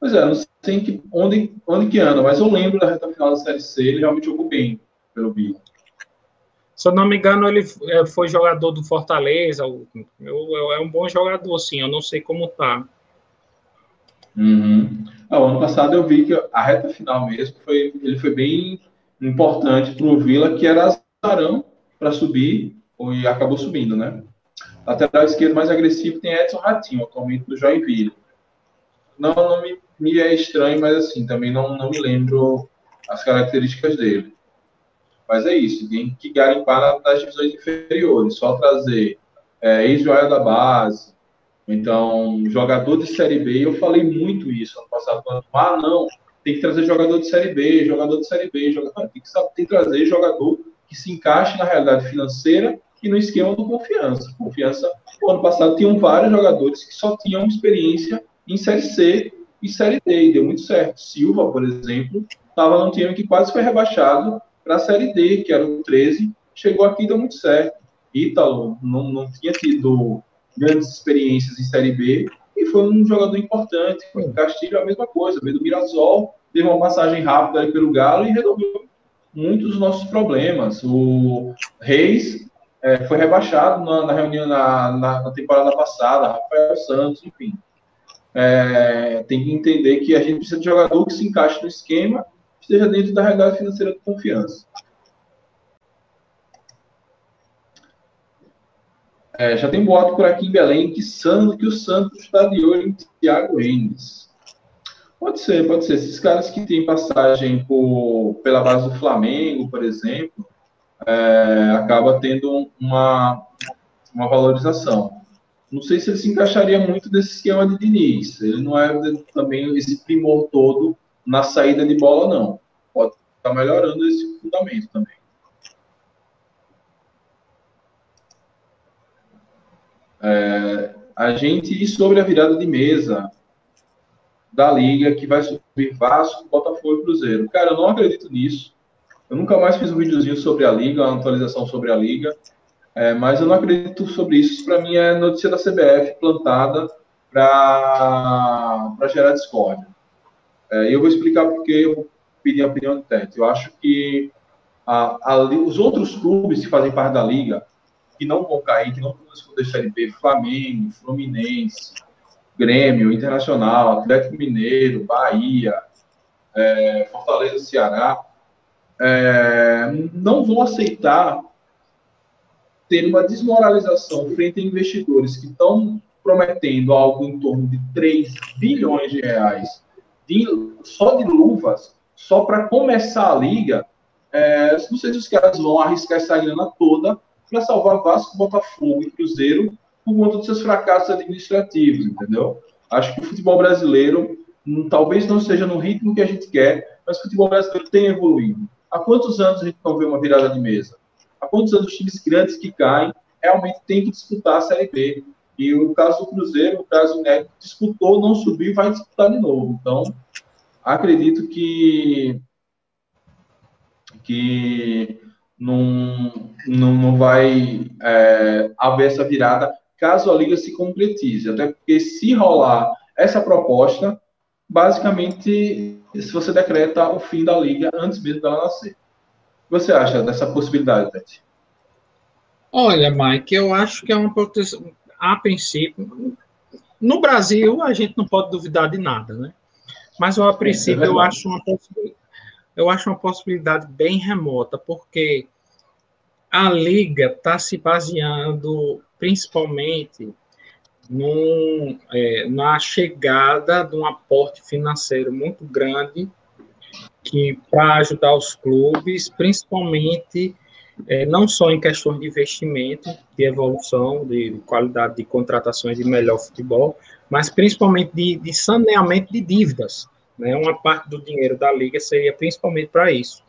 Pois é, não sei que, onde, onde que anda, mas eu lembro da reta final da Série C, ele realmente jogou bem pelo Vila.
Se eu não me engano, ele é, foi jogador do Fortaleza. É um bom jogador, sim. Eu não sei como tá.
Uhum. Ah, ano passado eu vi que a reta final mesmo foi, ele foi bem importante para o Vila, que era azarão para subir e acabou subindo, né? Lateral esquerdo mais agressivo tem Edson Ratinho, atualmente do Joinville. Não, não me, me é estranho, mas assim, também não, não me lembro as características dele. Mas é isso, tem que garimpar nas divisões inferiores, só trazer é, ex-joia da base, então, jogador de Série B, eu falei muito isso ano passado, falando, ah, não, tem que trazer jogador de Série B, jogador de Série B, jogador, tem, que, tem que trazer jogador que se encaixe na realidade financeira e no esquema do confiança. Confiança, ano passado, tinham vários jogadores que só tinham experiência em Série C e Série D, e deu muito certo. Silva, por exemplo, estava num time que quase foi rebaixado para a Série D, que era o 13, chegou aqui e deu muito certo. Ítalo não, não tinha tido grandes experiências em Série B e foi um jogador importante. O Castilho, a mesma coisa, veio do Mirassol, teve uma passagem rápida pelo Galo e resolveu muitos dos nossos problemas. O Reis é, foi rebaixado na, na reunião na, na, na, temporada passada, Rafael Santos, enfim. É, tem que entender que a gente precisa de jogador que se encaixe no esquema, esteja dentro da realidade financeira de confiança. É, já tem boato por aqui em Belém que, que o Santos está de olho em Thiago Reis. Pode ser, pode ser. Esses caras que têm passagem por, pela base do Flamengo, por exemplo, é, acaba tendo uma, uma valorização. Não sei se ele se encaixaria muito nesse esquema de Diniz. Ele não é também esse primor todo na saída de bola, não. Pode estar melhorando esse fundamento também. É, a gente e sobre a virada de mesa da liga que vai subir Vasco, Botafogo e Cruzeiro. Cara, eu não acredito nisso. Eu nunca mais fiz um videozinho sobre a liga, uma atualização sobre a liga, é, mas eu não acredito sobre isso. Isso para mim é notícia da CBF plantada para gerar discórdia. É, e eu vou explicar porque eu pedi a opinião do Tete. Eu acho que a, a, os outros clubes que fazem parte da liga, que não vão cair, que não vão esconder Série B, Flamengo, Fluminense, Grêmio, Internacional, Atlético Mineiro, Bahia, é, Fortaleza, Ceará, é, não vão aceitar ter uma desmoralização frente a investidores que estão prometendo algo em torno de 3 bilhões de reais de, só de luvas, só para começar a liga. É, não sei se os caras vão arriscar essa grana toda para salvar Vasco, Botafogo e Cruzeiro por conta dos seus fracassos administrativos, entendeu? Acho que o futebol brasileiro hum, talvez não seja no ritmo que a gente quer, mas o futebol brasileiro tem evoluído. Há quantos anos a gente não vê uma virada de mesa? Há quantos anos os times grandes que caem realmente têm que disputar a Série B? E o caso do Cruzeiro, o caso do Neto, disputou, não subiu e vai disputar de novo. Então, acredito que, que não, não, não vai é, haver essa virada caso a liga se concretize. Até porque se rolar essa proposta, basicamente, se você decreta o fim da liga antes mesmo dela nascer. O que você acha dessa possibilidade, Tete?
Olha, Mike, eu acho que é uma. A princípio, no Brasil, a gente não pode duvidar de nada, né? Mas, a princípio, é eu, acho uma eu acho uma possibilidade bem remota, porque a Liga está se baseando principalmente num, é, na chegada de um aporte financeiro muito grande que para ajudar os clubes, principalmente é, não só em questões de investimento, de evolução, de qualidade de contratações de melhor futebol, mas principalmente de, de saneamento de dívidas. Né? Uma parte do dinheiro da liga seria principalmente para isso.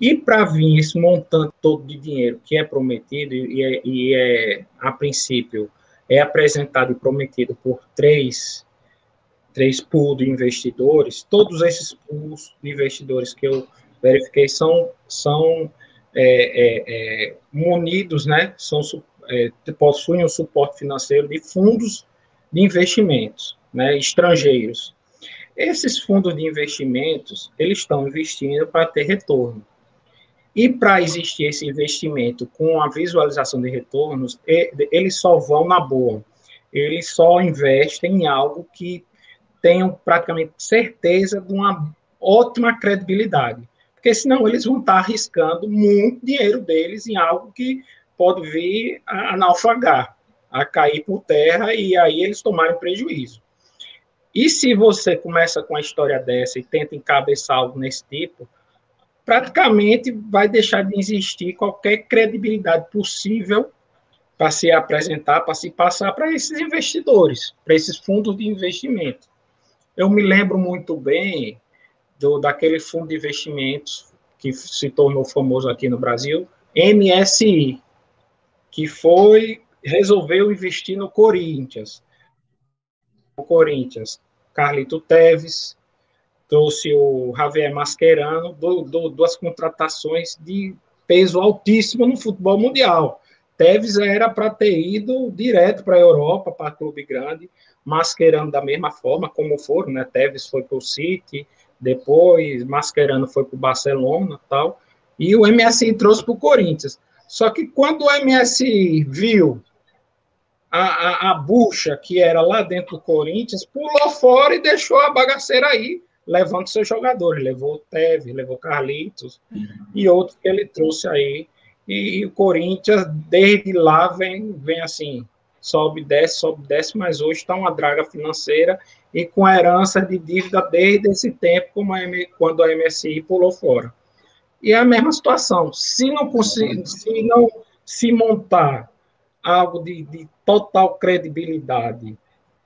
E para vir esse montante todo de dinheiro que é prometido e é, e é a princípio é apresentado e prometido por três três pools de investidores, todos esses pools de investidores que eu verifiquei são são é, é, é, munidos, né, são, é, possuem o suporte financeiro de fundos de investimentos né, estrangeiros. Esses fundos de investimentos, eles estão investindo para ter retorno. E para existir esse investimento com a visualização de retornos, eles só vão na boa. Eles só investem em algo que tenham praticamente certeza de uma ótima credibilidade porque senão eles vão estar arriscando muito dinheiro deles em algo que pode vir a, a naufragar, a cair por terra e aí eles tomarem prejuízo. E se você começa com a história dessa e tenta encabeçar algo nesse tipo, praticamente vai deixar de existir qualquer credibilidade possível para se apresentar, para se passar para esses investidores, para esses fundos de investimento. Eu me lembro muito bem do, daquele fundo de investimentos que se tornou famoso aqui no Brasil, MSI, que foi resolveu investir no Corinthians. O Corinthians, Carlito Teves, trouxe o Javier Mascherano, do, do, duas contratações de peso altíssimo no futebol mundial. Teves era para ter ido direto para a Europa, para clube grande, Mascherano da mesma forma, como foram, né? Teves foi para o City, depois Mascherano foi para o Barcelona tal, e o MSI trouxe para o Corinthians. Só que quando o MSI viu a, a, a, bucha que era lá dentro do Corinthians, pulou fora e deixou a bagaceira aí, levando seus jogadores. Levou o Teve, levou Carlitos e outros que ele trouxe aí. E, e, o Corinthians, desde lá, vem, vem assim, sobe, desce, sobe, desce, mas hoje está uma draga financeira e com herança de dívida desde esse tempo, como a, quando a MSI pulou fora. E é a mesma situação. Se não, se, não se montar algo de, de total credibilidade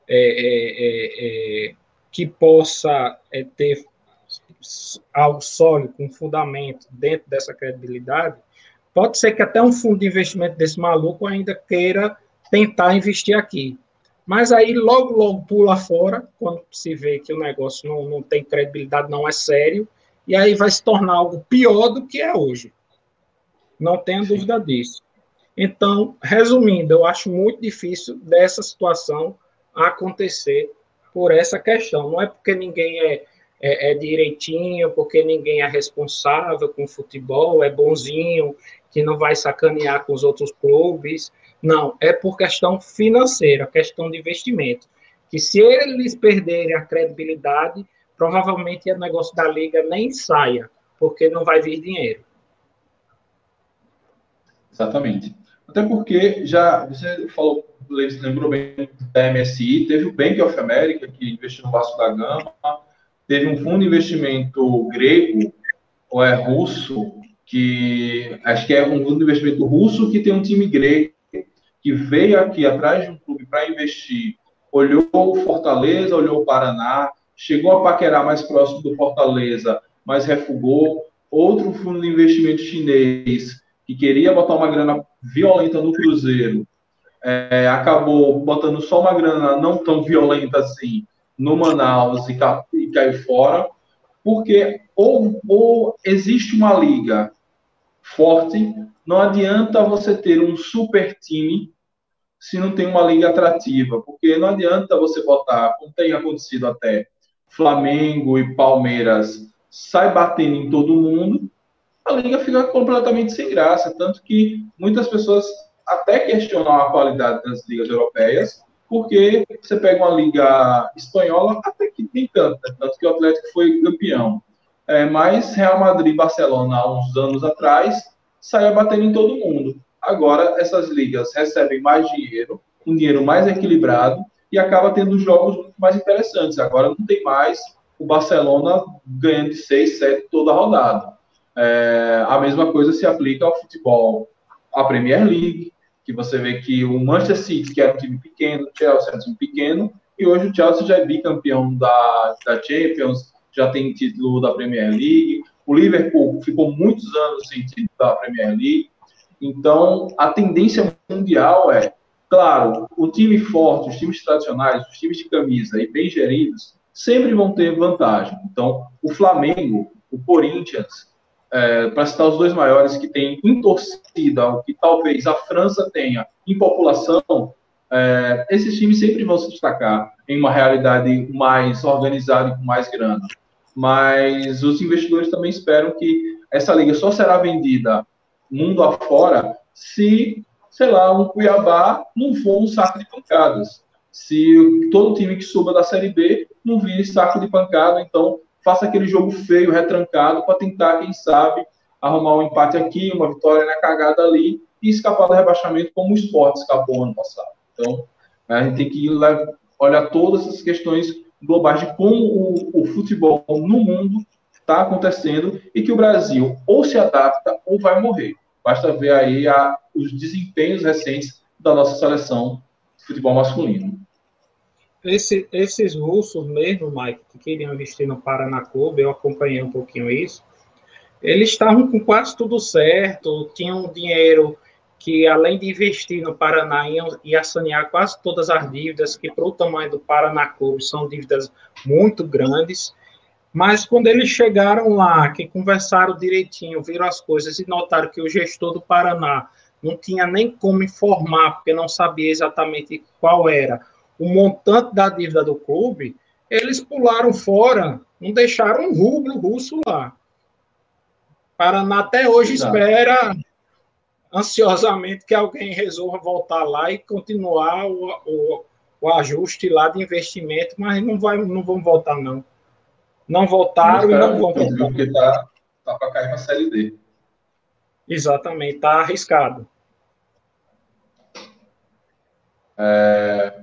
é, é, é, é que possa é, ter algo sólido, com fundamento dentro dessa credibilidade, pode ser que até um fundo de investimento desse maluco ainda queira tentar investir aqui. Mas aí logo, logo pula fora, quando se vê que o negócio não, não tem credibilidade, não é sério, e aí vai se tornar algo pior do que é hoje. Não tenha dúvida disso. Então, resumindo, eu acho muito difícil dessa situação acontecer por essa questão. Não é porque ninguém é, é, é direitinho, porque ninguém é responsável com futebol, é bonzinho, que não vai sacanear com os outros clubes, não, é por questão financeira, questão de investimento. Que se eles perderem a credibilidade, provavelmente o negócio da liga nem saia, porque não vai vir dinheiro.
Exatamente. Até porque já você falou, lembrou bem da MSI, teve o Bank of America que investiu no Vasco da Gama, teve um fundo de investimento grego ou é russo que acho que é um fundo de investimento russo que tem um time grego que veio aqui atrás de um clube para investir, olhou o Fortaleza, olhou o Paraná, chegou a paquerar mais próximo do Fortaleza, mas refugou. Outro fundo de investimento chinês que queria botar uma grana violenta no Cruzeiro, é, acabou botando só uma grana não tão violenta assim no Manaus e, ca, caiu fora, porque ou, ou existe uma liga forte, não adianta você ter um super time se não tem uma liga atrativa, porque não adianta você botar, como tem acontecido até, Flamengo e Palmeiras sai batendo em todo mundo, a liga fica completamente sem graça, tanto que muitas pessoas até questionam a qualidade das ligas europeias, porque você pega uma liga espanhola, até que tem tanto, né? tanto que o Atlético foi campeão. É, mas Real Madrid e Barcelona, há uns anos atrás, saia batendo em todo mundo. Agora, essas ligas recebem mais dinheiro, um dinheiro mais equilibrado, e acaba tendo jogos muito mais interessantes. Agora não tem mais o Barcelona ganhando de 6, 7 toda rodada. É, a mesma coisa se aplica ao futebol, à Premier League, que você vê que o Manchester City, que era um time pequeno, o Chelsea era um time pequeno, e hoje o Chelsea já é bicampeão da, da Champions, já tem título da Premier League. O Liverpool ficou muitos anos sem título da Premier League. Então, a tendência mundial é, claro, o time forte, os times tradicionais, os times de camisa e bem geridos, sempre vão ter vantagem. Então, o Flamengo, o Corinthians, é, para citar os dois maiores que têm em torcida, o que talvez a França tenha em população, é, esses times sempre vão se destacar em uma realidade mais organizada e com mais grana. Mas os investidores também esperam que essa liga só será vendida mundo afora se, sei lá, um Cuiabá não for um saco de pancadas. Se todo time que suba da Série B não vire saco de pancada, então faça aquele jogo feio, retrancado, para tentar, quem sabe, arrumar um empate aqui, uma vitória na cagada ali e escapar do rebaixamento como o esporte escapou ano passado. Então, a gente tem que olhar todas essas questões globais de como o, o futebol no mundo está acontecendo e que o Brasil ou se adapta ou vai morrer. Basta ver aí a, os desempenhos recentes da nossa seleção de futebol masculino.
Esse, esses russos mesmo, Mike, que queriam investir no Paraná Clube, eu acompanhei um pouquinho isso, eles estavam com quase tudo certo, tinham dinheiro que, além de investir no Paraná, iam, ia sanear quase todas as dívidas, que para o tamanho do Paraná Clube são dívidas muito grandes, mas quando eles chegaram lá, que conversaram direitinho, viram as coisas e notaram que o gestor do Paraná não tinha nem como informar, porque não sabia exatamente qual era o montante da dívida do clube, eles pularam fora, não deixaram um rublo russo lá. Paraná até hoje Exato. espera ansiosamente que alguém resolva voltar lá e continuar o, o, o, ajuste lá de investimento, mas não, vai, não vão voltar, não. Não voltaram e não vão voltar.
Porque está tá para cair na Série D.
Exatamente, está arriscado.
É,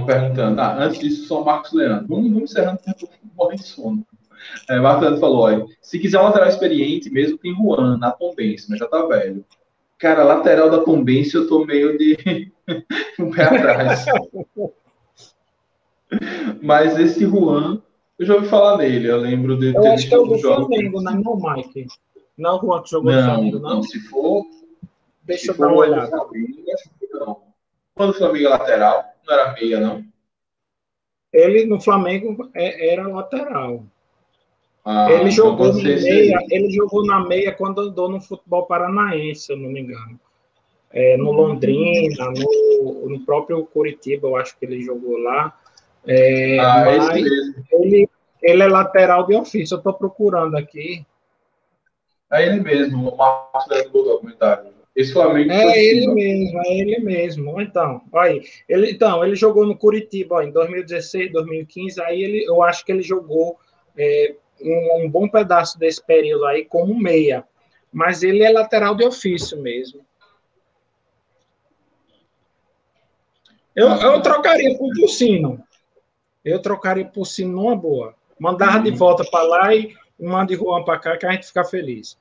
Bruno perguntando. Ah, antes disso, só Marcos Leandro. Vamos, vamos encerrando, porque eu morrendo de sono. É, Leandro falou: olha, se quiser um lateral experiente, mesmo tem Juan na Tombense, mas já tá velho. Cara, lateral da Tombense eu tô meio de um pé atrás. mas esse Juan, eu já ouvi falar nele, eu lembro de
Eu acho que é o do Flamengo, não é Mike? Não Juan que jogou
não, no Flamengo, não? Não, se for.
Deixa se eu dar uma olhada.
Flamengo, não. Quando o Flamengo é lateral, não era meia, não?
Ele no Flamengo é, era lateral. Ah, ele então jogou na meia, ele jogou na meia quando andou no futebol paranaense, se eu não me engano. É, no Londrina, no, no, próprio Curitiba, eu acho que ele jogou lá. É, ah, mas ele, ele é lateral de ofício, eu estou procurando aqui.
É ele mesmo, o Marcos do documentário. Esse Flamengo.
É ele mesmo, é ele mesmo. Então, aí, ele, então, ele jogou no Curitiba ó, em 2016, 2015. Aí ele, eu acho que ele jogou é, um, um, bom pedaço desse período aí como meia. Mas ele é lateral de ofício mesmo. Eu, eu trocaria por Pulsino. Eu trocaria por Pulsino numa boa. Mandava uhum. de volta para lá e manda Juan para cá que a gente fica feliz.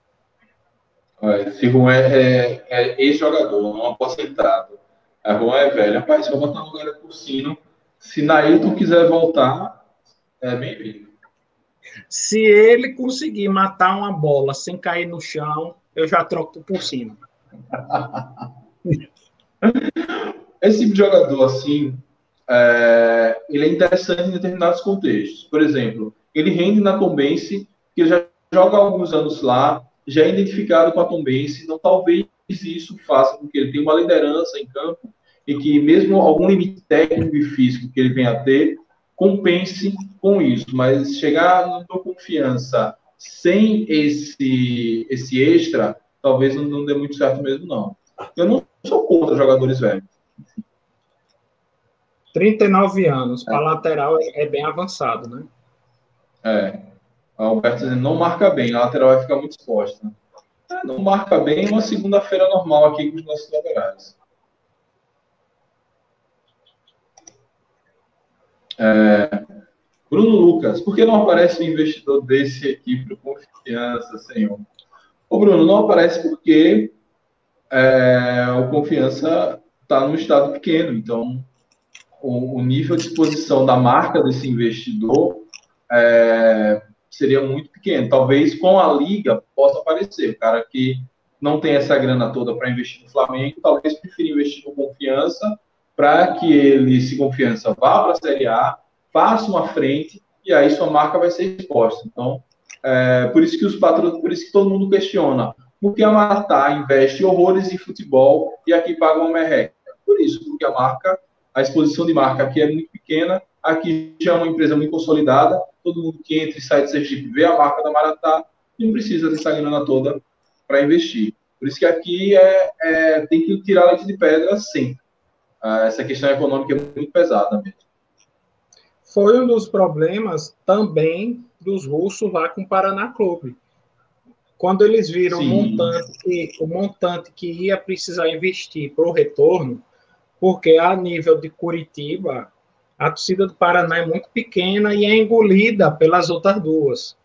Esse Juan é, é, é ex-jogador, não aposentado. A Juan é velho. Rapaz, se eu botar no lugar por sino, se Nailton quiser voltar, é bem-vindo.
Se ele conseguir matar uma bola sem cair no chão, eu já troco por cima.
Esse tipo de jogador, assim, é, ele é interessante em determinados contextos. Por exemplo, ele rende na Tombense, que já joga há alguns anos lá, já é identificado com a Tombense, então talvez isso faça com que ele tenha uma liderança em campo e que mesmo algum limite técnico e físico que ele venha a ter, compense com isso. Mas chegar no confiança sem esse, esse extra, talvez não, não dê muito certo mesmo, não. Eu não sou contra jogadores velhos.
39 anos, para é. lateral é bem avançado, né?
É. O Alberto dizendo, não marca bem, a lateral vai ficar muito exposta. É, não marca bem uma segunda-feira normal aqui com os nossos laterais. É, Bruno Lucas, por que não aparece um investidor desse aqui para confiança, senhor? Ô, Bruno, não aparece porque é, o confiança está num estado pequeno, então o, o, nível de exposição da marca desse investidor é, seria muito pequeno. Talvez com a liga possa aparecer. O cara que não tem essa grana toda para investir no Flamengo, talvez prefira investir no confiança para que ele, se confiança, vá para a Série A, faça uma frente e aí sua marca vai ser exposta. Então, é, por isso que os patrões, por isso que todo mundo questiona. Por que a Maratá investe horrores em futebol e aqui paga uma merreca? Por isso, porque a marca, a exposição de marca aqui é muito pequena, aqui já é uma empresa muito consolidada, todo mundo que entra e sai de Sergipe vê a marca da Maratá, não precisa dessa grana toda para investir. Por isso que aqui é, é, tem que tirar leite de pedra sempre. Ah, essa questão econômica é muito pesada mesmo.
Foi um dos problemas também dos russos lá com o Paraná Clube. Quando eles viram o montante, que, o montante que ia precisar investir para o retorno, porque a nível de Curitiba, a torcida do Paraná é muito pequena e é engolida pelas outras duas,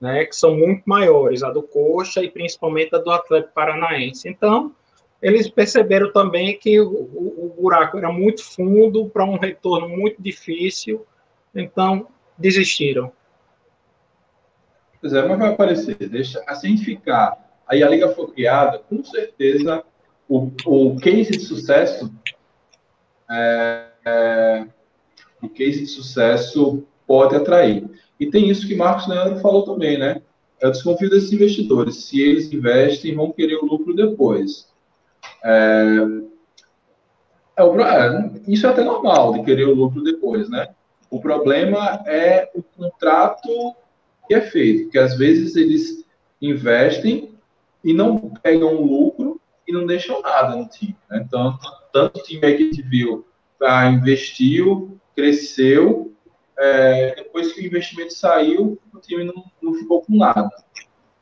né, que são muito maiores, a do Coxa e principalmente a do Atlético Paranaense. Então, eles perceberam também que o, o, o buraco era muito fundo para um retorno muito difícil, então desistiram.
Pois é, mas vai aparecer. Deixa assim ficar. Aí a liga foi criada, com certeza o, o case de sucesso é, é, o case de sucesso pode atrair. E tem isso que Marcos Leandro falou também, né? Eu desconfio desses investidores. Se eles investem, vão querer o lucro depois. É, é, é, isso é até normal, de querer o lucro depois, né? O problema é o contrato que é feito, porque às vezes eles investem e não pegam lucro e não deixam nada no time. Né? Então, tanto o time que a gente viu ah, investiu, cresceu, é, depois que o investimento saiu, o time não, não ficou com nada.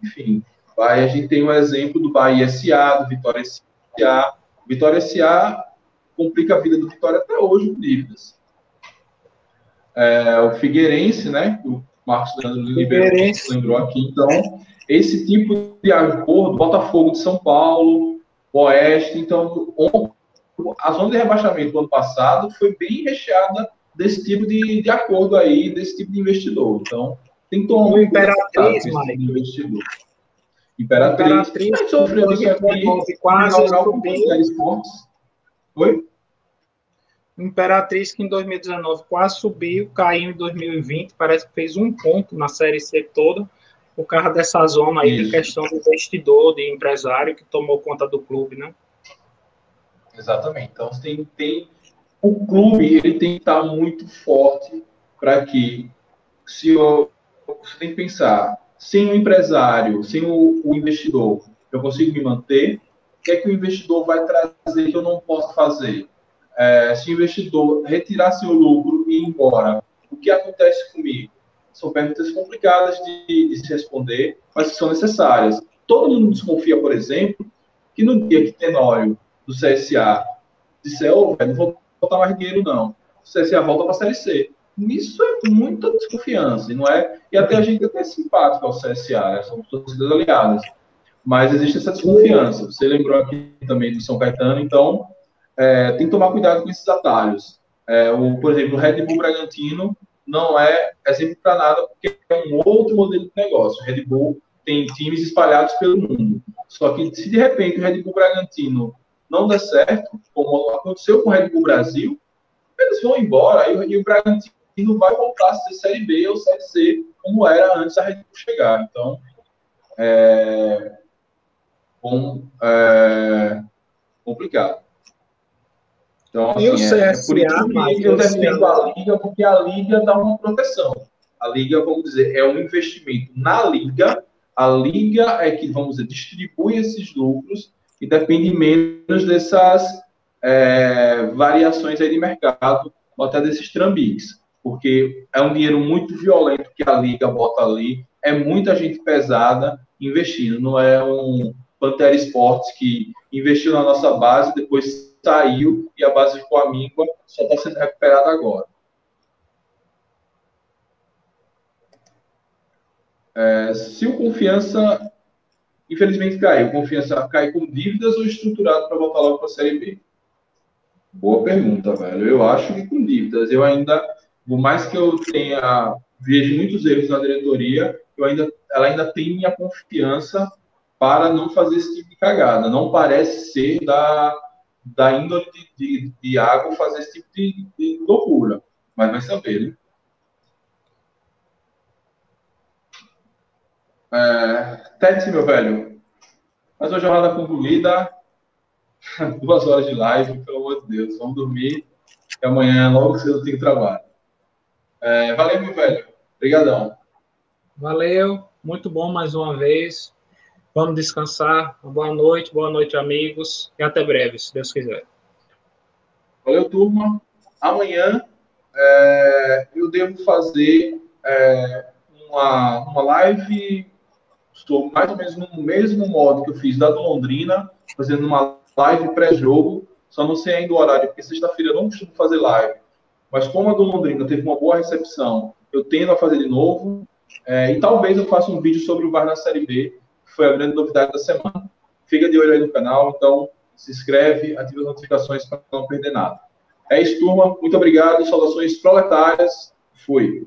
Enfim, a gente tem o um exemplo do Bahia SA, do Vitória SA. Vitória SA complica a vida do Vitória até hoje com dívidas. É, o Figueirense, né? O Marcos Leandro liberou, lembrou aqui. Então, esse tipo de acordo, Botafogo de São Paulo, Oeste, então, a zona de rebaixamento do ano passado foi bem recheada desse tipo de, de acordo aí, desse tipo de investidor. Então, tem que tomar
um Imperatriz, Mike.
Investidor. Imperatriz, Imperatriz sofreu aqui, quase subiu. Oi?
Imperatriz que em 2019 quase subiu, caiu em 2020, parece que fez um ponto na Série C toda, por causa dessa zona aí Isso. de questão do investidor, de empresário que tomou conta do clube, né?
Exatamente. Então, tem, tem o clube ele tem que estar muito forte para que, se eu, você tem que pensar, sem o empresário, sem o, o investidor, eu consigo me manter? O que é que o investidor vai trazer que eu não posso fazer? É, se o investidor retirar seu lucro e ir embora, o que acontece comigo? São perguntas complicadas de, de se responder, mas que são necessárias. Todo mundo desconfia, por exemplo, que no dia que Tenório, do CSA, disser, ô, oh, velho, não vou botar mais dinheiro, não. O CSA volta para a Série C. Isso é muita desconfiança, e não é? E até a gente é até simpático ao CSA, né? são torcidas aliadas. Mas existe essa desconfiança. Você lembrou aqui também do São Caetano, então é, tem que tomar cuidado com esses atalhos. É, o, por exemplo, o Red Bull Bragantino não é exemplo para nada, porque é um outro modelo de negócio. O Red Bull tem times espalhados pelo mundo. Só que se de repente o Red Bull Bragantino não der certo, como aconteceu com o Red Bull Brasil, eles vão embora e o Bragantino vai voltar a ser Série B ou Série C, como era antes da Red Bull chegar. Então, é, é complicado. Então, assim, e o CSA, é, é por isso que eu defendo a Liga, porque a Liga dá uma proteção. A Liga, vamos dizer, é um investimento na Liga. A Liga é que, vamos dizer, distribui esses lucros e depende menos dessas é, variações aí de mercado, ou até desses trambiques, porque é um dinheiro muito violento que a liga bota ali, é muita gente pesada investindo, não é um Pantera Esportes que investiu na nossa base, depois saiu e a base ficou amíngua, só está sendo recuperada agora. É, se o Confiança, infelizmente caiu, Confiança cai com dívidas ou estruturado para voltar logo para a Série B? Boa pergunta, velho. Eu acho que com dívidas. Eu ainda, por mais que eu tenha, vejo muitos erros na diretoria, eu ainda, ela ainda tem minha confiança para não fazer esse tipo de cagada. Não parece ser da, da índole de, de, de água fazer esse tipo de, de loucura. Mas vai saber, né? É, Tete, meu velho, mais uma jornada concluída. Duas horas de live, pelo amor de Deus. Vamos dormir, que amanhã logo cedo tem trabalho. É, valeu, meu velho. Obrigadão.
Valeu, muito bom mais uma vez. Vamos descansar. Boa noite, boa noite, amigos. E até breve, se Deus quiser.
Valeu, turma. Amanhã é, eu devo fazer é, uma, uma live estou mais ou menos no mesmo modo que eu fiz da do Londrina, fazendo uma live pré-jogo, só não sei ainda o horário, porque sexta-feira eu não costumo fazer live. Mas como a do Londrina teve uma boa recepção, eu tendo a fazer de novo, é, e talvez eu faça um vídeo sobre o VAR na Série B, que foi a grande novidade da semana. Fica de olho aí no canal, então se inscreve, ativa as notificações para não perder nada. É isso, turma. Muito obrigado. Saudações proletárias. Fui.